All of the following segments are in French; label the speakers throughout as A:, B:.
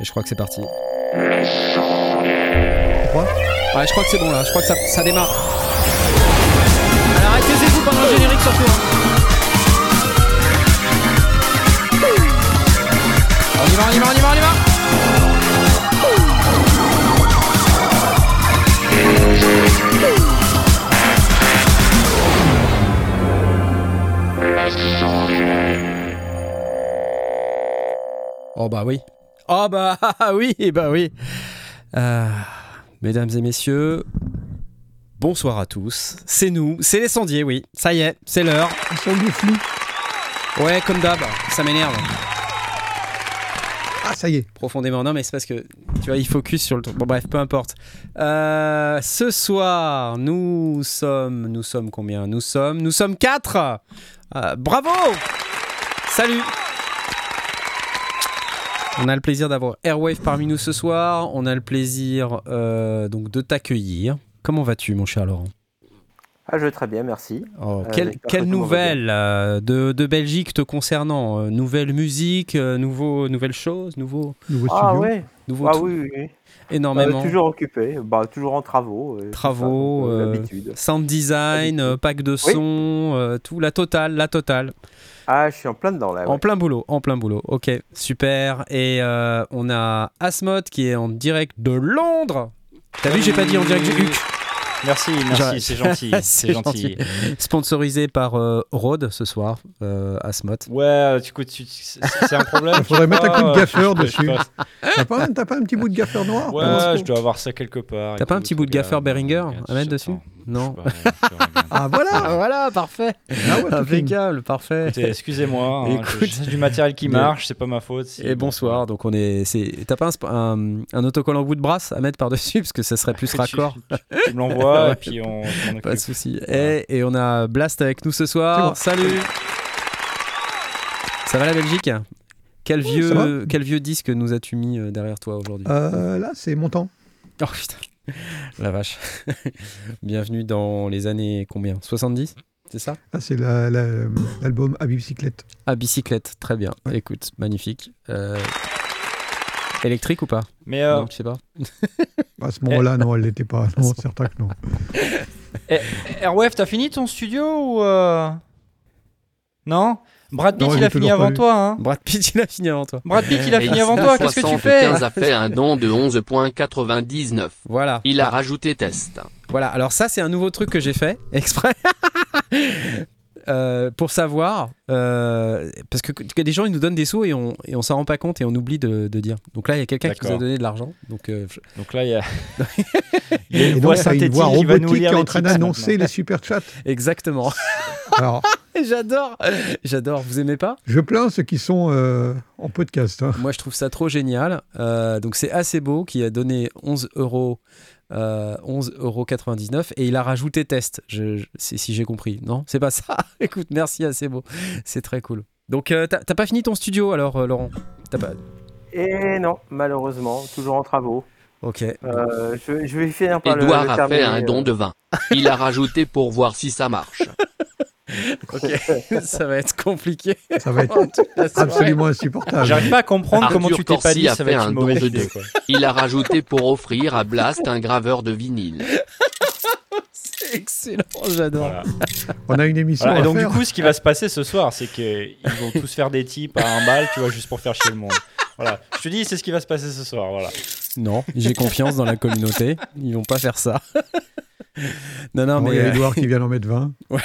A: Et je crois que c'est parti.
B: Pourquoi
A: Ouais, je crois que c'est bon là, je crois que ça, ça démarre. Alors arrêtez-vous pendant le générique surtout. hein. On y va, on y va, on y va, on y va Oh bah oui. Oh bah oui, bah oui. Euh, mesdames et messieurs, bonsoir à tous. C'est nous, c'est les sondiers, oui. Ça y est, c'est l'heure. Ouais, comme d'hab, ça m'énerve
B: Ah, ça y est.
A: profondément. Non, mais c'est parce que tu vois, il focus sur le truc. Bon, bref, peu importe. Euh, ce soir, nous sommes, nous sommes combien? Nous sommes, nous sommes quatre. Euh, bravo Salut on a le plaisir d'avoir Airwave parmi nous ce soir. On a le plaisir euh, donc de t'accueillir. Comment vas-tu, mon cher Laurent?
C: Ah, je vais très bien, merci.
A: Oh,
C: Euh,
A: quelle nouvelle euh, de, de Belgique te concernant Euh, Nouvelle musique, euh, nouveau, nouvelles choses, nouveau,
B: Nouveau
C: Ah
B: studio.
C: ouais,
A: nouveau
C: ah
A: tout,
C: oui, oui, oui.
A: énormément.
C: Toujours occupé, bah, toujours en travaux.
A: Travaux,
C: ça.
A: Sound design, euh, pack de son, euh, tout, la totale, la totale.
C: Ah, je suis en plein dedans là.
A: En plein boulot, en plein boulot. Ok, super. Et euh, on a Asmod qui est en direct de Londres. T'as vu, j'ai pas dit en direct du HUC.
D: Merci, merci, c'est gentil,
A: C'est
D: gentil.
A: Sponsorisé par euh, Rode ce soir, euh, Asmod.
D: Ouais, tu, écoutes, tu- c'est un problème.
B: Il faudrait mettre un coup de
D: pas,
B: gaffeur dessus. T'as pas, t'as pas un petit bout de gaffeur noir?
D: Ouais, je dois avoir ça quelque part.
A: T'as pas un petit bout de gaffeur
D: regarde,
A: à mettre dessus Non.
D: sais pas.
B: Ah voilà
A: voilà, parfait.
B: Ah ouais, fine.
A: Impeccable, parfait.
D: Écoutez, excusez-moi, hein,
A: Écoute.
D: je- c'est du matériel qui marche, c'est pas ma faute. si-
A: Et bonsoir, donc on est. c'est- T'as pas un, sp- un, un autocollant bout de brasse à mettre par-dessus parce que ça serait plus
D: Tu-
A: raccord.
D: Tu, tu me l'envoies et puis on s'en occupe.
A: Pas de souci.
D: Voilà.
A: Et, et on a Blast avec nous ce soir. Salut. Ça va la Belgique? Vieux, quel vieux disque nous as-tu mis euh, derrière toi aujourd'hui?
B: Euh, Là, c'est mon temps.
A: Oh putain, la vache. Bienvenue dans les années combien? 70 C'est ça?
B: Là, c'est la- la- l'album à bicyclette.
A: Ah, bicyclette, très bien.
B: Ouais.
A: Écoute, magnifique. Euh, Électrique ou pas?
D: Mais euh,
A: Non, tu sais pas.
B: À ce moment-là, non, elle l'était pas. Non, certain que non.
D: Airwave, t'as fini ton studio ou. euh, Non? Brad Pitt,
B: Non,
D: il
B: il
D: a fini avant toi, hein
A: Brad Pitt, il a fini avant toi.
D: Brad Pitt, il a fini avant toi, qu'est-ce que tu fais
E: 75 a fait un don de 11.99.
A: Voilà.
E: Il a rajouté test.
A: Voilà, alors ça c'est un nouveau truc que j'ai fait exprès Euh, pour savoir, euh, parce que, que des gens ils nous donnent des sous et on, et on s'en rend pas compte et on oublie de, de dire. Donc là il y a quelqu'un qui nous a donné de l'argent. Donc euh, je-
D: Donc là, il y a, il y a une voix
B: t'as
D: synthétique
B: une voix
D: qui va nous
B: qui est en train d'annoncer les super chats.
A: exactement.
B: Alors,
A: J'adore, j'adore. Vous aimez pas?
B: Je plains ceux qui sont euh, en podcast. hein.
A: Moi je trouve ça trop génial. Euh, donc c'est assez beau qui a donné 11 euros. Euh, 11,99 euros et il a rajouté test, je, je- si, j'ai compris. Non, c'est pas ça. Écoute, merci, assez beau. C'est très cool. Donc, euh, t'as pas fini ton studio alors, euh, Laurent? T'as pas...
C: Et non, malheureusement, toujours en travaux.
A: Ok.
C: Euh, je, je vais finir par le,
E: Edouard
C: le
E: a fait un don de 20. Il a rajouté pour voir si ça marche.
A: ça va être compliqué.
B: Ça va être absolument insupportable.
D: J'arrive pas à comprendre
E: Arthur
D: comment tu t'es pas dit,
E: a
D: ça va être
E: un
D: une mauvaise idée. Quoi.
E: Il a rajouté pour offrir à Blast un graveur de vinyle.
A: C'est excellent, j'adore.
D: Voilà.
B: On a une émission
D: Voilà,
B: à
D: Et donc, du coup, ce qui va se passer ce soir, c'est qu'ils vont tous faire des types à un bal, tu vois, juste pour faire chier le monde. Voilà. Je te dis, c'est ce qui va se passer ce soir. Voilà.
A: Non, j'ai confiance dans la communauté. Ils vont pas faire ça. non, non,
B: Bon,
A: mais.
B: Il y a
A: euh,
B: Edouard qui vient en mettre 20.
A: bah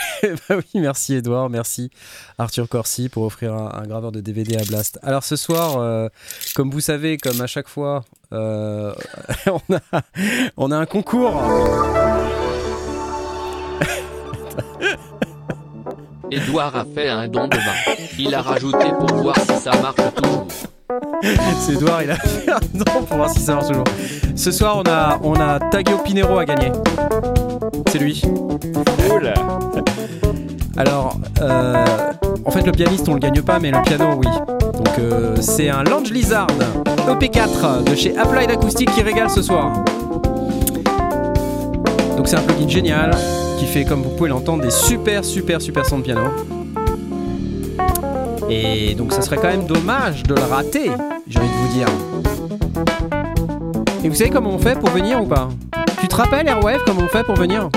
A: oui, merci Edouard, merci Arthur Corsi pour offrir un, un graveur de DVD à Blast. Alors ce soir, euh, comme vous savez, comme à chaque fois, euh, on, a, on a un concours.
E: Edouard a fait un don de 20. Il a rajouté pour voir si ça marche toujours.
A: C'est Edouard, il a fait un don pour voir si ça marche toujours. Ce soir, on a, on a Tagio Pinero à gagner. C'est lui.
D: Cool.
A: Alors, euh, en fait, le pianiste, on le gagne pas, mais le piano, oui. Donc, euh, c'est un Lange Lizard EP4 de chez Applied Acoustic qui régale ce soir. Donc, c'est un plugin génial qui fait, comme vous pouvez l'entendre, des super, super, super sons de piano. Et donc, ça serait quand même dommage de le rater j'ai envie de vous dire. Et vous savez comment on fait pour venir ou pas? Tu te rappelles, Airwave, comment on fait pour venir?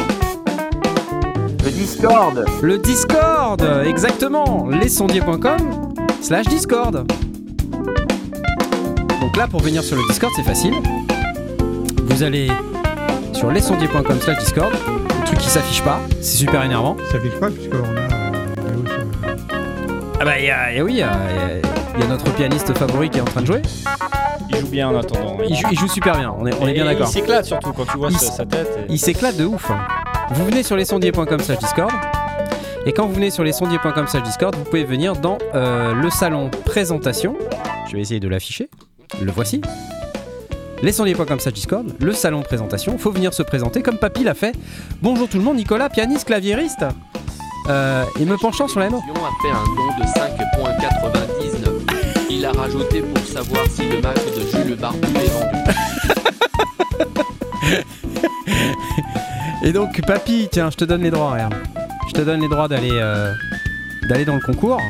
C: Le Discord
A: Le Discord, exactement, lesondiers.com slash Discord. Donc là, pour venir sur le Discord, c'est facile. Vous allez sur lesondiers.com slash Discord, le truc qui s'affiche pas, c'est super énervant.
B: Ça s'affiche pas puisqu'on a
A: Ah bah, il y a, y a- oui, il y a, il y a notre pianiste favori qui est en train de jouer.
D: Il joue bien en attendant.
A: Il joue, il joue super bien, on est, on est bien d'accord.
D: Il s'éclate surtout quand tu vois sa, tête. et-
A: Il s'éclate de ouf. hein. Vous venez sur lesondiers.com slash Discord. Et quand vous venez sur lesondiers.com slash Discord, vous pouvez venir dans euh, le salon présentation. Je vais essayer de l'afficher. Le voici. Lesondiers.com slash Discord, le salon présentation. Faut venir se présenter comme Papy l'a fait. Bonjour tout le monde, Nicolas, pianiste, claviériste. Euh, et me penchant sur la note.
E: Lyon a fait un don de 5.99. Il a rajouté pour savoir si le Mac de Jules Barbu est vendu.
A: Et donc, papy, tiens, je te donne les droits, regarde. Je te donne les droits d'aller euh, d'aller dans le concours.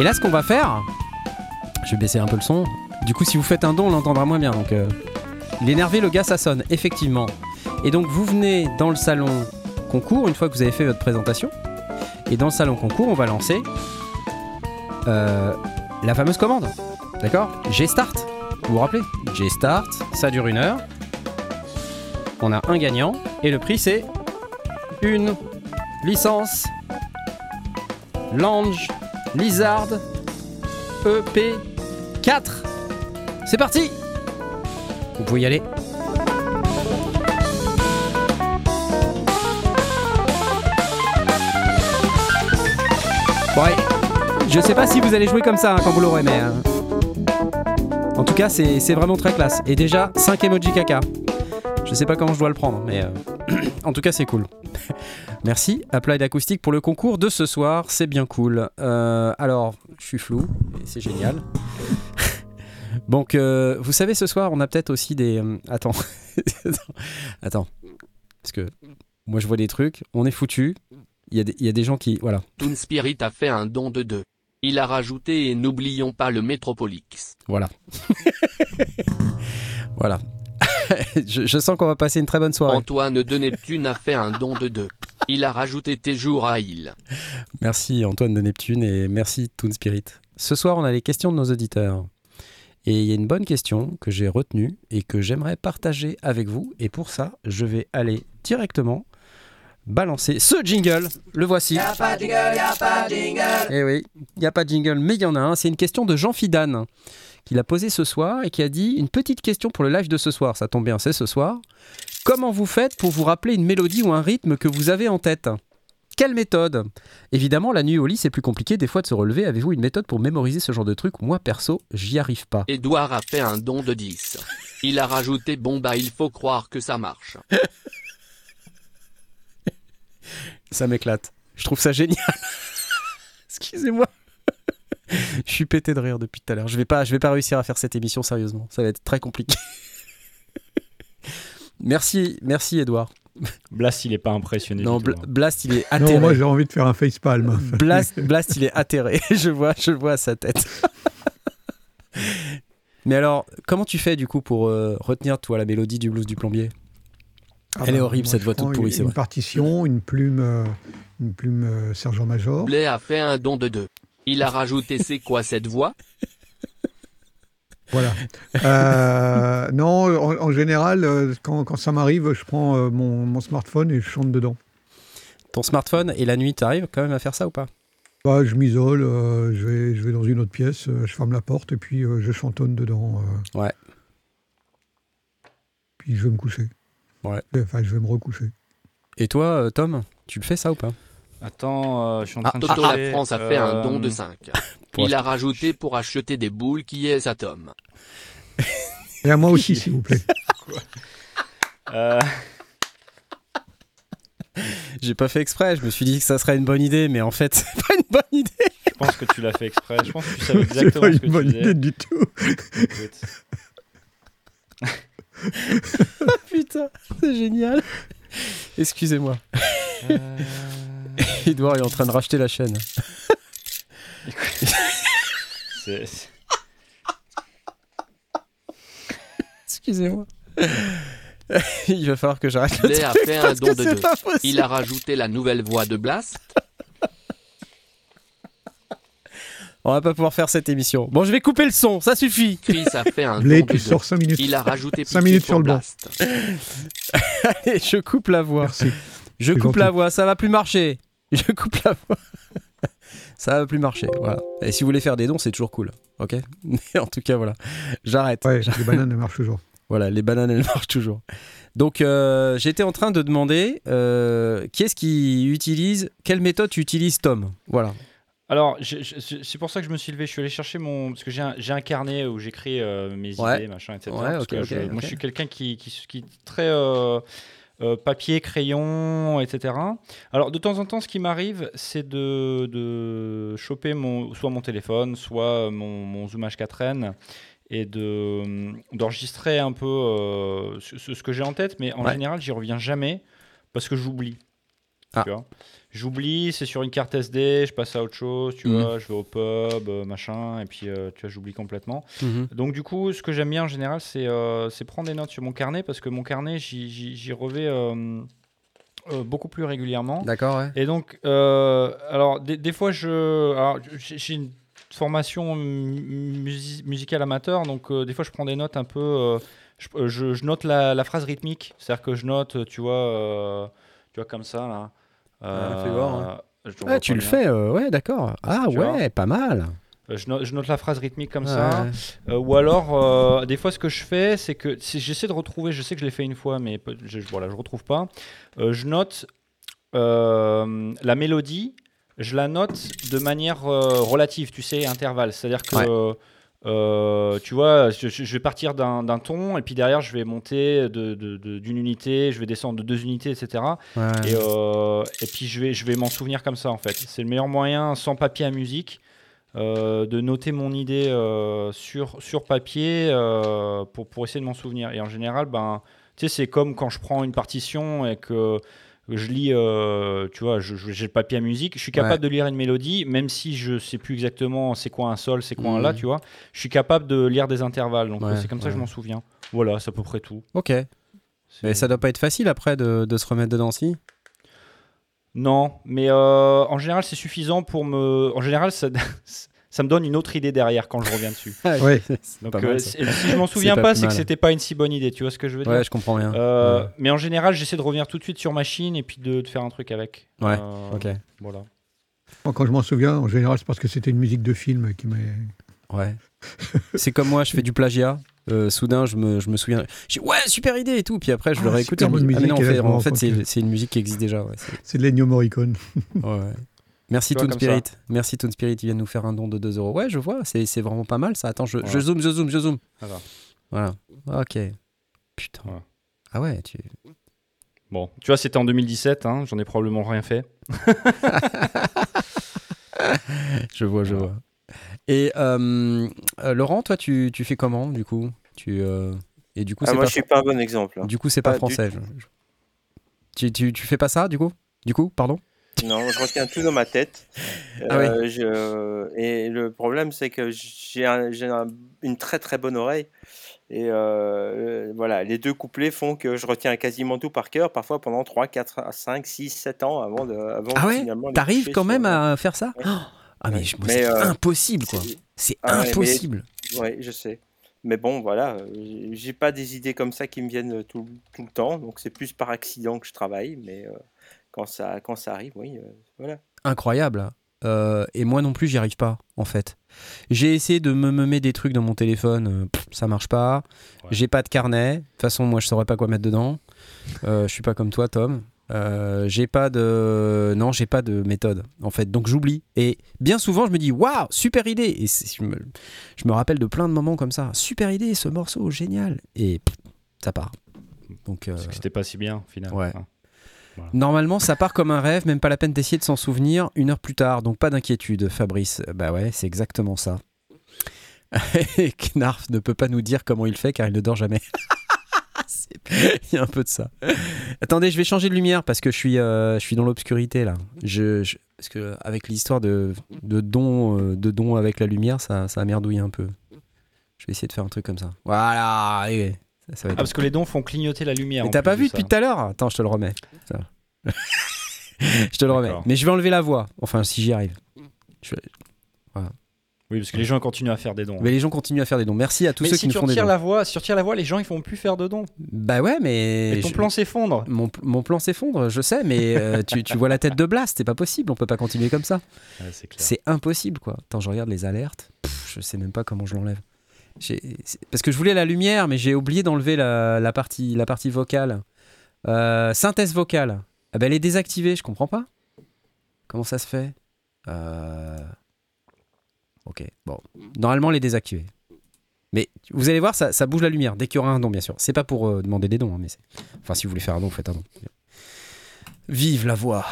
A: Et là, ce qu'on va faire, je vais baisser un peu le son. Du coup, si vous faites un don, on l'entendra moins bien. Donc, euh, l'énervé, le gars, ça sonne, effectivement. Et donc, vous venez dans le salon concours une fois que vous avez fait votre présentation. Et dans le salon concours, on va lancer euh, la fameuse commande. D'accord? G-Start. Vous vous rappelez? G-Start, ça dure une heure. On a un gagnant et le prix c'est une licence Lange Lizard EP4. C'est parti Vous pouvez y aller. Allez. je sais pas si vous allez jouer comme ça hein, quand vous l'aurez, mais. euh, En tout cas, c'est vraiment très classe. Et déjà, 5 emojis caca. Je sais pas comment je dois le prendre, mais euh, en tout cas c'est cool. Merci Applied Acoustic pour le concours de ce soir, c'est bien cool. Euh, alors, je suis flou, et c'est génial. Donc, vous savez, ce soir, on a peut-être aussi des... attends. attends, attends, parce que moi je vois des trucs, on est foutu. Il y, a des- il y a des gens qui... Voilà.
E: Toon Spirit a fait un don de 2. Il a rajouté et n'oublions pas le Metropolix.
A: Voilà. voilà. je, je sens qu'on va passer une très bonne soirée.
E: Antoine de Neptune a fait un don de 2. Il a rajouté tes jours à il.
A: Merci Antoine de Neptune et merci Toon Spirit. Ce soir, on a les questions de nos auditeurs. Et il y a une bonne question que j'ai retenue et que j'aimerais partager avec vous. Et pour ça, je vais aller directement balancer ce jingle. Le voici. Y'a pas de jingle, y'a pas de jingle. Eh oui, il n'y a pas de jingle, mais il y en a un. C'est une question de Jean Fidane qu'il a posée ce soir et qui a dit une petite question pour le live de ce soir. Ça tombe bien, c'est ce soir. Comment vous faites pour vous rappeler une mélodie ou un rythme que vous avez en tête? Quelle méthode? Évidemment, la nuit au lit, c'est plus compliqué des fois de se relever. Avez-vous une méthode pour mémoriser ce genre de truc? Moi, perso, j'y arrive pas.
E: Edouard a fait un don de 10. Il a rajouté bon bah il faut croire que ça marche.
A: Ça m'éclate. Je trouve ça génial. Excusez-moi. Je suis pété de rire depuis tout à l'heure. Je vais pas, je vais pas réussir à faire cette émission sérieusement. Ça va être très compliqué. merci, merci Edouard.
D: Blast, il est pas impressionné.
A: Non,
D: du tout,
A: Bla-
D: hein.
A: Blast, il est
B: Non, moi
A: atterré.
B: j'ai envie de faire un facepalm.
A: Blast, Blast, il est atterré. je vois, je vois sa tête. Mais alors, comment tu fais du coup pour euh, retenir toi la mélodie du blues du plombier?
B: Ah
A: Elle est
B: bah,
A: horrible,
B: moi,
A: cette voix toute pourrie,
B: une-
A: c'est
B: Une
A: vrai.
B: partition, une plume, euh, une plume euh, sergent major.
E: Blé a fait un don de 2. Il a rajouté c'est quoi cette voix?
B: Voilà. Euh, non, en, en général, quand, quand ça m'arrive, je prends euh, mon, mon smartphone et je chante dedans.
A: Ton smartphone et la nuit, t'arrives quand même à faire ça ou pas?
B: Bah, je m'isole, euh, je, vais, je vais dans une autre pièce, euh, je ferme la porte et puis euh, je chantonne dedans. euh.
A: Ouais.
B: Puis je vais me coucher.
A: Ouais.
B: Enfin, je vais me recoucher.
A: Et toi, euh, Tom, tu le fais ça ou pas?
D: Attends, euh, je suis en
A: Ah,
D: train de
E: Toto
D: chercher,
E: la France a fait un don de
D: euh,
E: 5.
A: pour
E: Il a rajouté pour acheter des boules qui est à Tom?
B: Et à moi aussi, s'il vous plaît.
D: euh,
A: J'ai pas fait exprès, je me suis dit que ça serait une bonne idée, mais en fait, c'est pas une bonne idée.
D: je pense que tu l'as fait exprès. Je pense que tu savais exactement
B: pas
D: ce que
B: une bonne
D: tu
B: idée du tout.
D: Écoute.
A: Putain, c'est génial. Excusez-moi.
D: Euh.
A: Edouard est en train de racheter la chaîne. Excusez-moi. Il va falloir que j'arrête.
E: Il a fait un don de deux. Il a rajouté la nouvelle voix de Blast.
A: On va pas pouvoir faire cette émission. Bon, je vais couper le son, ça suffit.
E: Chris a fait un don
B: Blé,
E: de
B: tu
E: deux.
B: sors 5 minutes.
E: Il a rajouté
B: Cinq
E: pitié
B: minutes
E: pour
B: sur le.
E: Blast.
A: Allez, je coupe la voix.
B: Merci.
A: Je coupe
B: gentil.
A: la voix, ça va plus marcher. Je coupe la voix. ça va plus marcher, voilà. Et si vous voulez faire des dons, c'est toujours cool, ok? Mais en tout cas, voilà. J'arrête.
B: Ouais, les bananes, elles marchent toujours.
A: Voilà, les bananes, elles marchent toujours. Donc, euh, j'étais en train de demander euh, qui est-ce qui utilise, quelle méthode tu utilises, Tom? Voilà.
D: Alors, c'est pour ça que je me suis levé. Je suis allé chercher mon. Parce que j'ai un, un carnet où j'écris euh, mes
A: Ouais.
D: idées, machin, etc.
A: Ouais,
D: Parce que je-. Moi, je suis quelqu'un qui, qui, qui est très. euh, euh, papier, crayon, etc. Alors, de temps en temps, ce qui m'arrive, c'est de, de choper mon, soit mon téléphone, soit mon, mon Zoom H4n et de d'enregistrer un peu ce que j'ai en tête, mais en
A: Ouais.
D: général, j'y reviens jamais parce que j'oublie.
A: Ah.
D: J'oublie, c'est sur une carte SD, je passe à autre chose, tu
A: Mhm.
D: vois, je vais au pub, euh, machin, et puis euh, tu vois, j'oublie complètement.
A: Mhm.
D: Donc du coup, ce que j'aime bien en général, c'est euh, prendre des notes sur mon carnet, parce que mon carnet, j'y- revais euh, beaucoup plus régulièrement.
A: D'accord, ouais.
D: Et donc, alors, des, des fois, je, j'ai une formation mu- musi- musicale amateur, donc des fois, je prends des notes un peu. je, note la, la phrase rythmique, c'est-à-dire que je note, tu vois, tu vois comme ça là.
A: Ah, fais voir, hein.
D: vois
A: tu le
D: bien.
A: fais, euh, ouais, d'accord. Ah,
D: Tu
A: ouais, pas mal.
D: Euh, Je note, je note la phrase rythmique comme
A: Ouais.
D: ça. Euh, ou alors, euh, des fois, ce que je fais, c'est que si j'essaie de retrouver, je sais que je l'ai fait une fois, mais je, voilà, je retrouve pas. Euh, je note euh, la mélodie, je la note de manière euh, relative, tu sais, intervalle. C'est-à-dire que, euh, tu vois, je, vais partir d'un ton, et puis derrière, je vais monter de- de- de- d'une unité, je vais descendre de deux unités, etc.
A: Ouais.
D: Et, euh, et puis je vais, je vais m'en souvenir comme ça en fait. C'est le meilleur moyen, sans papier à musique, euh, de noter mon idée sur, sur papier pour, pour essayer de m'en souvenir. Et en général, ben, tu sais, c'est comme quand je prends une partition et que je lis, euh, tu vois, j'ai le papier à musique, je suis capable
A: Ouais.
D: de lire une mélodie, même si je sais plus exactement c'est quoi un sol, c'est quoi un la, tu vois, je suis capable de lire des intervalles. Donc
A: Ouais,
D: euh, c'est comme ça que je m'en souviens. Voilà, c'est à peu près tout.
A: Ok. Mais ça doit pas être facile après de, de se remettre dedans, si?
D: Non, mais euh, en général, c'est suffisant pour me. En général, ça, ça me donne une autre idée derrière quand je reviens dessus.
B: Ouais.
A: C'est
D: Donc,
A: pas
D: euh,
A: mal,
D: si je m'en souviens
A: pas
D: c'est que c'était pas une si bonne idée. Tu vois ce que je veux dire
A: Ouais, je comprends bien.
D: Euh,
A: Ouais.
D: Mais en général, j'essaie de revenir tout de suite sur machine et puis de, de faire un truc avec.
A: Ouais,
D: Euh,
A: Ok.
D: Voilà.
B: Moi, quand je m'en souviens, en général, c'est parce que c'était une musique de film qui m'a.
A: Ouais. c'est comme moi, je fais du plagiat. Euh, soudain, je me, je me souviens. Je dis ouais, super idée et tout. Puis après, je le
B: Ah,
A: dis,
B: bonne
A: ah, non, en
B: musique,
A: fait, en c'est, une musique qui existe déjà. Ouais, c'est-
B: de l'Ennio Morricone.
A: ouais, ouais. Merci Toon Spirit. Merci Toon Spirit. Il vient de nous faire un don de 2 euros. Ouais, je vois. C'est, c'est vraiment pas mal ça. Attends, je, je
D: Voilà.
A: zoome, je zoome, je zoome.
D: Voilà.
A: Voilà. Ok. Putain.
D: Voilà.
A: Ah ouais, tu.
D: Bon, tu vois, c'était en 2017. hein, J'en ai probablement rien fait.
A: Je vois, je vois. Et euh, euh, Laurent, toi, tu, tu fais comment du coup? Tu euh, et du coup,
F: Ah, moi,
A: pas
F: je suis pas un bon exemple. hein.
A: du coup, c'est pas,
F: Pas
A: français. je- je- Tu, tu, tu fais pas ça du coup? Du coup, pardon?
F: Non, je retiens tout dans ma tête.
A: Ah oui.
F: Euh, je- Et le problème, c'est que j'ai un- j'ai un- une très très bonne oreille. Et euh, voilà, les deux couplets font que je retiens quasiment tout par cœur, parfois pendant 3, 4, 5, 6, 7 ans avant de. Avant
A: Ah ouais? T'arrives quand même à faire ça?
F: Ouais.
A: Oh ah mais,
F: Mais,
A: c'est
F: euh,
A: impossible quoi.
F: c'est- Ah
A: impossible.
F: Oui, je sais. Mais bon, voilà, euh, j'ai pas des idées comme ça qui me viennent tout, tout le temps, donc c'est plus par accident que je travaille, mais euh, quand, ça, quand ça arrive, oui, euh, voilà.
A: Incroyable. Euh, et moi non plus, j'y arrive pas en fait. J'ai essayé de me mettre des trucs dans mon téléphone, euh, pff, ça marche pas.
D: Ouais.
A: J'ai pas de carnet. De toute façon, moi je saurais pas quoi mettre dedans. Euh, je suis pas comme toi, Tom. Euh, j'ai pas de non j'ai pas de méthode en fait donc j'oublie et bien souvent je me dis waouh super idée et je me, je me rappelle de plein de moments comme ça super idée ce morceau génial et pff, ça part donc euh,
D: C'est que c'était pas si bien, finalement.
A: Ouais.
D: Hein.
A: Normalement, ça part comme un rêve, même pas la peine d'essayer de s'en souvenir une heure plus tard, donc pas d'inquiétude, Fabrice. Bah ouais, c'est exactement ça. Et Knarf ne peut pas nous dire comment il fait car il ne dort jamais. Il y a un peu de ça. Attendez, je vais changer de lumière parce que je suis, euh, je suis dans l'obscurité là. Je, je- parce que avec l'histoire de, de don, euh, de don avec la lumière, ça, ça a merdouillé un peu. Je vais essayer de faire un truc comme ça. Voilà, allez, Ça va être
D: Ah, parce que les dons font clignoter la lumière.
A: Mais t'as pas vu depuis tout à l'heure Attends, je te le remets. Je te le remets. Mais je vais enlever la voix. Enfin, si j'y arrive. Je
D: Oui, parce que les gens continuent à faire des dons.
A: Mais les gens continuent à faire des dons. Merci à tous
D: Mais
A: ceux
D: si
A: qui nous font des dons.
D: la voix, si tu retires la voix, les gens ils font plus faire de dons.
A: Bah ouais, mais.
D: Et ton
A: je-
D: plan s'effondre.
A: Mon, mon plan s'effondre, je sais, mais euh, tu, tu vois la tête de Blast, c'est pas possible, on peut pas continuer comme ça.
D: C'est
A: impossible, quoi. Attends, je regarde les alertes, Pff, je sais même pas comment je l'enlève. Parce que je voulais la lumière, mais j'ai oublié d'enlever la, partie, vocale. Euh, synthèse vocale. Ah ben elle est désactivée, je comprends pas. Comment ça se fait? Euh, Ok, bon. Normalement, elle est désactivée. Mais vous allez voir, ça, bouge la lumière dès qu'il y aura un don, bien sûr. C'est pas pour euh, demander des dons, hein, mais. Enfin, si vous voulez faire un don, faites un don. Vive la voix.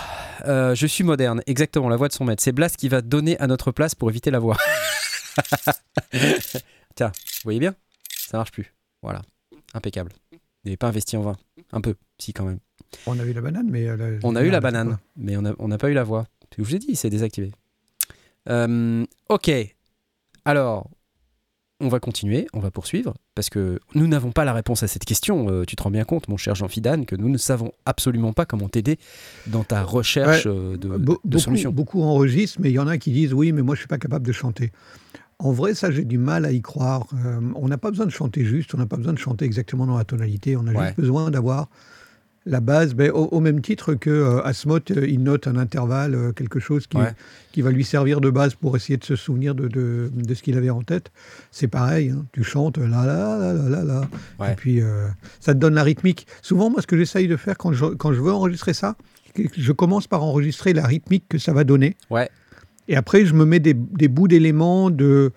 A: Je suis moderne, exactement, la voix de son maître. C'est Blast qui va donner à notre place pour éviter la voix. Tiens, vous voyez bien Ça marche plus. Voilà, impeccable. Vous n'avez pas investi en vain. Un peu, si quand même.
B: On a eu la banane, mais. euh, la-
A: On a eu la banane, mais on n'a on n'a pas eu la voix. Je vous ai dit, c'est désactivé. Euh, ok. Alors, on va continuer, on va poursuivre, parce que nous n'avons pas la réponse à cette question. Euh, tu te rends bien compte, mon cher Jean Fidane, que nous ne savons absolument pas comment t'aider dans ta recherche euh, de,
B: Be-
A: de
B: beaucoup,
A: solutions.
B: beaucoup enregistrent, mais il y en a qui disent oui, mais moi je suis pas capable de chanter. En vrai, ça j'ai du mal à y croire. Euh, on n'a pas besoin de chanter juste, on n'a pas besoin de chanter exactement dans la tonalité. On a
A: Ouais.
B: juste besoin d'avoir la base, ben, au, au même titre que euh, Asmoth, euh, il note un intervalle, euh, quelque chose qui,
A: Ouais.
B: qui va lui servir de base pour essayer de se souvenir de, de- de ce qu'il avait en tête. C'est pareil, hein. tu chantes là là là là là là,
A: Ouais.
B: et puis ça te donne la rythmique. Souvent, moi, ce que j'essaye de faire quand je, quand je veux enregistrer ça, je commence par enregistrer la rythmique que ça va donner.
A: Ouais.
B: Et après, je me mets des, des bouts d'éléments de,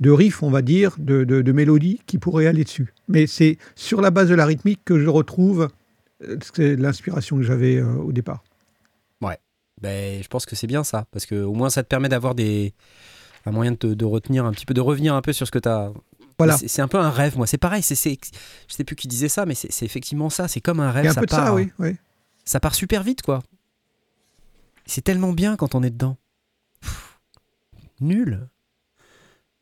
B: de riff, on va dire, de, de, de mélodie qui pourraient aller dessus. Mais c'est sur la base de la rythmique que je retrouve euh, l'inspiration que j'avais euh, au départ.
A: Ben, je pense que c'est bien ça, parce que au moins ça te permet d'avoir des un moyen de, te- de retenir un petit peu, de revenir un peu sur ce que tu as.
B: Voilà.
A: C'est un peu un rêve, moi. C'est pareil, c'est, je sais plus qui disait ça, mais c'est, effectivement ça. C'est comme un
B: Il
A: rêve.
B: y a un
A: ça
B: peu de ça, oui. oui.
A: ça part super vite, quoi. C'est tellement bien quand on est dedans. Nul.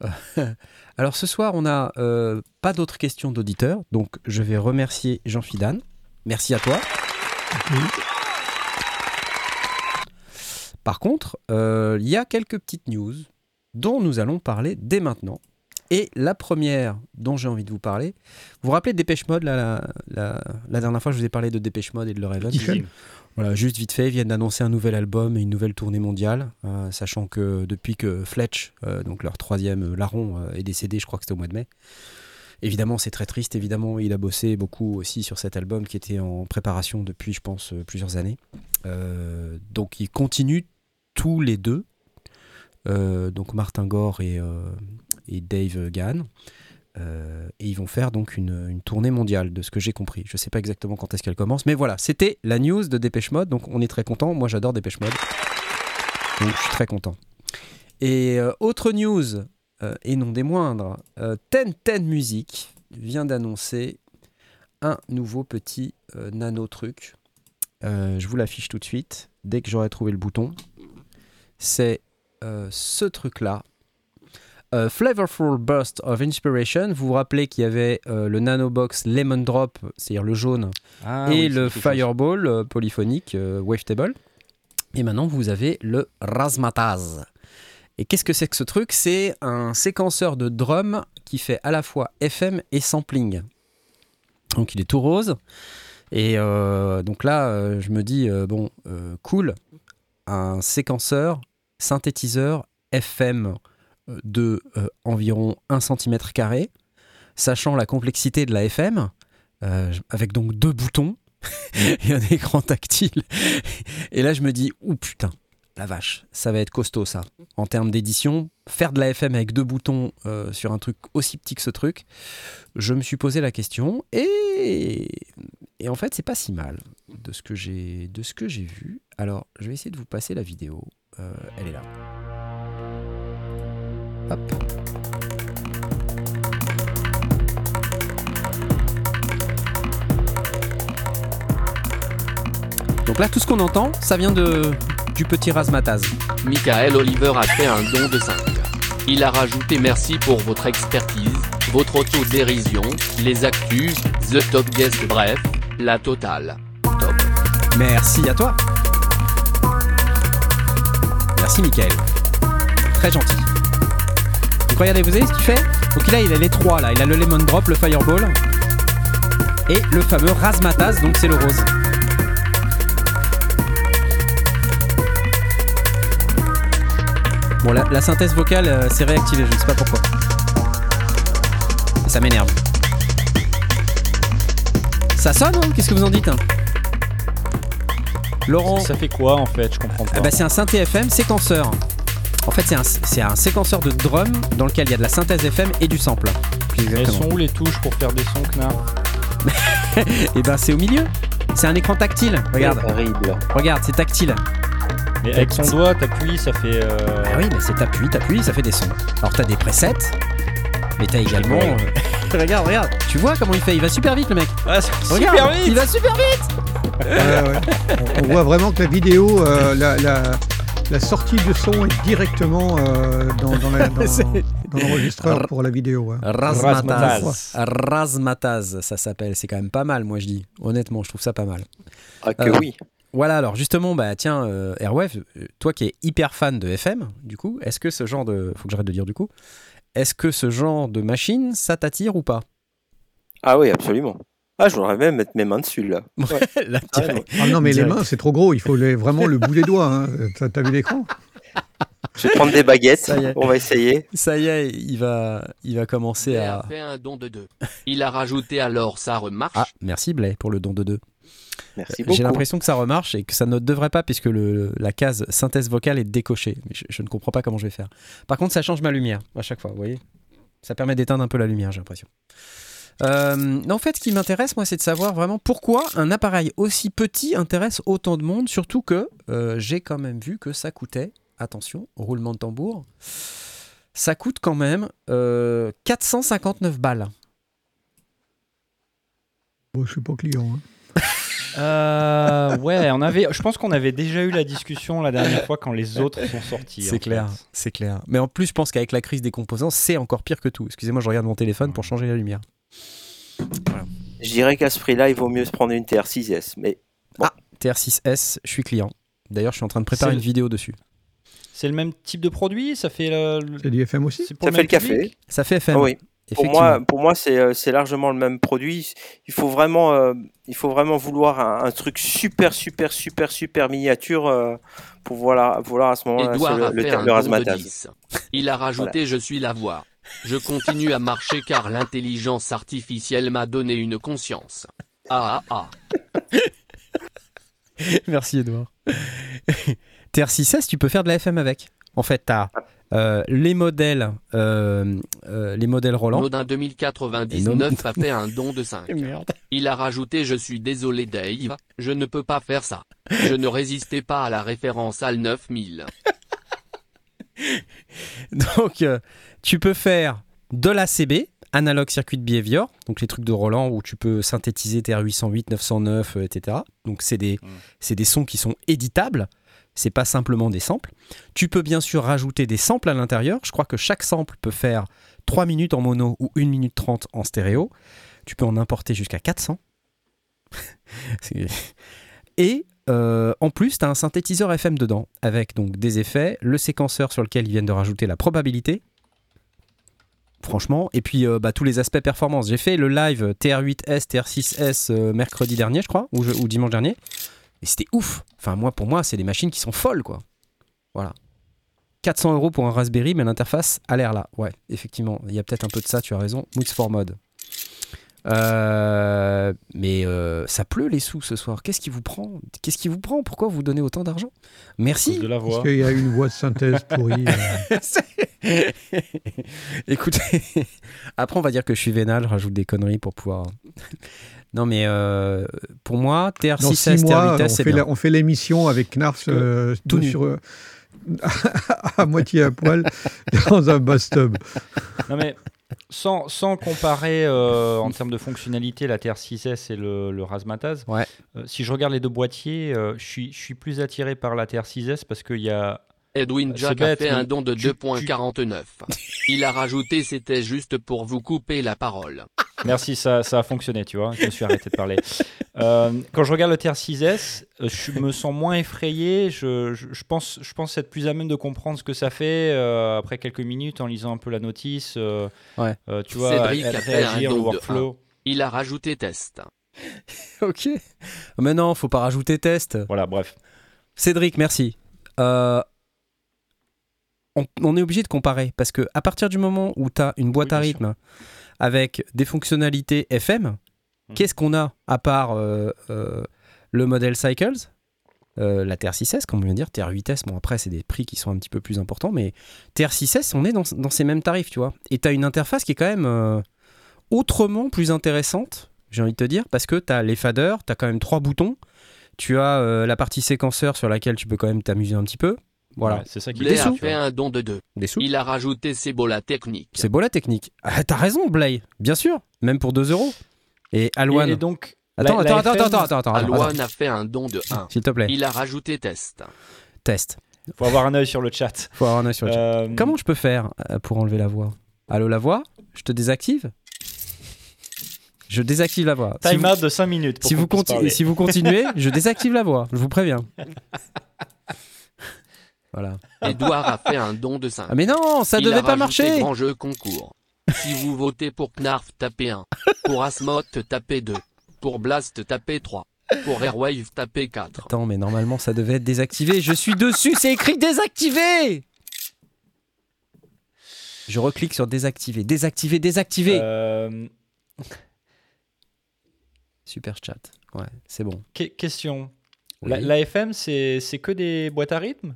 A: Euh, Alors ce soir, on n'a euh, pas d'autres questions d'auditeurs, donc je vais remercier Jean Fidane. Merci à toi. Par contre, euh, il y a quelques petites news dont nous allons parler dès maintenant. Et la première dont j'ai envie de vous parler, vous vous rappelez de Dépêche Mode, là, la, la- la dernière fois je vous ai parlé de Dépêche Mode et de leur
B: Tiffen.
A: voilà, juste vite fait, ils viennent d'annoncer un nouvel album et une nouvelle tournée mondiale, euh, sachant que depuis que Fletch, euh, donc leur troisième euh, larron, euh, est décédé, je crois que c'était au mois de mai. Évidemment, c'est très triste. Évidemment, il a bossé beaucoup aussi sur cet album qui était en préparation depuis, je pense, plusieurs années. Donc, ils continuent tous les deux. Donc, Martin Gore et, et Dave Gahan. Euh, et ils vont faire donc une, tournée mondiale, de ce que j'ai compris. Je sais pas exactement quand est-ce qu'elle commence, mais voilà, c'était la news de Dépêche Mode, donc on est très content. Moi, j'adore Dépêche Mode, donc je suis très content. Et euh, autre news, euh, et non des moindres, Ten Ten Music vient d'annoncer un nouveau petit nano truc. Je vous l'affiche tout de suite dès que j'aurai trouvé le bouton. C'est ce truc-là. Euh, Flavorful Burst of Inspiration. Vous vous rappelez qu'il y avait euh, le Nanobox Lemon Drop, c'est-à-dire le jaune,
D: Ah
A: et le Fireball euh, polyphonique euh, Wavetable. Et maintenant, vous avez le Razmataz. Et qu'est-ce que c'est que ce truc? C'est un séquenceur de drum qui fait à la fois FM et sampling. Donc il est tout rose. Et donc là, je me dis, bon, cool, un séquenceur, synthétiseur FM de euh, environ 1 cm, sachant la complexité de la FM, euh, avec donc deux boutons et un écran tactile. Et là, je me dis, ouh putain, la vache, ça va être costaud ça. En termes d'édition, faire de la FM avec deux boutons euh, sur un truc aussi petit que ce truc, je me suis posé la question et, et en fait, c'est pas si mal de ce que j'ai de ce que j'ai vu. Alors, je vais essayer de vous passer la vidéo. Euh, elle est là. Hop. Donc là, tout ce qu'on entend, ça vient de, du petit Razmataz.
E: Michael Oliver a fait un don de 5. Il a rajouté merci pour votre expertise, votre autodérision, les actus, The Top Guest, bref, la totale. Top.
A: Merci à toi. Merci Michael. Très gentil. Regardez, vous savez ce qu'il fait Donc là, il a les trois là. Il a le Lemon Drop, le Fireball et le fameux Razmataz, donc c'est le rose. Bon, la, la synthèse vocale euh, s'est réactivée, je ne sais pas pourquoi. Ça m'énerve. Ça sonne, hein? Qu'est-ce que vous en dites hein? Laurent
D: Ça fait quoi en fait? Je comprends pas.
A: ah bah, c'est un synthé FM séquenceur. En fait, c'est un, séquenceur de drum dans lequel il y a de la synthèse FM et du sample.
D: Elles sont où les touches pour faire des sons, Knarr
A: Et ben c'est au milieu. C'est un écran tactile. Regarde,
F: Horrible.
A: regarde, c'est tactile.
D: Mais avec ton doigt, t'appuies, ça fait. euh,
A: Ah oui, mais c'est t'appuies, t'appuies, ça fait des sons. Alors t'as des presets, mais t'as également. Euh, regarde, regarde. Tu vois comment il fait? Il va super vite le mec.
D: Ah, c'est
A: Regarde,
D: super vite
A: il va super vite.
B: Ouais. On, on voit vraiment que la vidéo, euh, la, la- la sortie de son est directement euh, dans, dans la- dans- l'enregistreur pour la vidéo. ouais.
A: Razmataz. Razmataz, ça s'appelle. C'est quand même pas mal, moi je dis. Honnêtement, je trouve ça pas mal.
F: Ah que
A: Euh,
F: oui.
A: Voilà, alors justement, bah tiens, euh, Airwave, toi qui es hyper fan de FM, du coup, est-ce que ce genre de. Faut que j'arrête de dire du coup. Est-ce que ce genre de machine, ça t'attire ou pas?
F: Ah oui, absolument. Ah, je voudrais même mettre mes mains dessus là.
A: Là,
F: Ah.
B: Ah non, mais les mains, c'est trop gros. Il faut les- vraiment le bout des doigts. Hein. T'as t'as vu l'écran?
F: Je vais prendre des baguettes. On va essayer.
A: Ça y est, il va, il va commencer
E: Il
A: à.
E: a fait un don de deux. Il a rajouté alors ça remarche.
A: Ah, merci Blay pour le don de deux.
F: Merci beaucoup.
A: J'ai l'impression que ça remarche et que ça ne devrait pas puisque le, la case synthèse vocale est décochée. Mais je, je ne comprends pas comment je vais faire. Par contre, ça change ma lumière à chaque fois, vous voyez? Ça permet d'éteindre un peu la lumière, j'ai l'impression. Euh, en fait, ce qui m'intéresse, moi, c'est de savoir vraiment pourquoi un appareil aussi petit intéresse autant de monde, surtout que euh, j'ai quand même vu que ça coûtait, attention, roulement de tambour, ça coûte quand même euh, 459 balles.
B: Bon, je suis pas client. hein.
D: Euh, ouais, on avait. Je pense qu'on avait déjà eu la discussion la dernière fois quand les autres sont sortis.
A: C'est clair, c'est clair. Mais en plus, je pense qu'avec la crise des composants, c'est encore pire que tout. Excusez-moi, je regarde mon téléphone pour changer la lumière.
F: Je dirais qu'à ce prix-là, il vaut mieux se prendre une TR6S. Mais
A: TR6S, je suis client. D'ailleurs, je suis en train de préparer une vidéo dessus.
D: C'est le même type de produit Ça fait le. le-
B: C'est du FM aussi
F: ça fait le café.
A: Ça fait FM.
F: Ah oui. Pour moi, pour moi, c'est euh, c'est largement le même produit. Il faut vraiment, euh, il faut vraiment vouloir un, un truc super, super, super, super miniature euh, pour voir, voir à ce moment-là le, le terme de
E: don de
F: razzmatazz.
E: 10. Il a rajouté je suis la voix. Je continue à marcher car l'intelligence artificielle m'a donné une conscience. Ah ah ah.
A: Merci Edouard. TR6S, tu peux faire de la FM avec. En fait, tu as les modèles, euh, euh, les modèles Roland.
E: Nodin 2099 a fait un don de 5.
A: Merde.
E: Il a rajouté je suis désolé Dave, je ne peux pas faire ça. Je ne résistais pas à la référence AL 9000.
A: Donc, euh, tu peux faire de l'ACB, Analog Circuit Behavior, donc les trucs de Roland où tu peux synthétiser TR-808, 909, euh, etc. Donc, c'est des, c'est des sons qui sont éditables. C'est pas simplement des samples. Tu peux bien sûr rajouter des samples à l'intérieur. Je crois que chaque sample peut faire 3 minutes en mono ou 1 minute 30 en stéréo. Tu peux en importer jusqu'à 400. C'est- Et euh, en plus, tu as un synthétiseur FM dedans, avec donc des effets, le séquenceur sur lequel ils viennent de rajouter la probabilité. Franchement, et puis euh, bah, tous les aspects performance. J'ai fait le live TR8S, TR6S euh, mercredi dernier, je crois, ou, dimanche dernier. Et c'était ouf. Enfin, moi, pour moi, c'est des machines qui sont folles, quoi. Voilà. 400 euros pour un Raspberry, mais l'interface a l'air là. Ouais, effectivement, il y a peut-être un peu de ça, tu as raison. Moods for Mode. Euh, mais euh, ça pleut les sous ce soir. Qu'est-ce qui vous prend? Qu'est-ce qui vous prend? Pourquoi vous donnez autant d'argent? Merci.
D: de la
B: Parce qu'il y a une voix de synthèse pourrie. euh.
A: Écoutez, après on va dire que je suis vénal, je rajoute des conneries pour pouvoir. non mais euh, pour moi,
B: Dans
A: TR6S,
B: six mois, on
A: TR8S, c'est
B: fait,
A: bien.
B: la- on fait l'émission avec Knarf euh,
A: tout nu.
B: sur, euh, à moitié à poil dans un bus-tub.
D: Non mais sans, sans comparer euh, en termes de fonctionnalité la TR6S et le, le Razzmatazz,
A: Ouais.
D: euh, si je regarde les deux boîtiers, euh, je suis, je suis plus attiré par la TR6S parce qu'il y a
E: Edwin Jack
D: bête,
E: a fait un don de
D: tu-
E: 2.49. Il a rajouté c'était juste pour vous couper la parole.
D: Merci, ça, ça a fonctionné, tu vois. Je me suis arrêté de parler. Euh, quand je regarde le TR6S, euh, je me sens moins effrayé. Je, je- je pense, je pense être plus à même de comprendre ce que ça fait euh, après quelques minutes en lisant un peu la notice. euh,
A: Ouais.
D: euh, tu vois,
E: Cédric
D: elle
E: a fait un de
D: workflow.
E: Il a rajouté test.
A: ok. Mais non, faut pas rajouter test.
D: Voilà, bref.
A: Cédric, merci. Euh, on, on est obligé de comparer parce que à partir du moment où tu as une boîte
D: Oui,
A: à rythme avec des fonctionnalités FM,
D: Hmm.
A: qu'est-ce qu'on a à part euh, euh, le modèle Cycles? Euh, la TR6S, comme on vient de dire, TR8S, bon après c'est des prix qui sont un petit peu plus importants, mais TR6S, on est dans, dans ces mêmes tarifs, tu vois. Et tu as une interface qui est quand même autrement plus intéressante, j'ai envie de te dire, parce que tu as les faders, tu as quand même trois boutons, tu as euh, la partie séquenceur sur laquelle tu peux quand même t'amuser un petit peu. Voilà.
D: Ouais, c'est ça qui
E: a fait un don de 2.
A: Des sous.
E: Il a rajouté ses bolas techniques.
A: C'est beau la technique. Ah, T'as raison, Blay, bien sûr, même pour 2 euros. Et Alouane.
D: Et, donc,
A: Attends,
D: la-
A: attends,
D: la
A: attends,
D: FM,
A: attends, attends, attends, attends,
E: Alouane a fait un don de 1.
A: S'il te plaît,
E: Il a rajouté test.
A: test.
D: Faut avoir un œil sur le chat.
A: Faut avoir un œil sur le chat.
D: Euh,
A: Comment je peux faire euh, pour enlever la voix? Allô, la voix? Je te désactive? Je désactive la voix. Si
D: Time
A: vous-
D: out de 5 minutes. pour
A: si vous, si vous continuez, je désactive la voix, je vous préviens. Voilà.
E: Edouard a fait un don de 5.
A: Ah mais non, ça
E: Il
A: devait
E: a
A: pas marcher.
E: grand jeu concours. Si vous votez pour Knarf, tapez 1. Pour Asmot, tapez 2. Pour Blast, tapez 3. Pour Airwave, tapez 4.
A: Attends, mais normalement ça devait être désactivé. Je suis dessus, c'est écrit désactivé. Je reclique sur désactiver, désactiver, désactiver.
D: Euh,
A: Super chat. Ouais, c'est bon.
D: que- question.
A: Oui.
D: La, la FM, c'est c'est que des boîtes à rythme?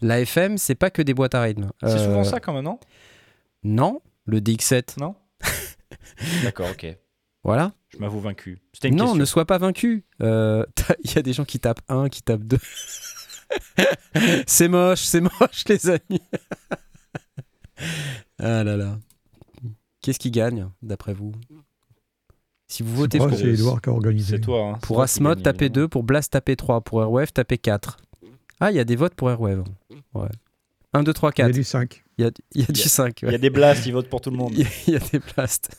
A: La FM, c'est pas que des boîtes à rythme.
D: C'est
A: Euh,
D: souvent ça quand même, non?
A: Non, le DX7.
D: Non? D'accord, ok.
A: Voilà.
D: Je m'avoue vaincu. Une
A: Non,
D: question.
A: ne sois pas vaincu. Euh, Il y a des gens qui tapent 1, qui tapent 2. c'est moche, c'est moche, les amis. ah là là. Qu'est-ce qui gagne, d'après vous? Si vous votez pour,
B: c'est Edouard qui a organisé.
D: C'est toi. hein.
A: Pour Asmod, tapez
D: évidemment.
A: 2. Pour Blast, tapez 3. Pour Airwave, tapez 4. Ah, il y a des votes pour Airwave. Ouais. 1, 2, 3,
B: Il y a
A: 4.
B: du 5.
A: Il y a, il y a
D: Il
A: du
D: y a-
A: 5.
D: Il y a des blasts, ils votent pour tout le monde.
A: Il y a- il y a des blasts.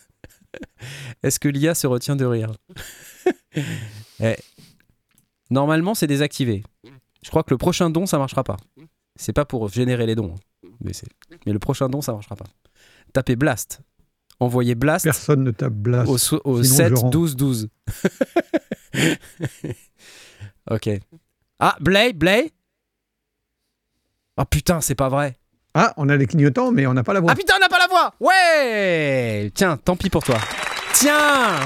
A: Est-ce que l'IA se retient de rire? Eh, Normalement, c'est désactivé. Je crois que le prochain don, ça marchera pas. C'est pas pour générer les dons. hein. Mais, le prochain don, ça marchera pas. Tapez Blast. Envoyez Blast
B: Personne ne tape Blast.
A: au, so- au
B: sinon
A: 7
B: je rends.
A: 12 12. ok. Ah, Blay, Blay? Oh putain, c'est pas vrai.
B: Ah, on a les clignotants, mais on n'a pas la voix.
A: Ah putain, on n'a pas la voix Ouais Tiens, tant pis pour toi. Tiens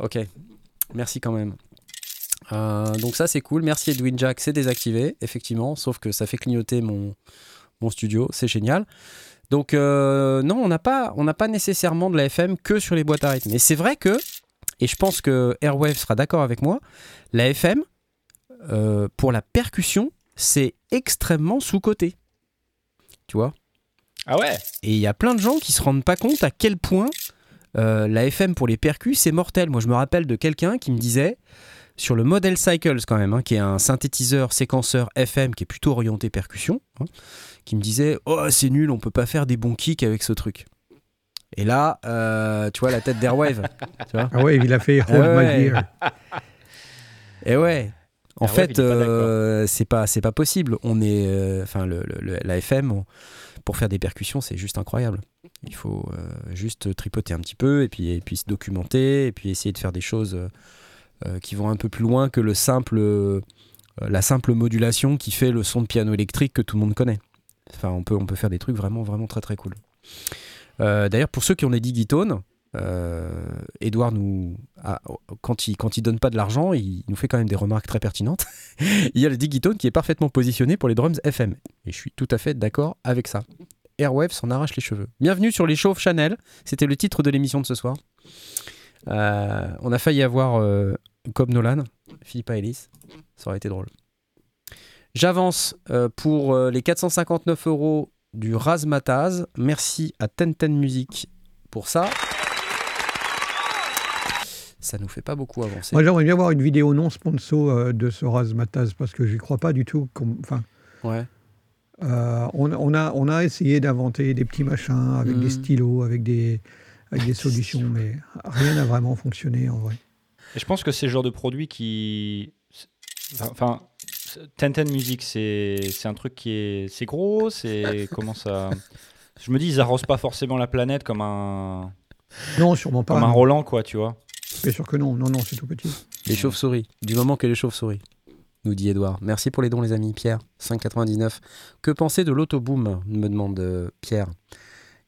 A: Ok, merci quand même. Euh, donc ça c'est cool, merci Edwin Jack, c'est désactivé, effectivement, sauf que ça fait clignoter mon, mon studio, c'est génial. Donc euh, non, on n'a pas, on pas nécessairement de la FM que sur les boîtes à rythme. Mais c'est vrai que, et je pense que Airwave sera d'accord avec moi, la FM, euh, pour la percussion, c'est extrêmement sous-coté. Tu vois?
D: Ah ouais?
A: Et il y a plein de gens qui se rendent pas compte à quel point euh, la FM pour les percus, c'est mortel. Moi, je me rappelle de quelqu'un qui me disait, sur le Model Cycles quand même, hein, qui est un synthétiseur séquenceur FM qui est plutôt orienté percussion, hein, qui me disait, oh c'est nul, on peut pas faire des bons kicks avec ce truc. Et là, euh, tu vois la tête d'Airwave. tu vois
B: Ah ouais, il a fait Hold
A: Ah ouais.
B: My Beer.
A: Et ouais. En
D: Airwave,
A: fait, euh, c'est pas c'est pas possible. On est, euh, enfin le, le- le- la FM on- pour faire des percussions, c'est juste incroyable. Il faut euh, juste tripoter un petit peu et puis et puis se documenter et puis essayer de faire des choses qui vont un peu plus loin que le simple la simple modulation qui fait le son de piano électrique que tout le monde connaît. Enfin, on peut on peut faire des trucs vraiment vraiment très très cool. D'ailleurs, pour ceux qui ont des digitones, Edouard nous, a- quand il quand il donne pas de l'argent, il nous fait quand même des remarques très pertinentes. il y a le digitone qui est parfaitement positionné pour les drums FM, et je suis tout à fait d'accord avec ça. Airwave s'en arrache les cheveux. Bienvenue sur les chauves Chanel. C'était le titre de l'émission de ce soir. Euh, on a failli avoir euh, Nolan, Philippa Ellis. Ça aurait été drôle. J'avance euh, pour euh, les 459 euros du Razmataz. Merci à Tenten Music pour ça. Ça nous fait pas beaucoup avancer.
B: Moi, j'aimerais bien voir une vidéo non sponsor euh, de ce Razmataz parce que je n'y crois pas du tout. comme- Enfin,
A: Ouais.
B: euh, on, on a, on a essayé d'inventer des petits machins avec des stylos, avec des, avec des solutions, mais rien n'a vraiment fonctionné en vrai.
D: Et je pense que c'est le genre de produit qui. Enfin, Ten Music, c'est un truc qui est. C'est gros, c'est. Comment ça. Je me dis, ils arrosent pas forcément la planète comme un.
B: Non, sûrement pas.
D: Comme un. Roland, quoi, tu vois.
B: Bien sûr que non, non, non, c'est tout petit.
A: Les chauves-souris. Du moment que les chauves-souris. Nous dit Edouard. Merci pour les dons, les amis. Pierre, 5,99. Que penser de l'autoboom me demande euh, Pierre.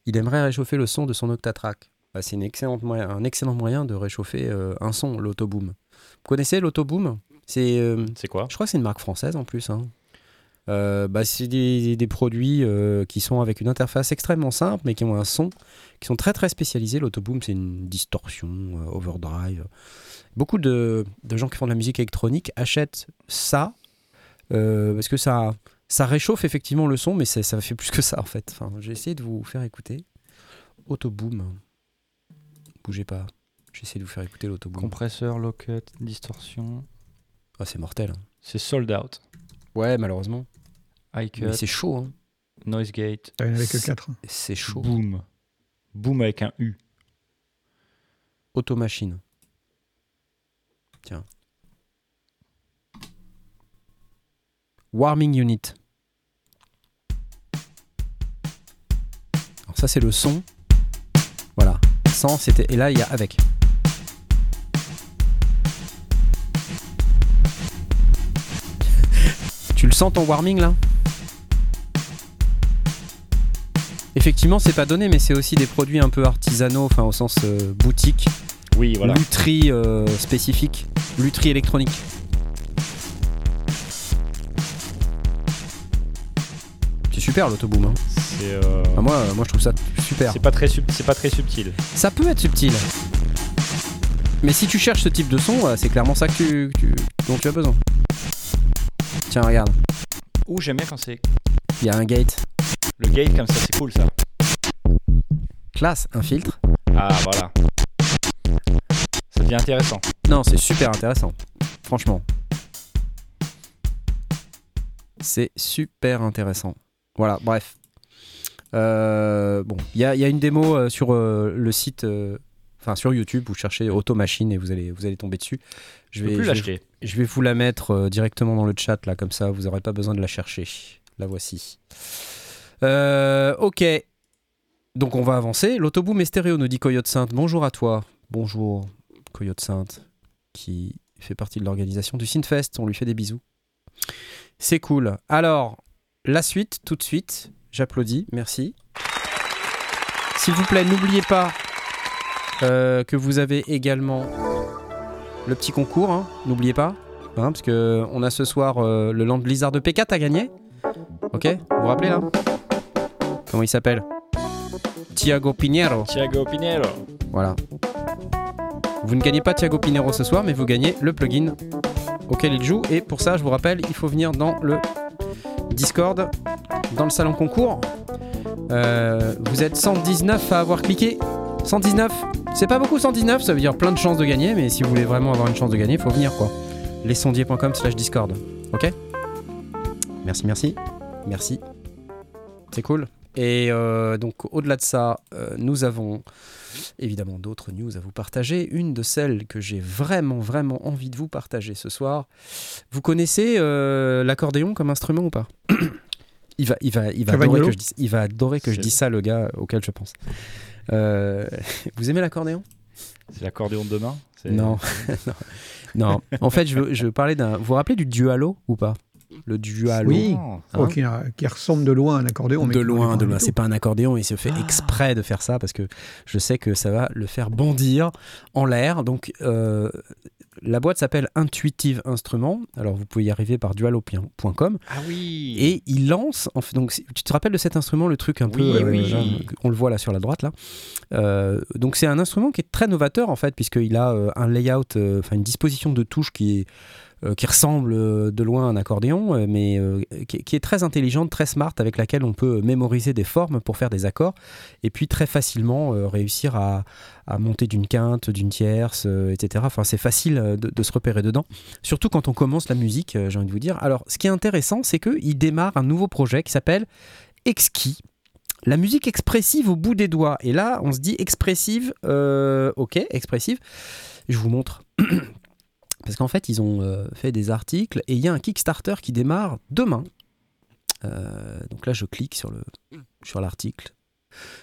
A: Il aimerait réchauffer le son de son Octatrack. Bah, c'est une excellente moyen- un excellent moyen de réchauffer euh, un son, l'autoboom. Vous connaissez l'autoboom? C'est, euh,
D: C'est quoi?
A: Je crois que c'est une marque française en plus. hein. Euh, bah, c'est des, des produits euh, qui sont avec une interface extrêmement simple, mais qui ont un son qui sont très très spécialisés. L'autoboom, c'est une distorsion, euh, overdrive. Beaucoup de, de gens qui font de la musique électronique achètent ça parce que ça, ça réchauffe effectivement le son, mais ça fait plus que ça en fait. Enfin, j'ai essayé de vous faire écouter. Autoboom. Bougez pas. J'ai essayé de vous faire écouter l'autoboom.
D: Compresseur, locket, distorsion.
A: Ah, c'est mortel. hein.
D: C'est sold out.
A: Ouais, malheureusement. Mais c'est chaud. Hein.
D: noise gate.
B: Il n'y en avait que
A: C'est-
B: 4.
A: C'est chaud.
D: Boom. Boom avec un U.
A: Automachine. Tiens. Warming unit. Alors ça c'est le son. Voilà. Sans c'était et là il y a avec. Sens ton warming là Effectivement, c'est pas donné, mais c'est aussi des produits un peu artisanaux, enfin au sens euh, boutique,
D: Oui, voilà.
A: lutherie euh, spécifique, lutherie électronique. C'est super l'autoboom. Hein.
D: C'est euh,
A: Ah, moi, moi, je trouve ça super.
D: c'est pas très sub- c'est pas très subtil.
A: Ça peut être subtil. Mais si tu cherches ce type de son, euh, c'est clairement ça que tu- dont tu as besoin. Tiens, regarde,
D: Ouh, j'aime bien quand c'est
A: il y a un gate.
D: le gate comme ça, c'est cool ça.
A: Classe, un filtre.
D: Ah voilà. Ça devient intéressant.
A: Non, c'est super intéressant. Franchement. C'est super intéressant. Voilà, bref. Euh, bon, il y a, il y a une démo euh, sur euh, le site, enfin sur YouTube, vous cherchez Automachine et vous allez, vous allez tomber dessus. Je vais,
D: plus
A: je vais-
D: l'acheter.
A: je vais vous la mettre euh, directement dans le chat, là, comme ça, vous n'aurez pas besoin de la chercher. La voici. Euh, ok. Donc on va avancer. L'autoboom est stéréo, nous dit Coyote Sainte. Bonjour à toi. Bonjour, Coyote Sainte, qui fait partie de l'organisation du Synfest. On lui fait des bisous. C'est cool. Alors, la suite, tout de suite. J'applaudis. Merci. S'il vous plaît, n'oubliez pas euh, que vous avez également le petit concours. hein. N'oubliez pas. hein, parce que on a ce soir euh, le Land Blizzard de P4 à gagner. Ok Vous vous rappelez là? Comment il s'appelle? Thiago Pinheiro.
D: Thiago Pinero.
A: Voilà. Vous ne gagnez pas Thiago Pinheiro ce soir, mais vous gagnez le plugin auquel il joue. Et pour ça, je vous rappelle, il faut venir dans le Discord, dans le salon concours. Euh, vous êtes 119 à avoir cliqué. 119 C'est pas beaucoup 119, ça veut dire plein de chances de gagner, mais si vous voulez vraiment avoir une chance de gagner, faut venir quoi. Lesondier.com slash Discord. Ok? Merci, merci. Merci. C'est cool. Et euh, donc au-delà de ça, euh, nous avons évidemment d'autres news à vous partager. Une de celles que j'ai vraiment, vraiment envie de vous partager ce soir. Vous connaissez euh, l'accordéon comme instrument ou pas? Il va, il va, il va adorer que je dise, il va adorer que je dise ça, le gars auquel je pense. Euh, vous aimez l'accordéon?
D: C'est l'accordéon de demain? C'est-
A: Non. non. Non. En fait, je veux, je parler d'un. Vous vous rappelez du dualo ou pas? Le dualo.
B: Oui.
D: Oh.
B: Oh,
A: Hein
B: qui, a- qui ressemble de loin à un accordéon.
A: de loin, de loin. C'est pas un accordéon, il se fait exprès de faire ça parce que je sais que ça va le faire bondir en l'air. Donc, euh, la boîte s'appelle Intuitive Instruments. Alors, vous pouvez y arriver par dualo.com.
D: Ah oui.
A: Et il lance. en fait- donc, tu te rappelles de cet instrument, le truc un peu.
D: Oui,
A: euh,
D: oui.
A: genre, on le voit là sur la droite. là. Euh, donc, c'est un instrument qui est très novateur en fait, puisqu'il a euh, un layout, enfin une disposition de touches qui est. euh, qui ressemble euh, de loin à un accordéon, euh, mais qui, est- très intelligente, très smart, avec laquelle on peut mémoriser des formes pour faire des accords, et puis très facilement réussir à, à monter d'une quinte, d'une tierce, etc. Enfin, c'est facile de, se repérer dedans, surtout quand on commence la musique, j'ai envie de vous dire. Alors, ce qui est intéressant, c'est qu'il démarre un nouveau projet qui s'appelle Exki. la musique expressive au bout des doigts. Et là, on se dit expressive, ok, expressive. Je vous montre. Parce qu'en fait, ils ont euh, fait des articles et il y a un Kickstarter qui démarre demain. Euh, donc là, je clique sur le sur l'article.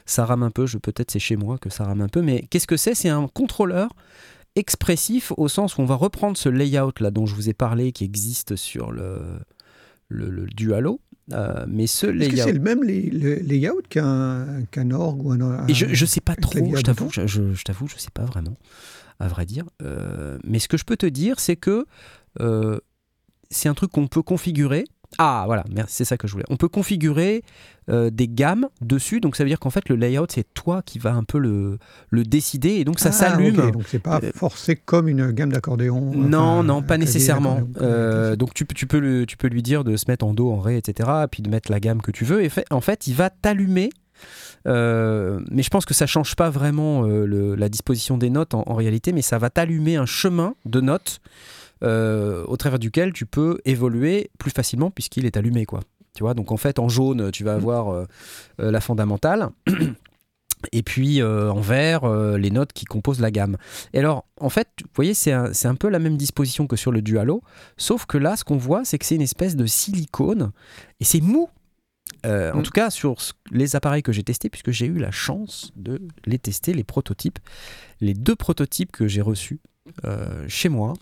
A: Ça rame un peu, je peut-être c'est chez moi que ça rame un peu, mais qu'est-ce que c'est? C'est un contrôleur expressif au sens où on va reprendre ce layout là dont je vous ai parlé qui existe sur le, le, le Dualo. Euh, mais ce
B: Est-ce que
A: layout.
B: c'est le même lay- layout qu'un qu'un orgue ou un,
A: Et je, je sais pas
B: un
A: trop, je t'avoue, je, je- je t'avoue, je sais pas vraiment, à vrai dire. Euh, mais ce que je peux te dire, c'est que euh, c'est un truc qu'on peut configurer. Ah voilà, c'est ça que je voulais. On peut configurer euh, des gammes dessus, donc ça veut dire qu'en fait le layout c'est toi qui vas un peu le, le décider et donc ça
B: Ah,
A: s'allume.
B: ok, donc c'est pas forcé comme une gamme d'accordéon.
A: Non, non, pas nécessairement. Euh, donc tu, peux- tu, peux le- tu peux lui dire de se mettre en do, en ré, etc. Et puis de mettre la gamme que tu veux. Et fait- en fait, il va t'allumer. Euh, mais je pense que ça change pas vraiment euh, le- la disposition des notes en, en réalité, mais ça va t'allumer un chemin de notes euh, au travers duquel tu peux évoluer plus facilement puisqu'il est allumé, quoi. Tu vois, donc en fait, en jaune, tu vas avoir euh, euh, la fondamentale. Et puis euh, en vert, euh, les notes qui composent la gamme. Et alors, en fait, vous voyez, c'est un, c'est un peu la même disposition que sur le Dualo, sauf que là, ce qu'on voit, c'est que c'est une espèce de silicone et c'est mou. Euh, En
B: Mm.
A: tout cas, sur les appareils que j'ai testés, puisque j'ai eu la chance de les tester, les prototypes, les deux prototypes que j'ai reçus euh, chez moi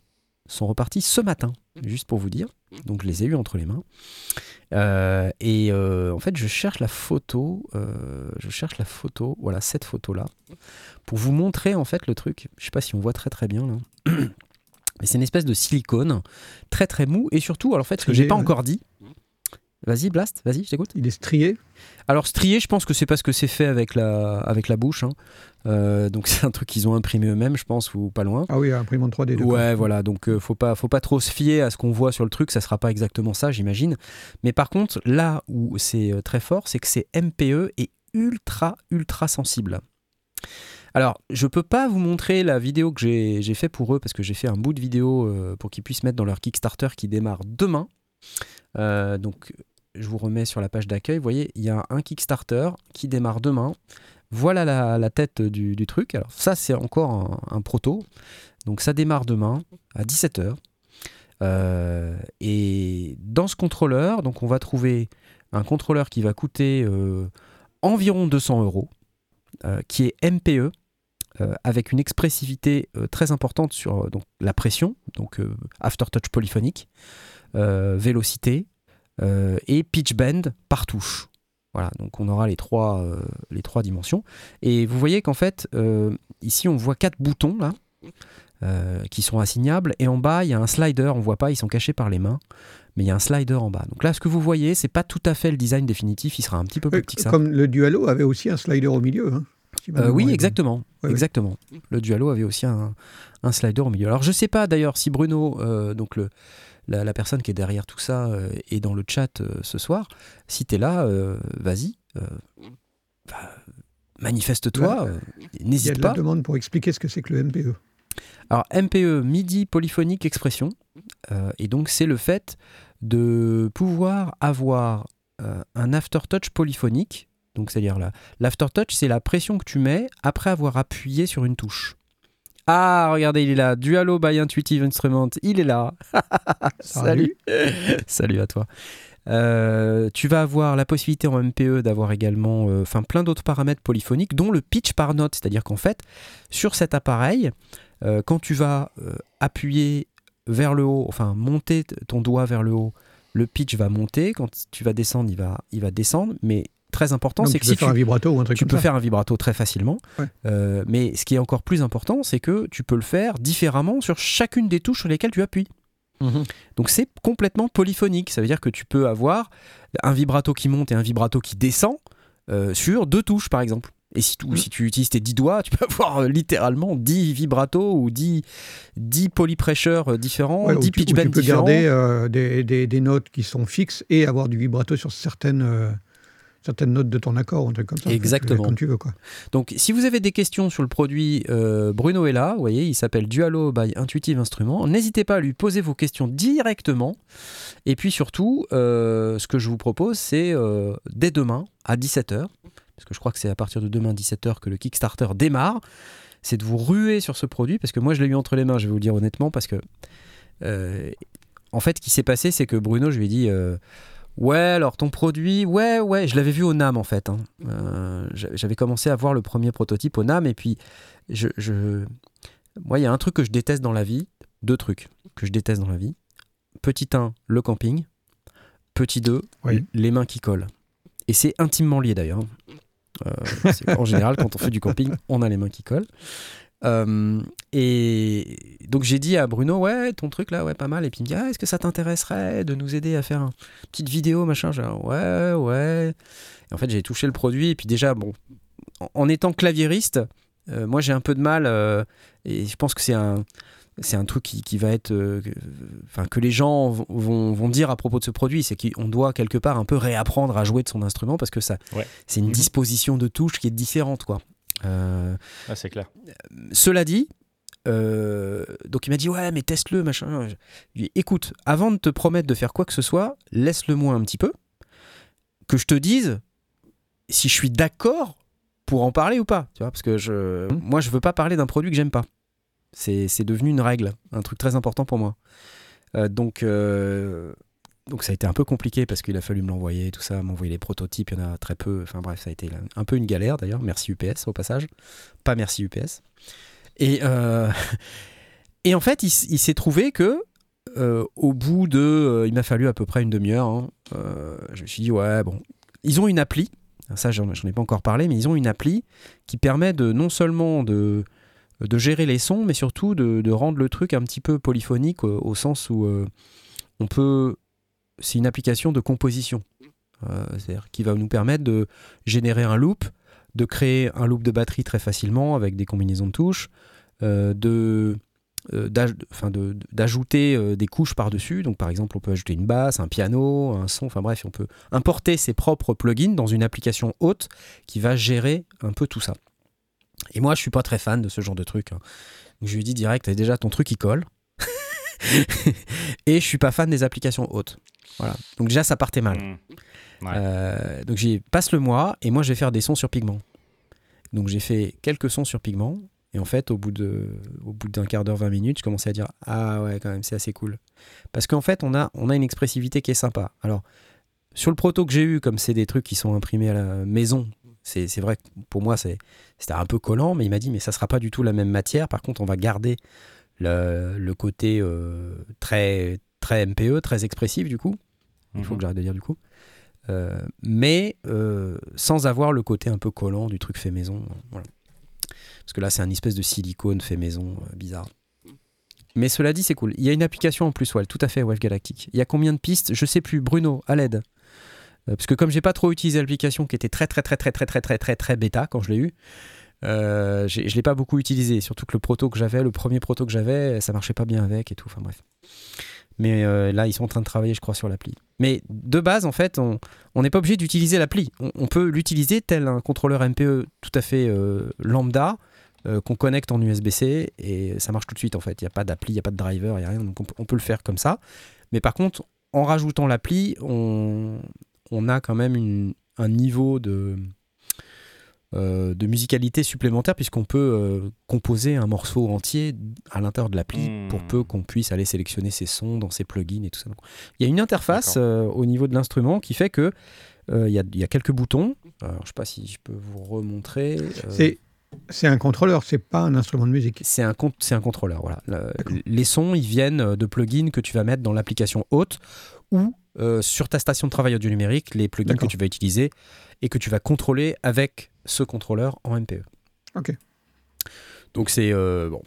A: sont repartis ce matin, juste pour vous dire. Donc, je les ai eus entre les mains. Euh, et en fait, je cherche la photo. je cherche la photo. Voilà, cette photo-là. Pour vous montrer en fait le truc. Je sais pas si on voit très très bien là. Mais c'est une espèce de silicone très très mou. Et surtout, alors en fait, ce que j'ai pas encore dit. Vas-y, Blast, vas-y, je t'écoute.
B: Il est strié.
A: Alors strié, je pense que c'est parce que c'est fait avec la, avec la bouche. hein. Euh, donc c'est un truc qu'ils ont imprimé eux-mêmes, je pense, ou pas loin.
B: Ah oui, imprimante 3D. d'accord.
A: Ouais, voilà. Donc, euh, faut pas, faut pas trop se fier à ce qu'on voit sur le truc. Ça sera pas exactement ça, j'imagine. Mais par contre, là où c'est euh, très fort, c'est que c'est MPE et ultra, ultra sensible. Alors, je peux pas vous montrer la vidéo que j'ai j'ai fait pour eux parce que j'ai fait un bout de vidéo euh, pour qu'ils puissent mettre dans leur Kickstarter qui démarre demain. Euh, donc, je vous remets sur la page d'accueil. Vous voyez, il y a un Kickstarter qui démarre demain. Voilà la, tête du, truc. Alors, ça, c'est encore un- proto. Donc ça démarre demain à 17h. Euh, et dans ce contrôleur, donc on va trouver un contrôleur qui va coûter euh, environ 200 euros, euh, qui est MPE, avec une expressivité très importante sur donc, la pression, donc aftertouch polyphonique, vélocité et pitch bend par touche. Voilà, donc on aura les trois, euh, les trois dimensions. Et vous voyez qu'en fait, euh, ici on voit quatre boutons là, euh, qui sont assignables. Et en bas, il y a un slider. On voit pas, ils sont cachés par les mains. Mais il y a un slider en bas. Donc là, ce que vous voyez, c'est pas tout à fait le design définitif. Il sera un petit peu plus
B: Euh,
A: petit que ça.
B: Comme le Dualo avait aussi un slider au milieu. hein, si
A: Euh, oui, exactement.
B: Ouais,
A: exactement. Le Dualo avait aussi un, un slider au milieu. Alors, je sais pas d'ailleurs si Bruno, euh, donc le, la, la personne qui est derrière tout ça, euh, est dans le chat euh, ce soir. Si tu es là, euh, vas-y. euh, bah, Manifeste-toi. euh,
B: Il y a
A: N'hésite
B: de la
A: pas.
B: demande pour expliquer ce que c'est que le. MPE.
A: Alors MPE, MIDI polyphonique expression, euh, et donc c'est le fait de pouvoir avoir euh, un aftertouch polyphonique, donc c'est-à-dire la- l'aftertouch, c'est la pression que tu mets après avoir appuyé sur une touche. Ah, regardez, il est là, Dualo by Intuitive Instrument, il est là. Salut. Salut à toi. Euh, tu vas avoir la possibilité en MPE d'avoir également euh, plein d'autres paramètres polyphoniques, dont le pitch par note. C'est-à-dire qu'en fait, sur cet appareil, euh, quand tu vas euh, appuyer vers le haut, enfin monter ton doigt vers le haut, le pitch va monter. Quand tu vas descendre, il va, il va descendre. Mais très important, c'est
B: tu
A: que
B: peux
A: si
B: faire
A: tu,
B: un vibrato ou un truc
A: tu
B: comme
A: peux
B: ça.
A: faire un vibrato très facilement.
B: Ouais.
A: Euh, mais ce qui est encore plus important, c'est que tu peux le faire différemment sur chacune des touches sur lesquelles tu appuies.
B: Mhm.
A: Donc c'est complètement polyphonique. Ça veut dire que tu peux avoir un vibrato qui monte et un vibrato qui descend euh, sur deux touches, par exemple. Et si, tu-
B: Mhm.
A: si tu utilises tes 10 doigts, tu peux avoir euh, littéralement 10 vibratos ou 10, 10 polypressures différents,
B: Ouais, ou
A: 10
B: tu,
A: pitch
B: ou tu
A: bends
B: peux
A: différents.
B: garder euh, des, des- des notes qui sont fixes et avoir du vibrato sur certaines, certaines notes de ton accord un truc comme ça.
A: Exactement.
B: Comme tu veux, quoi.
A: Donc, si vous avez des questions sur le produit, euh, Bruno est là. Vous voyez, il s'appelle Dualo by Intuitive Instruments. N'hésitez pas à lui poser vos questions directement. Et puis surtout, euh, ce que je vous propose, c'est euh, dès demain à 17h, parce que je crois que c'est à partir de demain 17h que le Kickstarter démarre, c'est de vous ruer sur ce produit, parce que moi je l'ai eu entre les mains, je vais vous le dire honnêtement, parce que en fait, ce qui s'est passé, c'est que Bruno, je lui ai dit Ouais, alors ton produit, ouais, ouais, je l'avais vu au NAM en fait. hein. Euh, j'a- J'avais commencé à voir le premier prototype au NAM, et puis je. je- Moi, il y a un truc que je déteste dans la vie, deux trucs que je déteste dans la vie. Petit 1, le camping. Petit 2,
B: Oui.
A: les mains qui collent. Et c'est intimement lié d'ailleurs. Euh, c'est- en général, quand on fait du camping, on a les mains qui collent. Euh, et donc j'ai dit à Bruno, ouais, ton truc là, ouais, pas mal. Et puis il me dit, ah, est-ce que ça t'intéresserait de nous aider à faire une petite vidéo, machin? J'ai ouais, ouais. Et en fait, j'ai touché le produit. Et puis déjà, bon, en, en étant claviériste, euh, moi j'ai un peu de mal. euh, et je pense que c'est un, c'est un truc qui, qui va être, que- enfin que les gens vont, vont, dire à propos de ce produit, c'est qu'on doit quelque part un peu réapprendre à jouer de son instrument parce que ça,
D: Ouais.
A: c'est une
D: Mhm.
A: disposition de touche qui est différente, quoi. Euh,
D: Ah, c'est clair.
A: cela dit, euh, donc il m'a dit ouais mais teste-le machin. Je lui ai dit, écoute, avant de te promettre de faire quoi que ce soit, laisse-le moi un petit peu, que je te dise si je suis d'accord pour en parler ou pas, tu vois, parce que je, moi je veux pas parler d'un produit que j'aime pas. C'est c'est devenu une règle, un truc très important pour moi. Euh, donc euh, donc ça a été un peu compliqué parce qu'il a fallu me l'envoyer, tout ça, m'envoyer les prototypes, il y en a très peu. Enfin bref, ça a été un peu une galère d'ailleurs. Merci UPS au passage. Pas merci UPS. Et, euh, et en fait, il, s'est trouvé que euh, au bout de, euh, il m'a fallu à peu près une demi-heure. hein, je me suis dit ouais bon, ils ont une appli. Ça, j'en ai pas encore parlé, mais ils ont une appli qui permet de non seulement de de gérer les sons, mais surtout de, de rendre le truc un petit peu polyphonique au, sens où on peut. C'est une application de composition, Euh, qui va nous permettre de générer un loop, de créer un loop de batterie très facilement avec des combinaisons de touches, euh, de euh, de- d'ajouter des couches par-dessus. Donc, par exemple, on peut ajouter une basse, un piano, un son. Enfin bref, on peut importer ses propres plugins dans une application haute qui va gérer un peu tout ça. Et moi, je suis pas très fan de ce genre de truc. hein. Je lui dit direct, déjà ton truc il colle. Et je suis pas fan des applications hautes. Voilà. Donc déjà, ça partait mal.
D: Mm. Ouais.
A: Euh, donc j'ai passe le mois et moi je vais faire des sons sur Pigment. Donc j'ai fait quelques sons sur Pigment et en fait au bout de au bout d'un quart d'heure 20 minutes je commençais à dire ah ouais quand même c'est assez cool parce qu'en fait on a on a une expressivité qui est sympa. Alors sur le proto que j'ai eu comme c'est des trucs qui sont imprimés à la maison c'est c'est vrai que pour moi c'est c'était un peu collant mais il m'a dit mais ça sera pas du tout la même matière par contre on va garder le, le côté euh, très très MPE très expressif du coup il faut
D: Mhm.
A: que j'arrête de dire du coup. Euh, mais euh, sans avoir le côté un peu collant du truc fait maison. voilà. Parce que là, c'est un espèce de silicone fait maison euh, bizarre. Mais cela dit, c'est cool. Il y a une application en plus, ouais, tout à fait, Wave Galactic. Il y a combien de pistes? Je sais plus. Bruno, à l'aide. Parce que comme j'ai pas trop utilisé l'application qui était très très très très très très très très très bêta quand je l'ai eu, je l'ai pas beaucoup utilisé. Surtout que le proto que j'avais, le premier proto que j'avais, ça marchait pas bien avec et tout. Enfin bref. Mais euh, là, ils sont en train de travailler, je crois, sur l'appli. Mais de base, en fait, on n'est pas obligé d'utiliser l'appli. On, peut l'utiliser tel un contrôleur MPE tout à fait euh, lambda euh, qu'on connecte en USB-C et ça marche tout de suite, en fait. Il n'y a pas d'appli, il n'y a pas de driver, il n'y a rien. Donc on, peut- le faire comme ça. Mais par contre, en rajoutant l'appli, on, a quand même un niveau de, euh, de musicalité supplémentaire puisqu'on peut euh, composer un morceau entier à l'intérieur de l'appli
D: Hmm.
A: pour peu qu'on puisse aller sélectionner ses sons dans ses plugins et tout ça. Donc, il y a une interface euh, au niveau de l'instrument qui fait que euh, il y, a, il y a quelques boutons. Alors, je sais pas si je peux vous remontrer. euh,
B: C'est c'est un contrôleur, c'est pas un instrument de musique.
A: c'est un, c'est un contrôleur. Voilà. Le- les sons, ils viennent de plugins que tu vas mettre dans l'application haute ou euh, sur ta station de travail audio numérique, les plugins que tu vas utiliser et que tu vas contrôler avec ce contrôleur en MPE.
B: Ok.
A: Donc c'est euh, bon.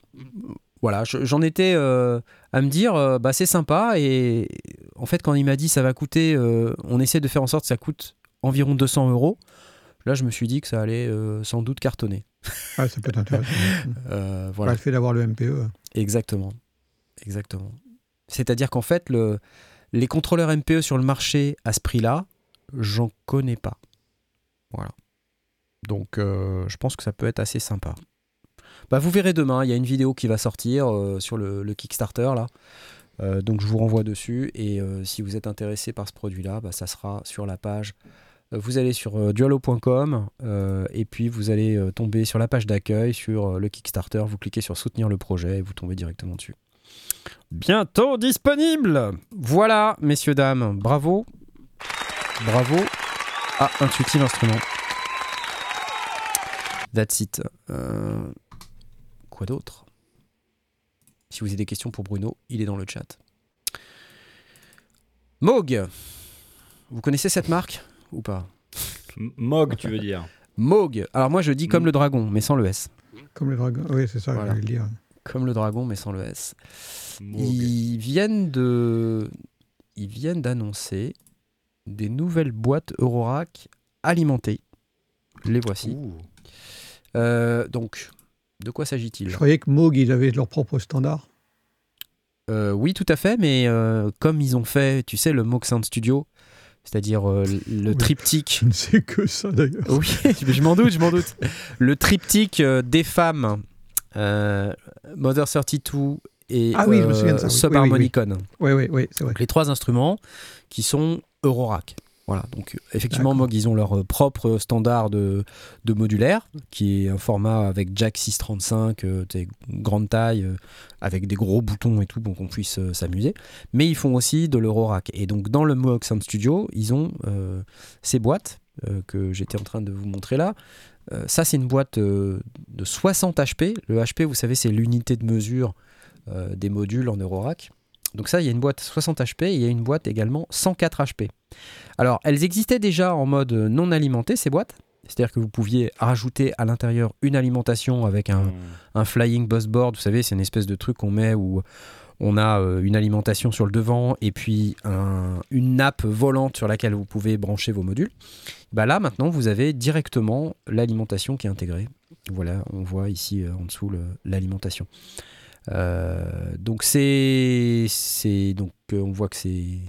A: Voilà, je- j'en étais euh, à me dire, euh, bah c'est sympa et en fait quand il m'a dit ça va coûter, on essaie de faire en sorte que ça coûte environ 200 euros. Là, je me suis dit que ça allait sans doute cartonner.
B: Ah, ça peut être intéressant. Pas
A: voilà.
B: le fait d'avoir le MPE.
A: Exactement. Exactement. C'est-à-dire qu'en fait, le, les contrôleurs MPE sur le marché à ce prix-là, j'en connais pas. Voilà. Donc, euh, je pense que ça peut être assez sympa. Bah, vous verrez demain, il y a une vidéo qui va sortir euh, sur le, Kickstarter, là. Euh, donc, je vous renvoie dessus. Et si vous êtes intéressé par ce produit-là, bah, ça sera sur la page vous allez sur dualo.com et puis vous allez tomber sur la page d'accueil, sur le Kickstarter, vous cliquez sur soutenir le projet et vous tombez directement dessus. Bientôt disponible Voilà, messieurs, dames, bravo. Bravo à Intuitive Instruments. That's it. Euh, quoi d'autre? Si vous avez des questions pour Bruno, il est dans le chat. Moog Vous connaissez cette marque ou pas?
D: M- Mog, tu veux dire
A: Moog Alors moi je dis comme
D: Mm.
A: le dragon, mais sans le S.
B: Comme le dragon. Oui, c'est ça
A: Voilà.
B: je voulais dire.
A: Comme le dragon, mais sans le S.
D: Moog.
A: Ils viennent de, ils viennent d'annoncer des nouvelles boîtes Eurorack alimentées. Les voici.
D: Ouh.
A: Euh, donc, de quoi s'agit-il?
B: Je croyais que Moog, ils avaient leur propre standard.
A: Euh, Oui, tout à fait, mais euh, comme ils ont fait, tu sais, le Moog Sound Studio, c'est-à-dire euh, le
B: Oui.
A: triptyque.
B: Je ne sais que ça d'ailleurs.
A: Oui, je m'en doute, je m'en doute. Le triptyque des femmes, Mother 32 et
B: Ah oui.
A: Subharmonicon.
B: Oui, oui, oui, c'est vrai.
A: Donc les trois instruments qui sont Eurorack. Voilà, donc euh, effectivement. Moog, ils ont leur euh, propre standard de, de modulaire, qui est un format avec jack 635, euh, tu sais, grande taille, euh, avec des gros boutons et tout, pour qu'on puisse euh, s'amuser. Mais ils font aussi de l'Eurorack. Et donc dans le Moog Sound Studio, ils ont ces boîtes que j'étais en train de vous montrer là. Ça, c'est une boîte de 60 HP. Le HP, vous savez, c'est l'unité de mesure des modules en Eurorack. Donc ça, il y a une boîte 60 HP et il y a une boîte également 104 HP. Alors, elles existaient déjà en mode non alimenté, ces boîtes. C'est-à-dire que vous pouviez rajouter à l'intérieur une alimentation avec un,
D: Hmm.
A: un flying bus board. Vous savez, c'est une espèce de truc qu'on met où on a euh, une alimentation sur le devant et puis un- une nappe volante sur laquelle vous pouvez brancher vos modules. Bah là, maintenant, vous avez directement l'alimentation qui est intégrée. Voilà, on voit ici euh, en dessous l'alimentation. Euh, donc c'est, c'est donc on voit que c'est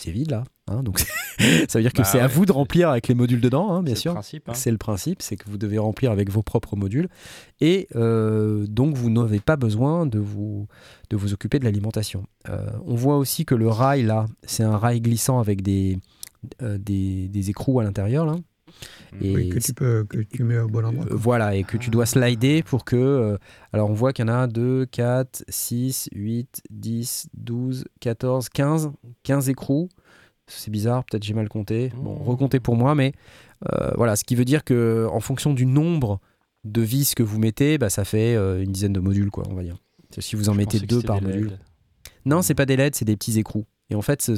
A: c'est vide là. hein, donc ça veut dire que
D: Bah
A: c'est à vous de remplir avec les modules dedans, hein, bien sûr.
D: hein.
A: C'est le principe, c'est que vous devez remplir avec vos propres modules et euh, donc vous n'avez pas besoin de vous, de vous occuper de l'alimentation. Euh, on voit aussi que le rail là, c'est un rail glissant avec des, euh, des, des écrous à l'intérieur là. Et
B: Oui, que tu peux, que tu mets au bon endroit.
A: voilà, et que tu dois slider pour que. euh, alors on voit qu'il y en a 2, 4, 6, 8, 10, 12, 14, 15. 15 écrous. C'est bizarre, peut-être j'ai mal compté. Bon,
D: Mmh.
A: recomptez pour moi, mais euh, voilà, ce qui veut dire que en fonction du nombre de vis que vous mettez, bah, ça fait euh, une dizaine de modules, quoi, on va dire. Si vous en
D: Je
A: mettez deux par module. Non, c'est pas des LED, c'est des petits écrous. Et en fait,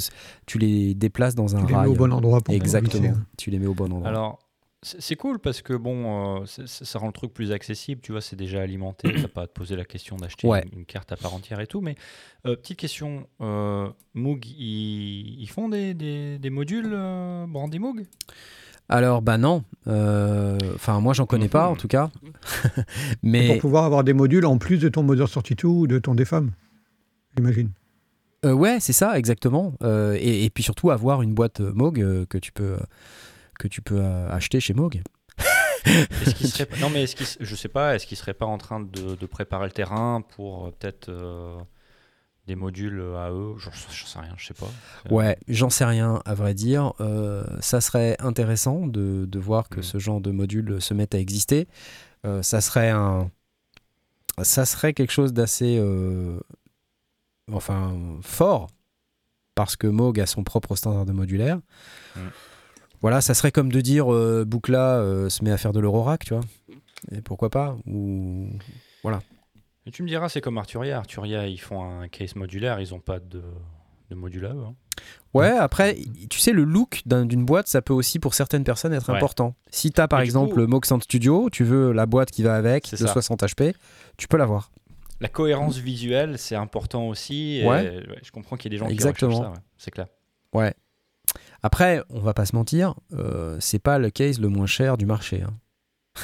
A: tu les déplaces dans un
B: Tu les mets au bon endroit pour
A: Exactement.
B: glisser.
A: Tu les mets au bon endroit.
D: Alors, c'est cool parce que bon, euh, ça rend le truc plus accessible. Tu vois, c'est déjà alimenté. T'as pas à te poser la question d'acheter
A: Ouais.
D: une, une carte à part entière et tout. Mais euh, petite question, euh, Moog, ils, font des, des- des modules euh, Brandy Moog?
A: Alors, bah non. Euh, Enfin, moi, j'en connais pas,
D: Mhm.
A: en tout cas. Mais
B: Pour pouvoir avoir des modules en plus de ton Mother 32 ou de ton DFAM, j'imagine.
A: Euh, ouais, c'est ça, exactement. Euh, et, et puis surtout, avoir une boîte euh, Moog que tu peux, que tu peux acheter chez Moog.
D: Pas- Non, mais est-ce qu'ils, je sais pas. Est-ce qu'ils seraient pas en train de, de préparer le terrain pour peut-être euh, des modules à eux? J'en sais rien, je sais pas.
A: Ouais, j'en sais rien, à vrai dire. Euh, ça serait intéressant de, de voir que
D: Mhm.
A: ce genre de module se mette à exister. Euh, ça serait un. Ça serait quelque chose d'assez. Enfin, fort. Parce que Moog a son propre standard de modulaire.
D: Mhm.
A: Voilà, ça serait comme de dire euh, Boukla euh, se met à faire de l'Eurorack, tu vois. Et pourquoi pas Ou
D: Et tu me diras, c'est comme Arturia. Arturia, ils font un case modulaire, ils ont pas de, de eux. hein.
A: Ouais, après, tu sais, le look d'un- d'une boîte, ça peut aussi pour certaines personnes être
D: Ouais.
A: important. Si tu as par
D: Et
A: exemple
D: coup-
A: le Moog Sound Studio, tu veux la boîte qui va avec de
D: ça.
A: 60 HP, tu peux l'avoir.
D: La cohérence visuelle, c'est important aussi. et,
A: Ouais.
D: ouais, je comprends qu'il y ait des gens
A: Exactement.
D: qui recherchent ça, ouais, c'est clair.
A: Ouais. Après, on va pas se mentir, euh, c'est pas le case le moins cher du marché. hein.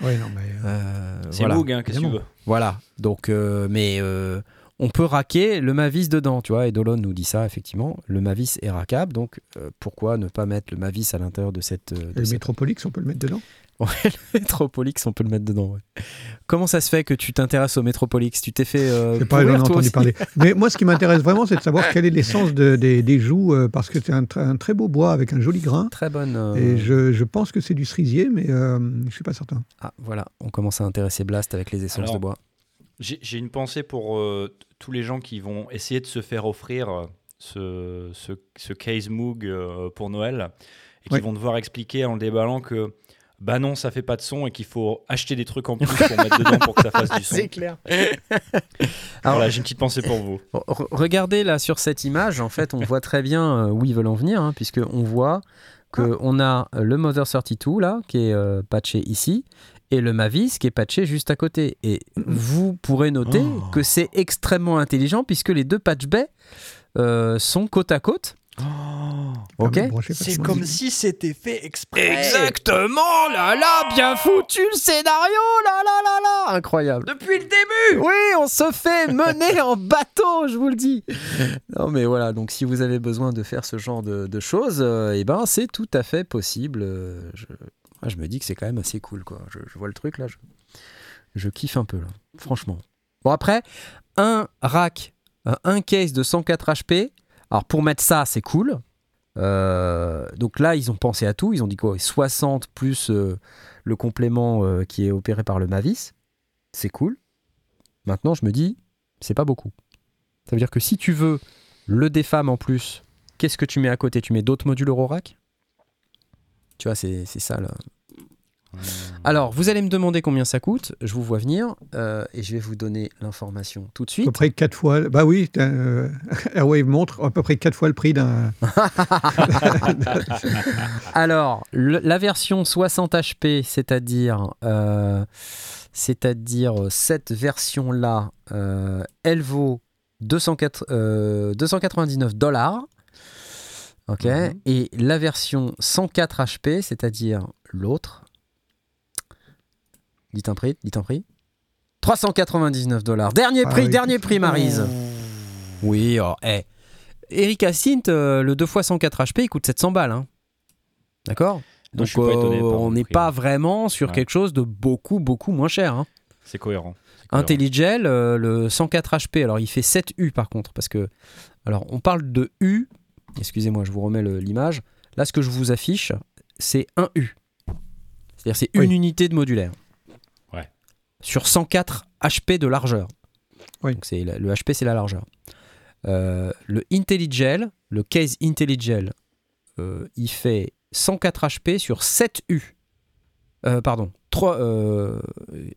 B: Oui, non, mais. euh,
A: Euh,
D: C'est
A: voilà.
D: Moog, hein, qu'est-ce que tu veux
A: Voilà. Donc, euh, mais euh, on peut raquer le Mavis dedans, tu vois. Et Dolon nous dit ça, effectivement. Le Mavis est rackable, donc euh, pourquoi ne pas mettre le Mavis à l'intérieur de cette. euh, de
B: le
A: cette-
B: Metropolix, on peut le mettre dedans?
A: Ouais, le Metropolix, on peut le mettre dedans. ouais. Comment ça se fait que tu t'intéresses au Metropolix? Tu t'es fait. Euh,
B: C'est pas, j'en ai entendu
A: aussi?
B: parler. Mais moi, ce qui m'intéresse vraiment, c'est de savoir quelle est l'essence de- des, des joues, euh, parce que c'est un, tr- un très beau bois avec un joli grain.
A: Très bonne. euh,
B: Et je, je pense que c'est du cerisier, mais euh, je suis pas certain.
A: Ah, voilà, on commence à intéresser Blast avec les essences
D: Alors,
A: de bois.
D: J'ai j'ai une pensée pour euh, tous les gens qui vont essayer de se faire offrir ce, ce, ce case Moog euh, pour Noël et qui vont devoir expliquer en le déballant que bah non, ça fait pas de son et qu'il faut acheter des trucs en plus pour mettre dedans pour que ça fasse du son.
A: clair.
D: Voilà, j'ai une petite pensée pour vous.
A: Re- Regardez là sur cette image, en fait, on voit très bien euh, où ils veulent en venir, hein, puisque on voit que on a euh, le Mother 32 là, qui est euh, patché ici, et le Mavis qui est patché juste à côté. Et vous pourrez noter
D: Oh.
A: que c'est extrêmement intelligent, puisque les deux patch bays euh, sont côte à côte. Ok.
B: Pas mal branché, facilement.
D: si c'était fait exprès.
A: Exactement, là là, bien foutu le scénario, là là là là, incroyable.
D: Depuis le début
A: Oui, on se fait mener en bateau, je vous le dis. Non, mais voilà, donc si vous avez besoin de faire ce genre de, de choses, euh, eh ben, c'est tout à fait possible. Euh, Je, moi, je me dis que c'est quand même assez cool, quoi. Je, je vois le truc là, je, je kiffe un peu, là, franchement. Bon, après, un rack, euh, un case de 104 HP. Alors, pour mettre ça, c'est cool. Euh, donc là, ils ont pensé à tout. Ils ont dit quoi? 60 plus euh, le complément euh, qui est opéré par le Mavis. C'est cool. Maintenant, je me dis, c'est pas beaucoup. Ça veut dire que si tu veux le défam en plus, qu'est-ce que tu mets à côté? Tu mets d'autres modules Eurorack Tu vois, c'est c'est ça là. Alors, vous allez me demander combien ça coûte. Je vous vois venir euh, et je vais vous donner l'information tout de
B: À peu
A: suite.
B: près quatre fois. Bah oui, euh, Airwave montre à peu près quatre fois le prix d'un.
A: Alors, le- la version 60 HP, c'est-à-dire euh, c'est-à-dire cette version-là, euh, elle vaut 204, euh, 299 dollars. Ok.
D: Mhm.
A: Et la version 104 HP, c'est-à-dire l'autre. Dites un prix, dites un prix. 399 dollars. Dernier
B: Ah
A: prix,
B: oui.
A: dernier prix, Marise. Oui, oh, eh. Eric Asint, euh, le 2 x 104 HP, il coûte 700 balles. hein. D'accord? Donc
D: je suis pas étonné
A: euh, on n'est pas
D: ouais.
A: vraiment sur
D: Ouais.
A: quelque chose de beaucoup, beaucoup moins cher. hein.
D: C'est cohérent.
A: IntelliGel, euh, le 104 HP, alors il fait 7 U par contre, parce que, alors on parle de U, excusez-moi, je vous remets l'image. Là, ce que je vous affiche, c'est un U. C'est-à-dire, c'est
B: Oui.
A: une unité de modulaire. Sur 104 HP de largeur.
B: Oui.
A: Donc, la- le HP, c'est la largeur. Euh, le IntelliGel, le case IntelliGel, euh, il fait 104 HP sur 7 U. Euh, pardon, 3. euh,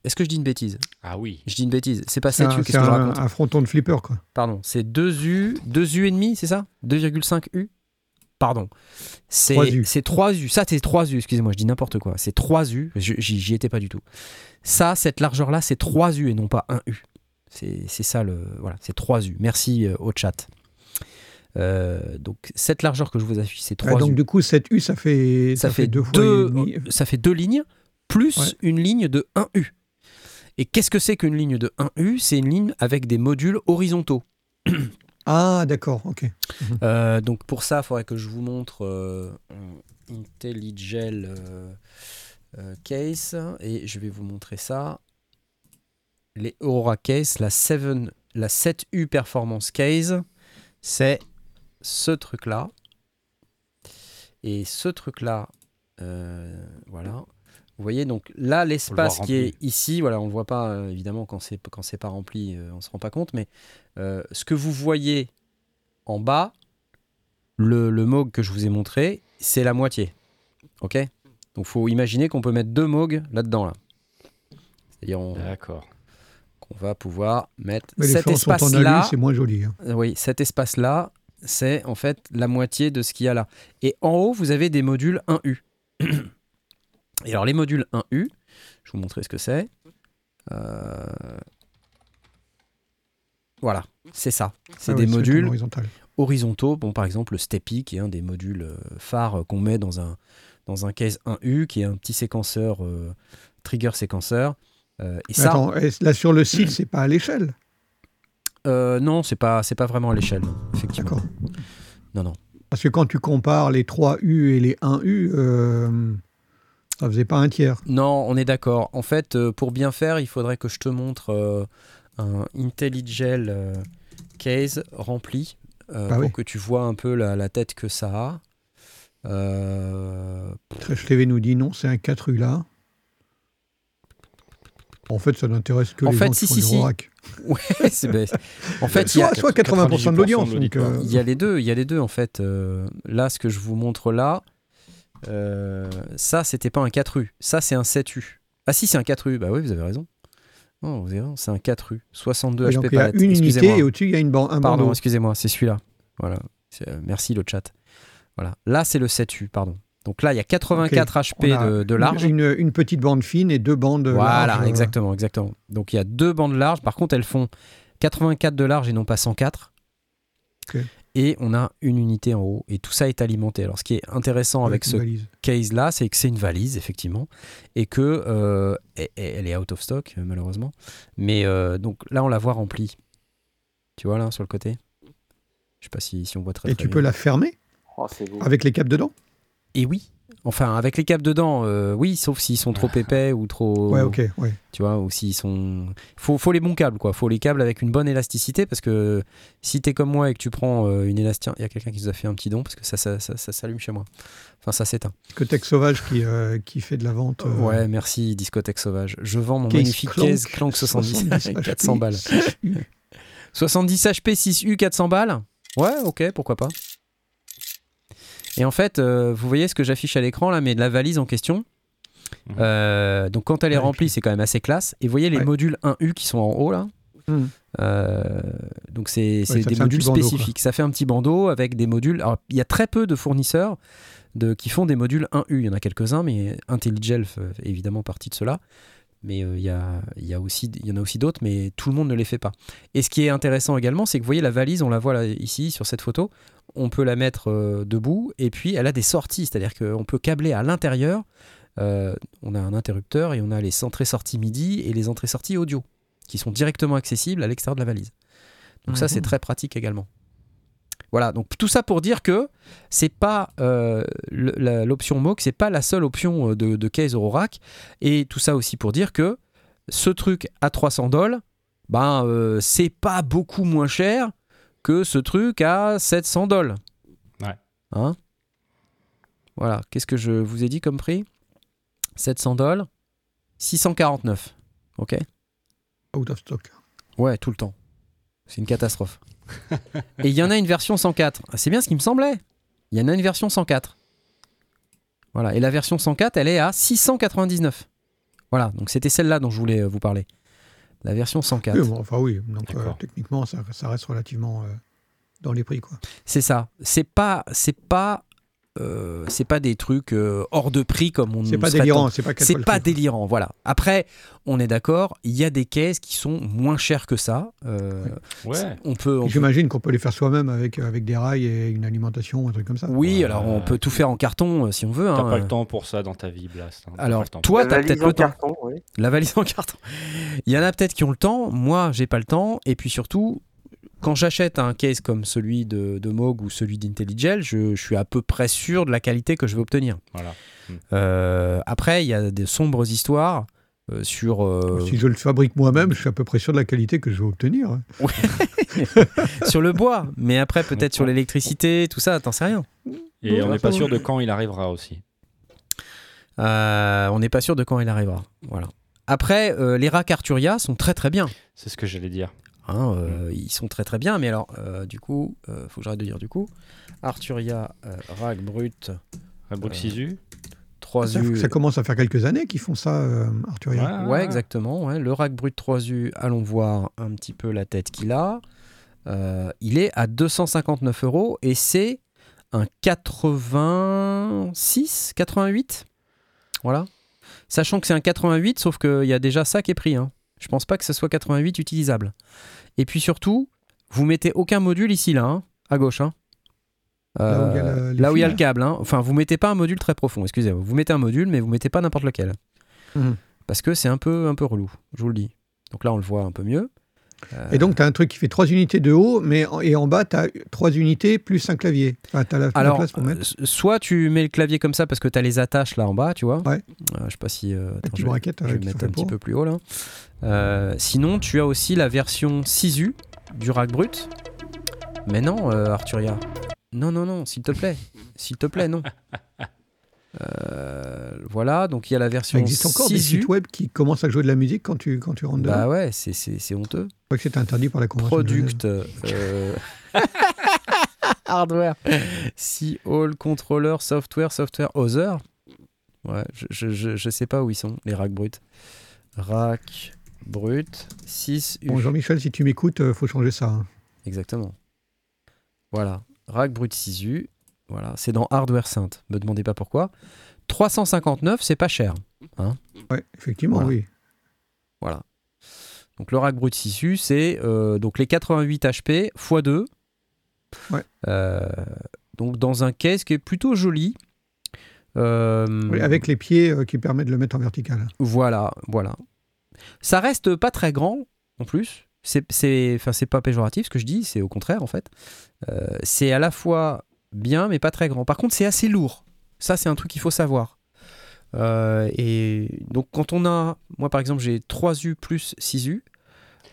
A: Est-ce que je dis une bêtise?
D: Ah oui.
A: Je dis une bêtise. C'est pas
B: C'est
A: 7
B: un,
A: U,
B: c'est
A: qu'est-ce que je
B: un-
A: raconte?
B: un fronton de flipper, quoi.
A: Pardon, c'est 2 U, 2 U et demi, c'est ça? 2,5 U? Pardon. C'est
B: 3 U.
A: c'est 3 U. Ça, c'est 3 U, excusez-moi, je dis n'importe quoi. C'est 3 U. Je- J'y j'y étais pas du tout. Ça, cette largeur-là, c'est 3 U et non pas 1 U. C'est c'est ça le. Voilà, c'est 3 U. Merci euh, au chat. Euh, donc, cette largeur que je vous affiche, c'est 3
B: Ah, donc
A: U.
B: du coup, cette U, ça fait,
A: ça, fait
B: deux fois
A: deux,
B: et demi.
A: ça fait deux lignes plus
B: Ouais.
A: une ligne de 1 U. Et qu'est-ce que c'est qu'une ligne de 1 U? C'est une ligne avec des modules horizontaux.
B: Ah, d'accord, ok.
A: Euh, donc pour ça, il faudrait que je vous montre euh, IntelliGel euh, euh, case et je vais vous montrer ça. Les Aurora case, la 7, la 7U performance case, c'est ce truc là. Et ce truc là, voilà. Vous voyez donc là l'espace qui est ici, voilà, on le voit pas euh, évidemment quand c'est quand c'est pas rempli, euh, on se rend pas compte, mais euh, ce que vous voyez en bas, le, le MOG que je vous ai montré, c'est la moitié. Ok? Donc faut imaginer qu'on peut mettre deux MOG là-dedans. Là. C'est-à-dire on-
D: D'accord.
A: qu'on va pouvoir mettre
B: Mais
A: cet espace-là.
B: c'est moins joli. hein.
A: Oui, cet espace-là, c'est en fait la moitié de ce qu'il y a là. Et en haut, vous avez des modules 1U. Et alors les modules 1U, je vais vous montrer ce que c'est. Euh, Voilà, c'est ça. C'est
B: Ah
A: des
B: oui,
A: modules horizontaux. Bon, par exemple, le Steppy, qui est un des modules euh, phares qu'on met dans un, dans un case 1U, qui est un petit séquenceur, euh, trigger séquenceur. Euh, et ça,
B: Attends, là sur le site, c'est pas à l'échelle?
A: non, c'est pas, c'est pas vraiment à l'échelle, effectivement.
B: D'accord.
A: Non, non.
B: Parce que quand tu compares les 3U et les 1U, euh, Ça faisait pas un tiers.
A: Non, on est d'accord. En fait, euh, pour bien faire, il faudrait que je te montre euh, un IntelliGel euh, case rempli
B: Bah
A: pour
B: oui.
A: que tu vois un peu la, la tête que ça a. Euh,
B: Trèche TV nous dit non, c'est un 4 U là. En fait, ça n'intéresse que
A: En
B: les
A: fait,
B: gens
A: si,
B: qui
A: si, si.
B: Rack.
A: ouais. En fait, il y a-
B: soit, soit 80% de l'audience. euh,
A: Il y a les deux, il y a les deux en fait. Euh, là, ce que je vous montre là, euh, ça, c'était pas un 4U. Ça, c'est un 7U. Ah si, c'est un 4U. Bah oui, vous avez raison. Non, vous avez raison, c'est un 4U. 62
B: et
A: HP
B: a
A: palette.
B: une unité et au-dessus, il y a une ban- un
A: Pardon, excusez-moi, c'est celui-là. Voilà. Euh, merci le chat. Voilà. Là, c'est le 7U, pardon. Donc là, il y a 84 HP
B: On a
A: de, de large.
B: Une, une petite bande fine et deux bandes
A: Voilà,
B: larges, euh,
A: exactement, exactement. Donc il y a deux bandes larges. Par contre, elles font 84 de large et non pas 104.
B: Ok.
A: Et on a une unité en haut. Et tout ça est alimenté. Alors, ce qui est intéressant avec ce
B: valise.
A: case là, c'est que c'est une valise effectivement, et que euh, et- et elle est out of stock euh, malheureusement. Mais euh, donc là, on la voit remplie. Tu vois là sur le côté? Je sais pas si, si on voit très
B: Et
A: très
B: tu
A: bien.
B: peux la fermer
F: Oh, c'est beau.
B: avec les câbles dedans?
A: Et oui. Enfin, avec les câbles dedans, euh, oui, sauf s'ils sont trop épais ou trop.
B: Ouais, ok. Ouais.
A: Tu vois, ou s'ils sont. Faut, faut les bons câbles, quoi. Faut les câbles avec une bonne élasticité parce que si t'es comme moi et que tu prends euh, une élastique. Il y a quelqu'un qui nous a fait un petit don parce que ça, ça, ça, ça s'allume chez moi. Enfin, ça s'éteint.
B: Scotech Sauvage qui, euh, qui fait de la vente.
A: Ouais, merci Discothèque Sauvage. Je vends mon
B: Case
A: magnifique
B: Clank,
A: case Clank 70 avec
B: HP,
A: 400 balles.
B: 6U.
A: 70 HP 6U 400 balles Ouais, ok, pourquoi pas. Et en fait, euh, vous voyez ce que j'affiche à l'écran là, mais de la valise en question.
D: Mhm.
A: Euh, donc quand elle est
B: Ouais,
A: remplie,
B: puis-
A: c'est quand même assez classe. Et vous voyez les
B: Ouais.
A: modules 1U qui sont en haut là.
B: Mhm.
A: Euh, donc c'est des modules
B: bandeau,
A: spécifiques. Ça fait un petit bandeau avec des modules. Alors il y a très peu de fournisseurs de, qui font des modules 1U. Il y en a quelques-uns, mais IntelliGel fait évidemment partie de cela. Mais euh, il y, a, il y, a aussi, il y en a aussi d'autres, mais tout le monde ne les fait pas. Et ce qui est intéressant également, c'est que vous voyez la valise, on la voit là, ici sur cette photo, on peut la mettre euh, debout et puis elle a des sorties, c'est-à-dire qu'on peut câbler à l'intérieur. Euh, on a un interrupteur et on a les entrées-sorties MIDI et les entrées-sorties audio qui sont directement accessibles à l'extérieur de la valise. Donc ça, c'est très pratique également. Voilà, donc tout ça pour dire que c'est pas euh, l'option MOOC, c'est pas la seule option de, de case Eurorack. Et tout ça aussi pour dire que ce truc à 300 dollars, ben euh, c'est pas beaucoup moins cher que ce truc à 700 dollars.
D: Ouais.
A: Hein? Voilà, qu'est-ce que je vous ai dit comme prix? 700 dollars 649. Ok?
B: Out of stock.
A: Ouais, tout le temps. C'est une catastrophe. Et il y en a une version 104. Ah, C'est bien ce qui me semblait. Il y en a une version 104. Voilà. Et la version 104, elle est à 699. Voilà. Donc c'était celle-là dont je voulais euh, vous parler. La version 104.
B: Oui, bon, enfin oui, donc euh, techniquement, ça, ça reste relativement euh, dans les prix. Quoi.
A: C'est ça. C'est pas, c'est pas, euh, c'est pas des trucs euh, hors de prix comme on
B: C'est pas délirant, c'est pas
A: C'est pas délirant, voilà. Après, on est d'accord, il y a des caisses qui sont moins chères que ça. Euh,
D: Ouais.
A: On peut, on peut-
B: J'imagine qu'on peut les faire soi-même avec, avec des rails et une alimentation, un truc comme ça.
A: Oui, alors on peut tout faire en carton si on veut.
D: T'as
A: hein.
D: pas le temps pour ça dans ta vie, Blast. hein.
A: Alors
D: pas le temps.
A: toi, t'as peut-être le temps.
F: carton, oui.
A: La valise en carton. Il y en a peut-être qui ont le temps. Moi, j'ai pas le temps. Et puis surtout, quand j'achète un case comme celui de, de Moog ou celui d'IntelliGel, je, je suis à peu près sûr de la qualité que je vais obtenir.
D: Voilà.
A: Euh, après, il y a des sombres histoires euh, sur. euh,
B: Si je le fabrique moi-même, je suis à peu près sûr de la qualité que je vais obtenir.
A: sur le bois, mais après peut-être sur l'électricité, tout ça, t'en sais rien.
D: Et on n'est pas sûr de quand il arrivera aussi.
A: Euh, on n'est pas sûr de quand il arrivera. Voilà. Après, euh, les racks Arturia sont très très bien.
D: C'est ce que j'allais dire.
A: Hein, euh, Ils sont très très bien, mais alors, euh, du coup, euh, faut que j'arrête de dire du coup. Arturia euh, rack brut Euh,
D: 6U
A: 3U.
B: Ça, ça commence à faire quelques années qu'ils font ça, euh, Arturia.
A: Ouais, exactement. ouais. Le rack brut 3U, allons voir un petit peu la tête qu'il a. Euh, il est à 259 euros et c'est un 86, 88. Voilà. Sachant que c'est un 88, sauf qu'il y a déjà ça qui est pris. Hein. Je pense pas que ce soit 88 utilisable. Et puis surtout, vous mettez aucun module ici, là, hein, à gauche. hein.
B: Là où il y a
A: Euh,
B: le-
A: là où il y a le câble. hein. Enfin, vous mettez pas un module très profond, excusez-moi. Vous mettez un module, mais vous mettez pas n'importe lequel.
B: Mhm.
A: Parce que c'est un peu, un peu relou, je vous le dis. Donc là, on le voit un peu mieux.
B: Et donc, tu as un truc qui fait 3 unités de haut, mais en- et en bas, tu as 3 unités plus un clavier. Enfin, tu as la, la
A: Alors,
B: place pour mettre.
A: euh, soit tu mets le clavier comme ça parce que tu as les attaches là en bas, tu vois.
B: Ouais.
A: Euh, je sais pas si. euh, attends, je vais,
B: braquette,
A: je vais mettre un petit
B: pour.
A: peu plus haut là. Euh, sinon, tu as aussi la version 6U du rack brut. Mais non, euh, Arturia. Non, non, non, s'il te plaît. S'il te plaît, non. Euh, voilà, donc il y a la version
B: Ça existe encore des
A: 6U.
B: sites web qui commencent à jouer de la musique quand tu, quand tu rentres dedans.
A: Bah ouais, c'est- c'est c'est honteux.
B: Je crois que c'est interdit par la convention.
A: Product. euh, Hardware. Si All Controller Software Software Other. Ouais, je, je, je, je sais pas où ils sont, les racks bruts. Rack brut 6 U.
B: Bon, Jean-Michel, si tu m'écoutes, il faut changer ça. hein.
A: Exactement. Voilà. Rack brut 6U. Voilà. C'est dans Hardware Sainte. Me demandez pas pourquoi. 359, c'est pas cher.
B: Ouais, effectivement,
A: Voilà.
B: oui.
A: Voilà. Donc le rack brut 6U, c'est euh, donc les 88 HP x 2.
B: Ouais.
A: Euh, donc dans un case qui est plutôt joli. Euh,
B: Oui, avec les pieds qui permettent de le mettre en vertical.
A: Voilà, voilà. Ça reste pas très grand en plus. C'est, c'est, enfin, c'est pas péjoratif ce que je dis, c'est au contraire en fait. C'est à la fois bien mais pas très grand. Par contre, c'est assez lourd. Ça, c'est un truc qu'il faut savoir. Euh, et donc, quand on a, moi par exemple, j'ai 3U plus 6U,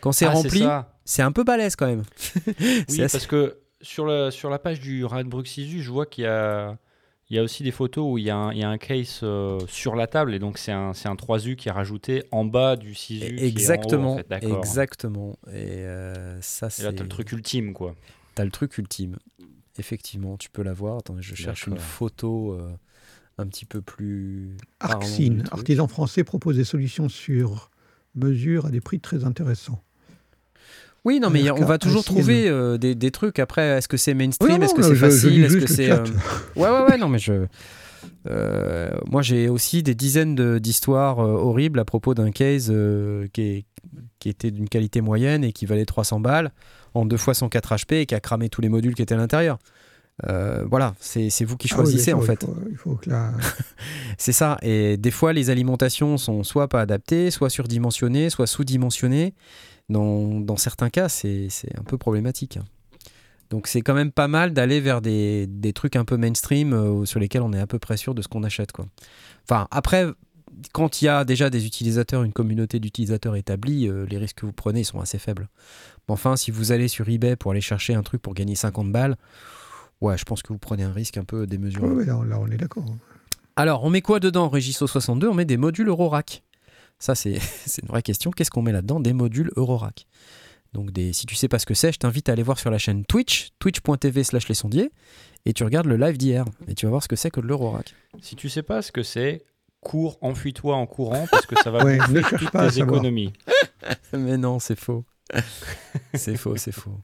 A: quand c'est
D: Ah,
A: rempli, c'est un peu balèze quand même.
D: Oui,
A: assez-
D: parce que sur, le, sur la page du Radbrook 6U, je vois qu'il y a, il y a aussi des photos où il y a un, il y a un case euh, sur la table, et donc c'est un, un 3U qui est rajouté en bas du 6U. qui est en haut, en
A: Exactement,
D: fait,
A: exactement. Et euh, ça, c'est.
D: là, t'as le truc ultime, quoi.
A: T'as le truc ultime. Effectivement, tu peux l'avoir. Attendez, je cherche une photo euh, un petit peu plus.
B: Arxine, artisan français, propose des solutions sur mesure à des prix très intéressants.
A: Oui, non, mais on va toujours trouver euh, des, des trucs. Après, est-ce que c'est mainstream?
B: Oui,
A: Est-ce que c'est facile? Est-ce que c'est. euh, Ouais, ouais, ouais, non, mais je. Euh, moi, j'ai aussi des dizaines d'histoires euh, horribles à propos d'un case euh, qui, est- qui était d'une qualité moyenne et qui valait 300 balles en deux fois 104 HP et qui a cramé tous les modules qui étaient à l'intérieur. Euh, voilà, c'est vous qui
B: Ah oui,
A: choisissez en fait.
B: Il faut, il faut que la...
A: C'est ça. Et des fois, les alimentations sont soit pas adaptées, soit surdimensionnées, soit sous-dimensionnées. Dans, dans certains cas, c'est un peu problématique. Donc, c'est quand même pas mal d'aller vers des, des trucs un peu mainstream euh, sur lesquels on est à peu près sûr de ce qu'on achète. Quoi. Enfin, après, quand il y a déjà des utilisateurs, une communauté d'utilisateurs établie, euh, les risques que vous prenez sont assez faibles. Mais enfin, si vous allez sur eBay pour aller chercher un truc pour gagner 50 balles, ouais, je pense que vous prenez un risque un peu démesuré.
B: Là, là, on est d'accord.
A: Alors, on met quoi dedans, Regiso 62 On met des modules Eurorack. Ça, c'est c'est une vraie question. Qu'est-ce qu'on met là-dedans Des modules Eurorack? Donc, des, si tu sais pas ce que c'est, je t'invite à aller voir sur la chaîne Twitch, twitch.tv slash les sondiers, et tu regardes le live d'hier, et tu vas voir ce que c'est que de l'Eurorack.
D: Si tu sais pas ce que c'est, cours, enfuis-toi en courant, parce que ça va
B: Ouais, ne cherche
D: toutes
B: pas
D: tes économies.
A: Mais non, c'est faux. c'est faux, c'est faux.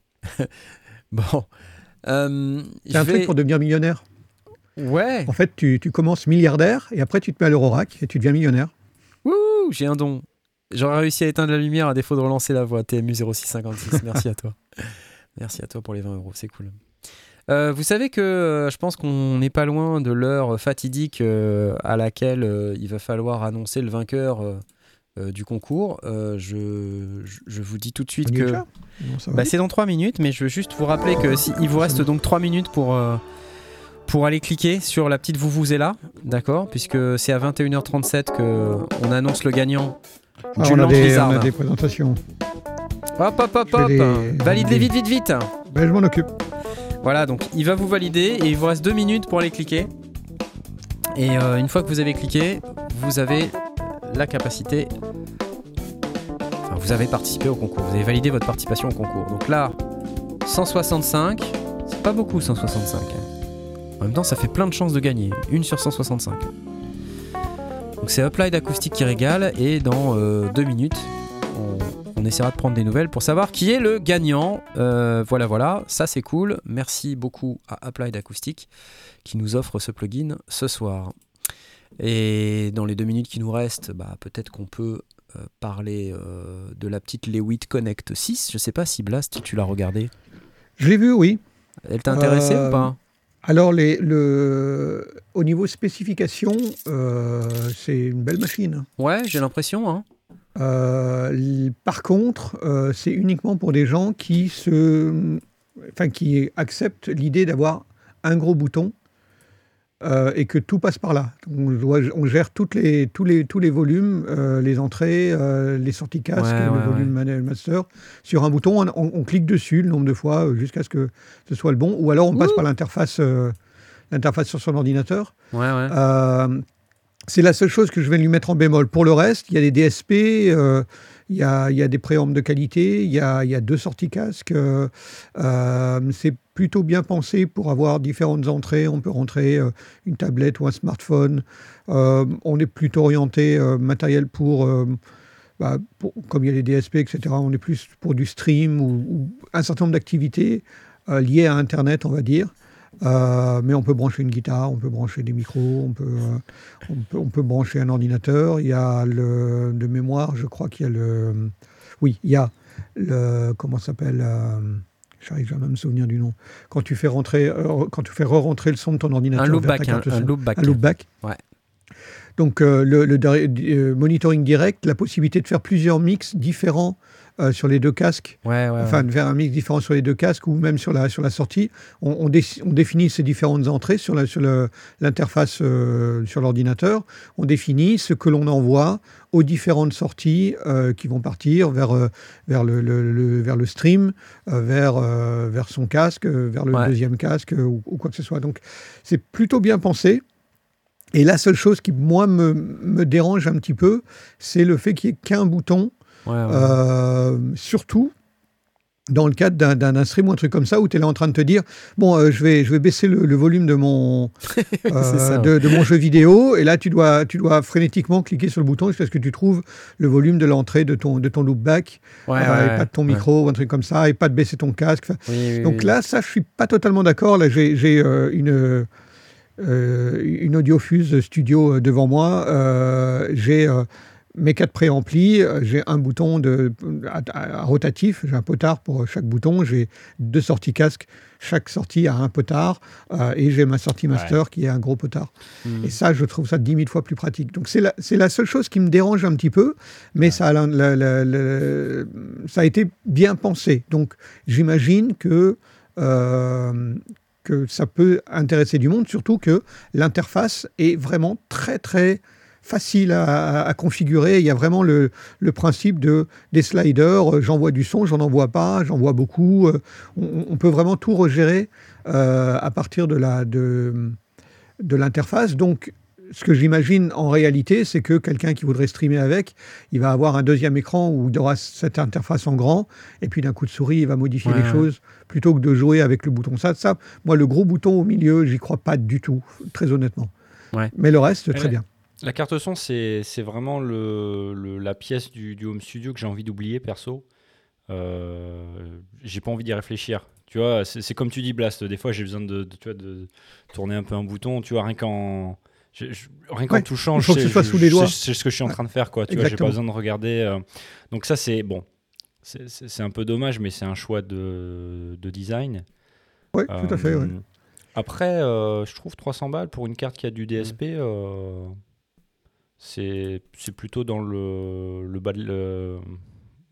A: bon. Euh,
B: C'est un
A: vais-
B: truc pour devenir millionnaire.
A: Ouais.
B: En fait, tu, tu commences milliardaire et après tu te mets à l'Eurorack et tu deviens millionnaire.
A: Ouh, j'ai un don. J'aurais réussi à éteindre la lumière à défaut de relancer la voix. TMU 0656. Merci à toi. Merci à toi pour les 20 euros. C'est cool. Euh, vous savez que euh, je pense qu'on n'est pas loin de l'heure fatidique euh, à laquelle il va falloir annoncer le vainqueur du concours. Je, je- vous dis tout de suite
B: est
A: que bah, c'est dans 3 minutes, mais je veux juste vous rappeler que si, il vous reste donc 3 minutes pour, pour aller cliquer sur la petite là, d'accord? Puisque c'est à 21h37 qu'on annonce le gagnant
B: Ah, on, a des, on
A: Lizard.
B: a des présentations.
A: Hop, hop, hop, hop
B: les
A: Valide-les
B: valider.
A: vite, vite, vite
B: Ben, je m'en occupe.
A: Voilà, donc il va vous valider et il vous reste 2 minutes pour aller cliquer. Et euh, une fois que vous avez cliqué, vous avez la capacité... Enfin, vous avez participé au concours, vous avez validé votre participation au concours. Donc là, 165, c'est pas beaucoup 165. hein. En même temps, ça fait plein de chances de gagner. Une sur 165. Donc c'est Applied Acoustic qui régale et dans euh, deux minutes, on, on essaiera de prendre des nouvelles pour savoir qui est le gagnant. Euh, voilà, voilà, ça c'est cool. Merci beaucoup à Applied Acoustic qui nous offre ce plugin ce soir. Et dans les deux minutes qui nous restent, bah, peut-être qu'on peut euh, parler de la petite Lewitt Connect 6. Je sais pas si Blast, tu l'as regardé.
B: Je l'ai vu, oui.
A: Elle t'a intéressé ou pas?
B: Alors, les, le, au niveau spécification, euh, c'est une belle machine.
A: Ouais, j'ai l'impression. Hein.
B: Euh, par contre, euh, c'est uniquement pour des gens qui, se, enfin, qui acceptent l'idée d'avoir un gros bouton euh, et que tout passe par là. On, doit- on gère toutes les, tous, les, tous les volumes, euh, les entrées, euh, les sorties casque,
A: Ouais,
B: le
A: ouais,
B: volume manuel master. Sur un bouton, on, on- on clique dessus le nombre de fois jusqu'à ce que ce soit le bon. Ou alors on passe par l'interface l'interface sur son ordinateur.
A: Ouais, ouais.
B: C'est la seule chose que je vais lui mettre en bémol. Pour le reste, il y a des DSP, il y, a, y a des préampes de qualité, il y a, y a deux sorties casque. c'est plutôt bien pensé pour avoir différentes entrées. On peut rentrer euh, une tablette ou un smartphone. Euh, on est plutôt orienté euh, matériel pour, bah, pour- Comme il y a les DSP, etc., on est plus pour du stream ou, un certain nombre d'activités liées à Internet, on va dire. Mais on peut brancher une guitare, on peut brancher des micros, on peut, brancher un ordinateur. Il y a le, de mémoire, je crois qu'il y a le. Oui, il y a le. Comment s'appelle J'arrive jamais à me souvenir du nom. Quand tu fais rentrer, euh, quand tu fais re-rentrer le son de ton ordinateur.
A: un loopback, un, loopback.
B: Un loopback.
A: Ouais.
B: Donc euh, le, euh, monitoring direct, la possibilité de faire plusieurs mix différents euh, sur les deux casques
A: Ouais, ouais.
B: enfin de faire un mix différent sur les deux casques ou même sur la, sur la sortie. On, on, dé- on définit ces différentes entrées sur la- sur le- l'interface sur l'ordinateur. On définit ce que l'on envoie aux différentes sorties euh, qui vont partir vers, euh, vers, le, le- le- vers le stream, euh, vers, vers son casque, vers le
A: Ouais.
B: deuxième casque ou, ou quoi que ce soit. Donc c'est plutôt bien pensé. Et la seule chose qui, moi, me, me dérange un petit peu, c'est le fait qu'il n'y ait qu'un bouton
A: ouais, ouais.
B: surtout dans le cadre d'un- stream ou un truc comme ça où tu es là en train de te dire bon euh, je vais je vais baisser le, le volume de mon euh,
A: ça,
B: de, de mon jeu vidéo. Et là tu dois tu dois frénétiquement cliquer sur le bouton jusqu'à ce que tu trouves le volume de l'entrée de ton de ton loopback.
A: Ouais,
B: euh,
A: ouais,
B: et pas de ton micro ou un truc comme ça et pas de baisser ton casque.
A: Oui,
B: donc
A: oui.
B: là ça je suis pas totalement d'accord. Là j'ai j'ai, euh, une une audiofuse studio devant moi. J'ai mes quatre préamplis, euh, j'ai un bouton de, à, rotatif, j'ai un potard pour chaque bouton, j'ai deux sorties casque, chaque sortie a un potard, euh, et j'ai ma sortie master qui est un gros potard.
A: Hmm.
B: Et ça, je trouve ça 10 000 fois plus pratique. Donc c'est la, seule chose qui me dérange un petit peu, mais ça, a, la- la- la- la- ça a été bien pensé. Donc j'imagine que, euh, que ça peut intéresser du monde, surtout que l'interface est vraiment très très facile à, configurer. Il y a vraiment le, le principe de, des sliders, euh, j'envoie du son, j'en envoie pas, j'envoie beaucoup. euh, On, on peut vraiment tout regérer euh, à partir de la, de, de l'interface. Donc, ce que j'imagine en réalité, c'est que quelqu'un qui voudrait streamer avec, il va avoir un deuxième écran où il aura cette interface en grand, et puis d'un coup de souris, il va modifier
A: Ouais,
B: les choses plutôt que de jouer avec le bouton ça, ça. Moi, le gros bouton au milieu, j'y crois pas du tout, très honnêtement.
A: Ouais.
B: Mais le reste, très
D: Ouais.
B: bien.
D: La carte son, c'est c'est vraiment le, le- la pièce du, du home studio que j'ai envie d'oublier, perso. Euh, j'ai pas envie d'y réfléchir. Tu vois, c'est comme tu dis, Blast. Des fois, j'ai besoin de, de- tu vois, de tourner un peu un bouton. Tu vois, rien qu'en je- je- rien qu'en
B: Ouais,
D: touchant, je
B: que
D: sais-
B: sous les doigts.
D: C'est ce que je suis en train de faire, quoi. Tu vois, j'ai pas besoin de regarder. euh. Donc ça, c'est bon. C'est- un peu dommage, mais c'est un choix de, de design.
B: Oui, tout à fait. ouais.
D: Euh, Après, euh, je trouve 300 balles pour une carte qui a du DSP, c'est plutôt dans le, le bas de. le-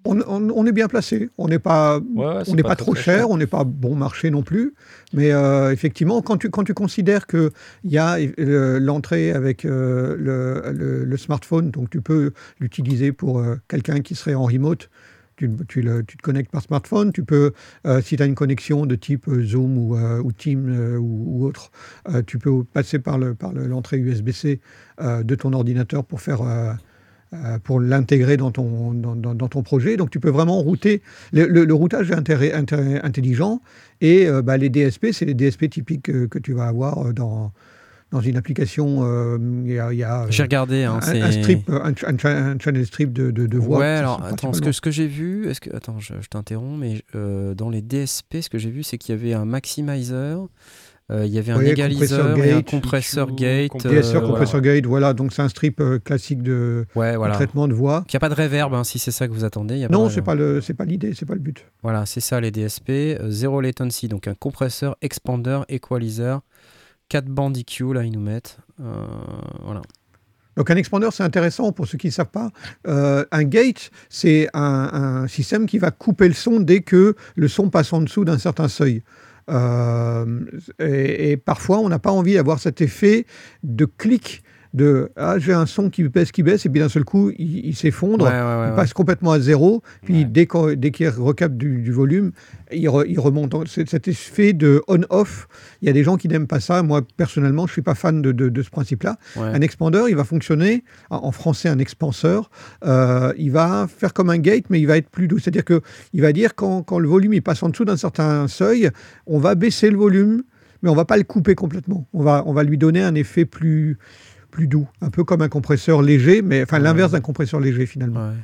B: On, on- on est bien placé. On n'est pas,
D: Ouais, ouais,
B: on n'est pas, trop cher, on n'est pas bon marché non plus. Mais euh, effectivement, quand tu, quand tu considères qu'il y a euh, l'entrée avec euh, le, le- le smartphone, donc tu peux l'utiliser pour euh, quelqu'un qui serait en remote. Tu, tu le- tu te connectes par smartphone. Tu peux, euh, si tu as une connexion de type euh, Zoom ou, euh, ou Team euh, ou, autre, tu peux passer par le- par le- l'entrée USB-C de ton ordinateur pour faire pour l'intégrer dans ton, dans, dans- ton projet. Donc tu peux vraiment router. Le, routage est intelligent et bah, les DSP, c'est les DSP typiques que, tu vas avoir dans, dans une application. euh, Il y a, il y a, euh,
A: J'ai regardé. Hein,
B: un, strip, un, ch- un cha- un channel strip de, de, de voix.
A: Ouais, alors attends, ce que, ce j'ai vu, est-ce que attends, je, je t'interromps, mais euh, dans les DSP, ce que j'ai vu, c'est qu'il y avait un maximizer, euh, il y avait un
B: Oui,
A: égaliseur
B: compresseur
A: et un
B: gate,
A: compresseur gate.
D: compresseur,
B: DSR, compressor gate, voilà. Donc c'est un strip classique de,
A: Ouais,
B: de
A: voilà.
B: traitement de voix.
A: Il n'y a pas de reverb, hein, si c'est ça que vous attendez. y a
B: Non, c'est
A: reverb.
B: pas pas l'idée, c'est pas le but.
A: Voilà, c'est ça les DSP. zéro latency, donc un compresseur, expander, equalizer, 4 bandes EQ, là ils nous mettent. Euh, voilà.
B: Donc un expander, c'est intéressant pour ceux qui ne savent pas. Euh, un gate, c'est un, système qui va couper le son dès que le son passe en dessous d'un certain seuil. Euh, et parfois, on n'a pas envie d'avoir cet effet de clic de ah j'ai un son qui baisse qui baisse et puis d'un seul coup il, il s'effondre
A: Ouais, ouais, ouais,
B: il passe complètement à zéro puis dès qu'il recapte du, du volume il, re- il remonte c'est cet effet de on off il y a des gens qui n'aiment pas ça moi personnellement je suis pas fan de, de- de ce principe là
A: Ouais.
B: un expander, il va fonctionner, en français un expanseur, euh, il va faire comme un gate, mais il va être plus doux. C'est-à-dire que il va dire quand, quand le volume il passe en dessous d'un certain seuil, on va baisser le volume, mais on va pas le couper complètement. On va, on va lui donner un effet plus, plus doux, un peu comme un compresseur léger, mais enfin l'inverse d'un compresseur léger finalement.
A: Ouais.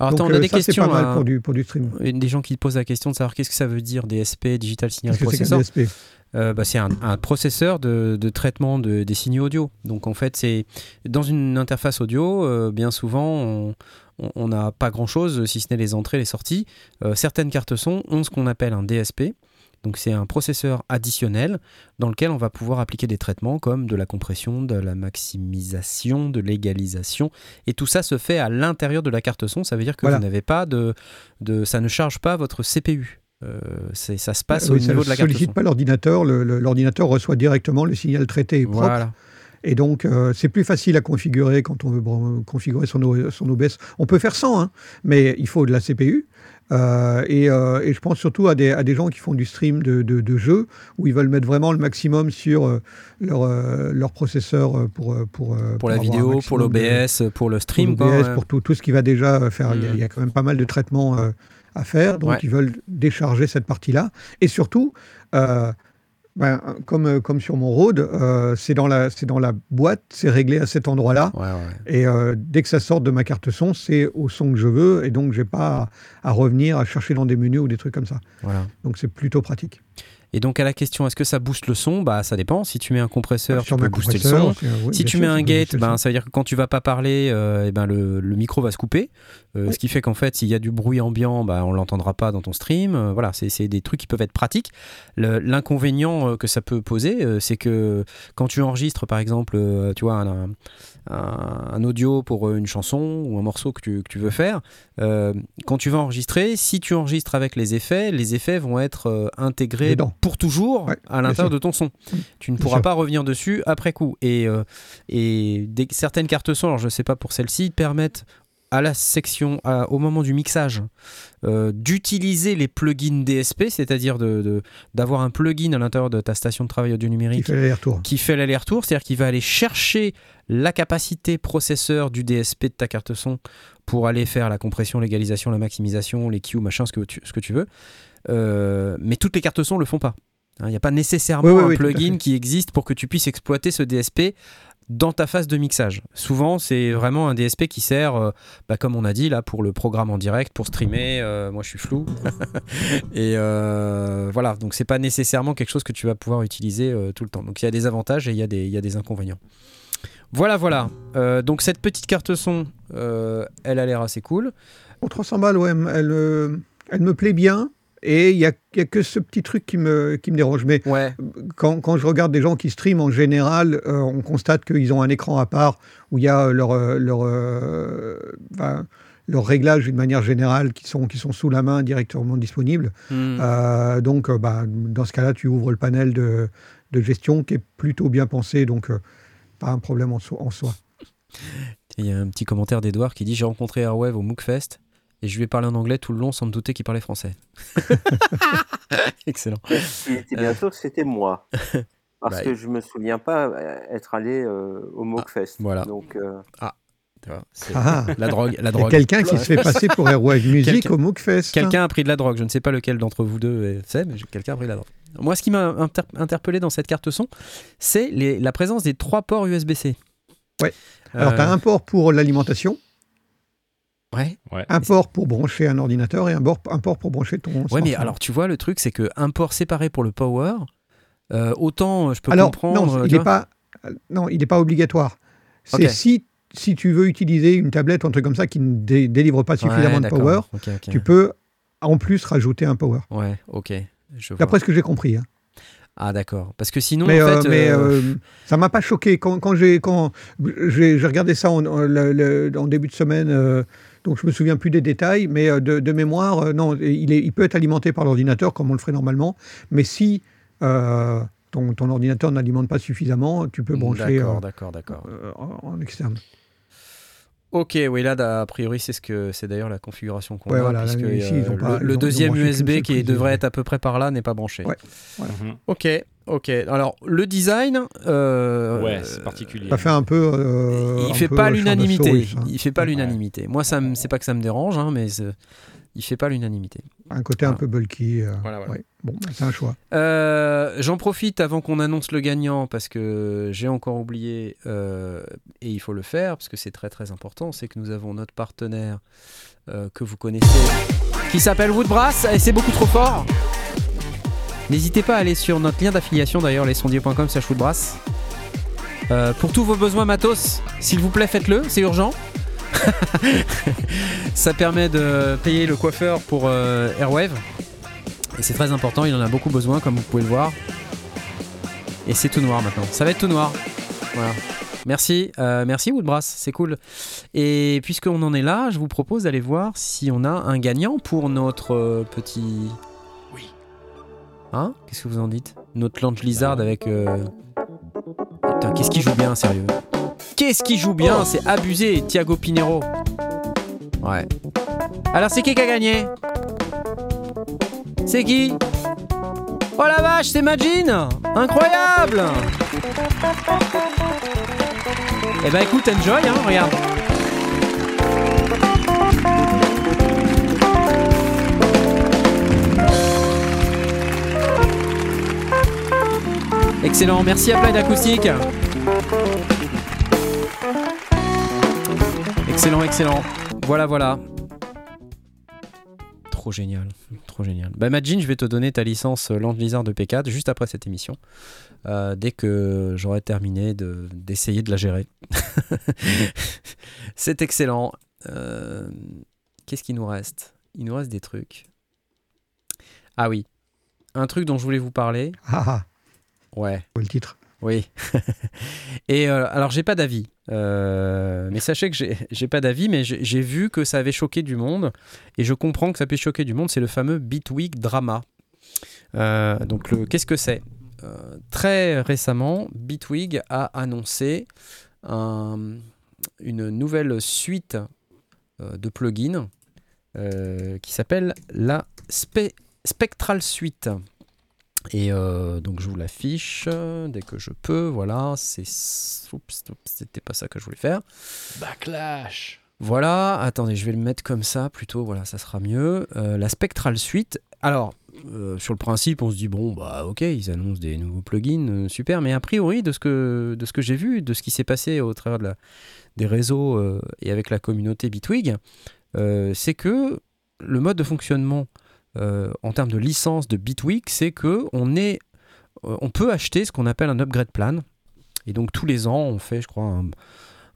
A: Alors
B: Donc
A: attends, on a
B: euh,
A: des
B: ça c'est
A: questions.
B: pas mal
A: hein.
B: pour du, pour du
A: Des gens qui posent la question de savoir qu'est-ce que ça veut dire DSP, Digital Signal
B: Qu'est-ce que c'est qu'un
A: Processor.
B: DSP
A: Euh, bah, c'est un, un processeur de, de traitement de- des signaux audio. Donc en fait, c'est dans une interface audio, euh, bien souvent, on n'a pas grand-chose, si ce n'est les entrées, les sorties. Euh, certaines cartes son ont ce qu'on appelle un DSP. Donc c'est un processeur additionnel dans lequel on va pouvoir appliquer des traitements comme de la compression, de la maximisation, de l'égalisation. Et tout ça se fait à l'intérieur de la carte son. Ça veut dire que
B: Voilà.
A: vous n'avez pas de, de... Ça ne charge pas votre CPU. Euh, ça se passe
B: Oui,
A: au
B: ça
A: niveau
B: ne
A: de la carte
B: sollicite
A: son.
B: pas l'ordinateur, le- le- l'ordinateur reçoit directement le signal traité et propre.
A: Voilà.
B: Et donc, euh, c'est plus facile à configurer quand on veut configurer son, O- son OBS. On peut faire sans, hein, mais il faut de la CPU. Euh, et, euh, et je pense surtout à des, à des gens qui font du stream de, de, de jeux, où ils veulent mettre vraiment le maximum sur euh, leur, leur processeur pour, pour,
A: Pour la vidéo, pour l'OBS, pour le
B: pour
A: stream.
B: l'OBS,
A: ouais.
B: pour tout, tout ce qui va déjà faire. Il y a-
A: Mm.
B: il y, a quand même pas mal de traitements à faire, donc
A: Ouais.
B: ils veulent décharger cette partie-là. Et surtout, euh, ben, comme, euh, comme sur mon Rode, euh, c'est dans, la- dans la boîte, c'est réglé à cet endroit-là.
A: Ouais, ouais.
B: Et euh, dès que ça sort de ma carte son, c'est au son que je veux. Et donc, j'ai pas à, à revenir, à chercher dans des menus ou des trucs comme ça.
A: Voilà.
B: Donc, c'est plutôt pratique.
A: Et donc à la question, est-ce que ça booste le son? Bah ça dépend. Si tu mets un compresseur, tu
B: Sur
A: peux booster le son.
B: oui,
A: Si tu mets un gate, ben, ça veut dire que quand tu vas pas parler, euh, eh ben, le, le micro va se couper. Euh,
B: Oui.
A: Ce qui fait qu'en fait, s'il y a du bruit ambiant, bah, on l'entendra pas dans ton stream. Euh, voilà, c'est des trucs qui peuvent être pratiques. L'inconvénient que ça peut poser, c'est que quand tu enregistres, par exemple, tu vois, un, un- un audio pour euh, une chanson ou un morceau que tu, que tu veux faire, euh, quand tu vas enregistrer, si tu enregistres avec les effets, les effets vont être euh, intégrés pour toujours
B: Ouais,
A: à l'intérieur de ton son. Tu ne pourras
B: sûr.
A: pas revenir dessus après coup. Et, euh, et des- certaines cartes son, alors je ne sais pas pour celle-ci, permettent à la section, à- au moment du mixage, euh, d'utiliser les plugins DSP, c'est-à-dire de- de- d'avoir un plugin à l'intérieur de ta station de travail audio
B: Qui
A: numérique qui fait l'aller-retour, c'est-à-dire qu'il va aller chercher la capacité processeur du DSP de ta carte son pour aller faire la compression, l'égalisation, la maximisation, les Q, machin, ce que tu, ce que tu veux. Euh, mais toutes les cartes son ne le font pas. Hein, Il n'y a pas nécessairement
B: Oui, oui,
A: un
B: oui,
A: plugin qui existe pour que tu puisses exploiter ce DSP dans ta phase de mixage. Souvent, c'est vraiment un DSP qui sert, euh, bah, comme on a dit là, pour le programme en direct, pour streamer. euh, moi, je suis flou. Et euh, voilà, donc c'est pas nécessairement quelque chose que tu vas pouvoir utiliser euh, tout le temps. Donc il y a des avantages et il y, a des- il y a des inconvénients. Voilà, voilà. Euh, donc cette petite carte son, euh, elle a l'air assez cool.
B: Pour 300 balles, ouais, elle, euh, elle me plaît bien. Et il n'y a, il y a que ce petit truc qui me, qui me dérange. Mais
A: Ouais.
B: quand, quand je regarde des gens qui streament, en général, euh, on constate qu'ils ont un écran à part où il y a leur, euh, leur, euh, leurs réglages d'une manière générale qui sont, qui sont sous la main directement disponibles.
A: Hmm.
B: Euh, donc, bah, dans ce cas-là, tu ouvres le panel de, de gestion qui est plutôt bien pensé. Donc, euh, pas un problème en, so- en soi.
A: Il y a un petit commentaire d'Edouard qui dit J'ai rencontré Airwave au MOOCFest et je lui ai parlé en anglais tout le long sans me douter qu'il parlait français. Excellent.
F: Il était bien sûr que c'était moi. Parce
A: Bah,
F: que je me souviens pas euh, être allé euh, au Mockfest.
A: voilà.
F: Donc, euh,
A: Tu vois, c'est
B: Ah,
A: la drogue. La
B: il y a
A: drogue.
B: quelqu'un qui se fait passer pour Airwave Music
A: Quelqu'un-
B: au MOOCFest.
A: Quelqu'un a pris de la drogue. Je ne sais pas lequel d'entre vous deux est- c'est, mais quelqu'un a pris de la drogue. Moi, ce qui m'a inter- interpellé dans cette carte son, c'est les- la présence des trois ports USB-C.
B: Ouais. Alors, tu as un port pour l'alimentation,
A: Ouais.
B: un port pour brancher un ordinateur et un port, un port pour brancher ton
A: Ouais, mais alors tu vois, le truc, c'est que un port séparé pour le power, euh, autant euh, je peux
B: Alors,
A: comprendre.
B: non,
A: tu
B: il n'est pas, non, il n'est pas obligatoire. C'est si, si tu veux utiliser une tablette ou un truc comme ça qui ne dé- délivre pas suffisamment
A: Ouais,
B: de power, tu peux en plus rajouter un power.
A: Ouais, ok.
B: D'après ce que j'ai compris. hein.
A: Ah d'accord. Parce que sinon,
B: mais
A: en
B: euh,
A: fait,
B: mais
A: euh,
B: euh, ça m'a pas choqué quand, quand j'ai quand j'ai j'ai regardé ça en début de semaine. Donc je me souviens plus des détails, mais euh, de, de mémoire, euh, non, il, est, il peut être alimenté par l'ordinateur comme on le ferait normalement. Mais si euh, ton, ton ordinateur n'alimente pas suffisamment, tu peux brancher
A: D'accord, d'accord, d'accord.
B: euh, en, en externe.
A: Ok, oui, là, a priori, c'est ce que c'est d'ailleurs la configuration qu'on
B: Ouais,
A: a,
B: voilà,
A: puisque
B: là, ici,
A: euh,
B: pas-
A: le, deuxième USB qui
B: prise
A: devrait être à peu près par là n'est pas branché.
B: Ouais.
D: Mhm.
A: Ok, ok. Alors le design, euh,
D: Ouais, c'est particulier.
B: Ça fait un peu. euh,
A: il
B: un
A: fait
B: peu
A: pas l'unanimité. Il fait pas
D: Ouais.
A: l'unanimité. Moi, ça, c'est pas que ça me dérange, hein, mais il fait pas l'unanimité.
B: Un côté un peu bulky. euh,
A: Voilà, voilà.
B: ouais. Bon, bah, c'est un choix.
A: Euh, J'en profite avant qu'on annonce le gagnant parce que j'ai encore oublié euh, et il faut le faire parce que c'est très très important. C'est que nous avons notre partenaire que vous connaissez qui s'appelle Woodbrass et c'est beaucoup trop fort. N'hésitez pas à aller sur notre lien d'affiliation d'ailleurs, lesondiers.com slash Woodbrass. Pour tous vos besoins matos, s'il vous plaît, faites-le, c'est urgent. Ça permet de payer le coiffeur pour euh, Airwave. Et c'est très important, il en a beaucoup besoin, comme vous pouvez le voir. Et c'est tout noir maintenant. Ça va être tout noir. Voilà. Merci, euh, merci Woodbrass, c'est cool. Et puisqu'on en est là, je vous propose d'aller voir si on a un gagnant pour notre euh, petit.
E: Oui.
A: Hein? Qu'est-ce que vous en dites? Notre Lange Lizard avec. euh, Putain, qu'est-ce qui joue bien, sérieux? Qu'est-ce qui joue bien C'est abusé, Thiago Pinero. Ouais. Alors, c'est qui qui a gagné? C'est qui? Oh la vache, c'est Majin Incroyable Eh ben écoute, enjoy, hein, regarde. Excellent, merci à Applied Acoustic. Excellent, excellent. Voilà, voilà. Trop génial, trop génial. Bah Majin, je vais te donner ta licence euh, Land Lizard de P4 juste après cette émission, euh, dès que j'aurai terminé de- d'essayer de, la gérer. C'est excellent. Euh, Qu'est-ce qu'il nous reste? Il nous reste des trucs. Ah oui, un truc dont je voulais vous parler.
B: Ah, ah,
A: Ouais.
B: le titre?
A: Oui. et euh, alors, j'ai pas d'avis. Euh, mais sachez que j'ai pas d'avis, mais j'ai vu que ça avait choqué du monde. Et je comprends que ça puisse choquer du monde. C'est le fameux Bitwig Drama. Euh, donc, qu'est-ce que c'est? Très récemment, Bitwig a annoncé un- une nouvelle suite de plugins qui s'appelle la Spe- Spectral Suite. Et euh, donc je vous l'affiche euh, dès que je peux. Voilà, c'est. Oups, oups, c'était pas ça que je voulais faire.
D: Backlash.
A: Voilà, attendez, je vais le mettre comme ça plutôt. Voilà, ça sera mieux. Euh, la Spectral Suite. Alors, euh, sur le principe, on se dit bon, bah ok, ils annoncent des nouveaux plugins, super. Mais a priori, de ce que, de ce que j'ai vu, de ce qui s'est passé au travers de la, des réseaux et avec la communauté Bitwig, c'est que le mode de fonctionnement en termes de licence de Bitwig, c'est que on est, euh, on peut acheter ce qu'on appelle un upgrade plan. Et donc tous les ans, on fait, je crois,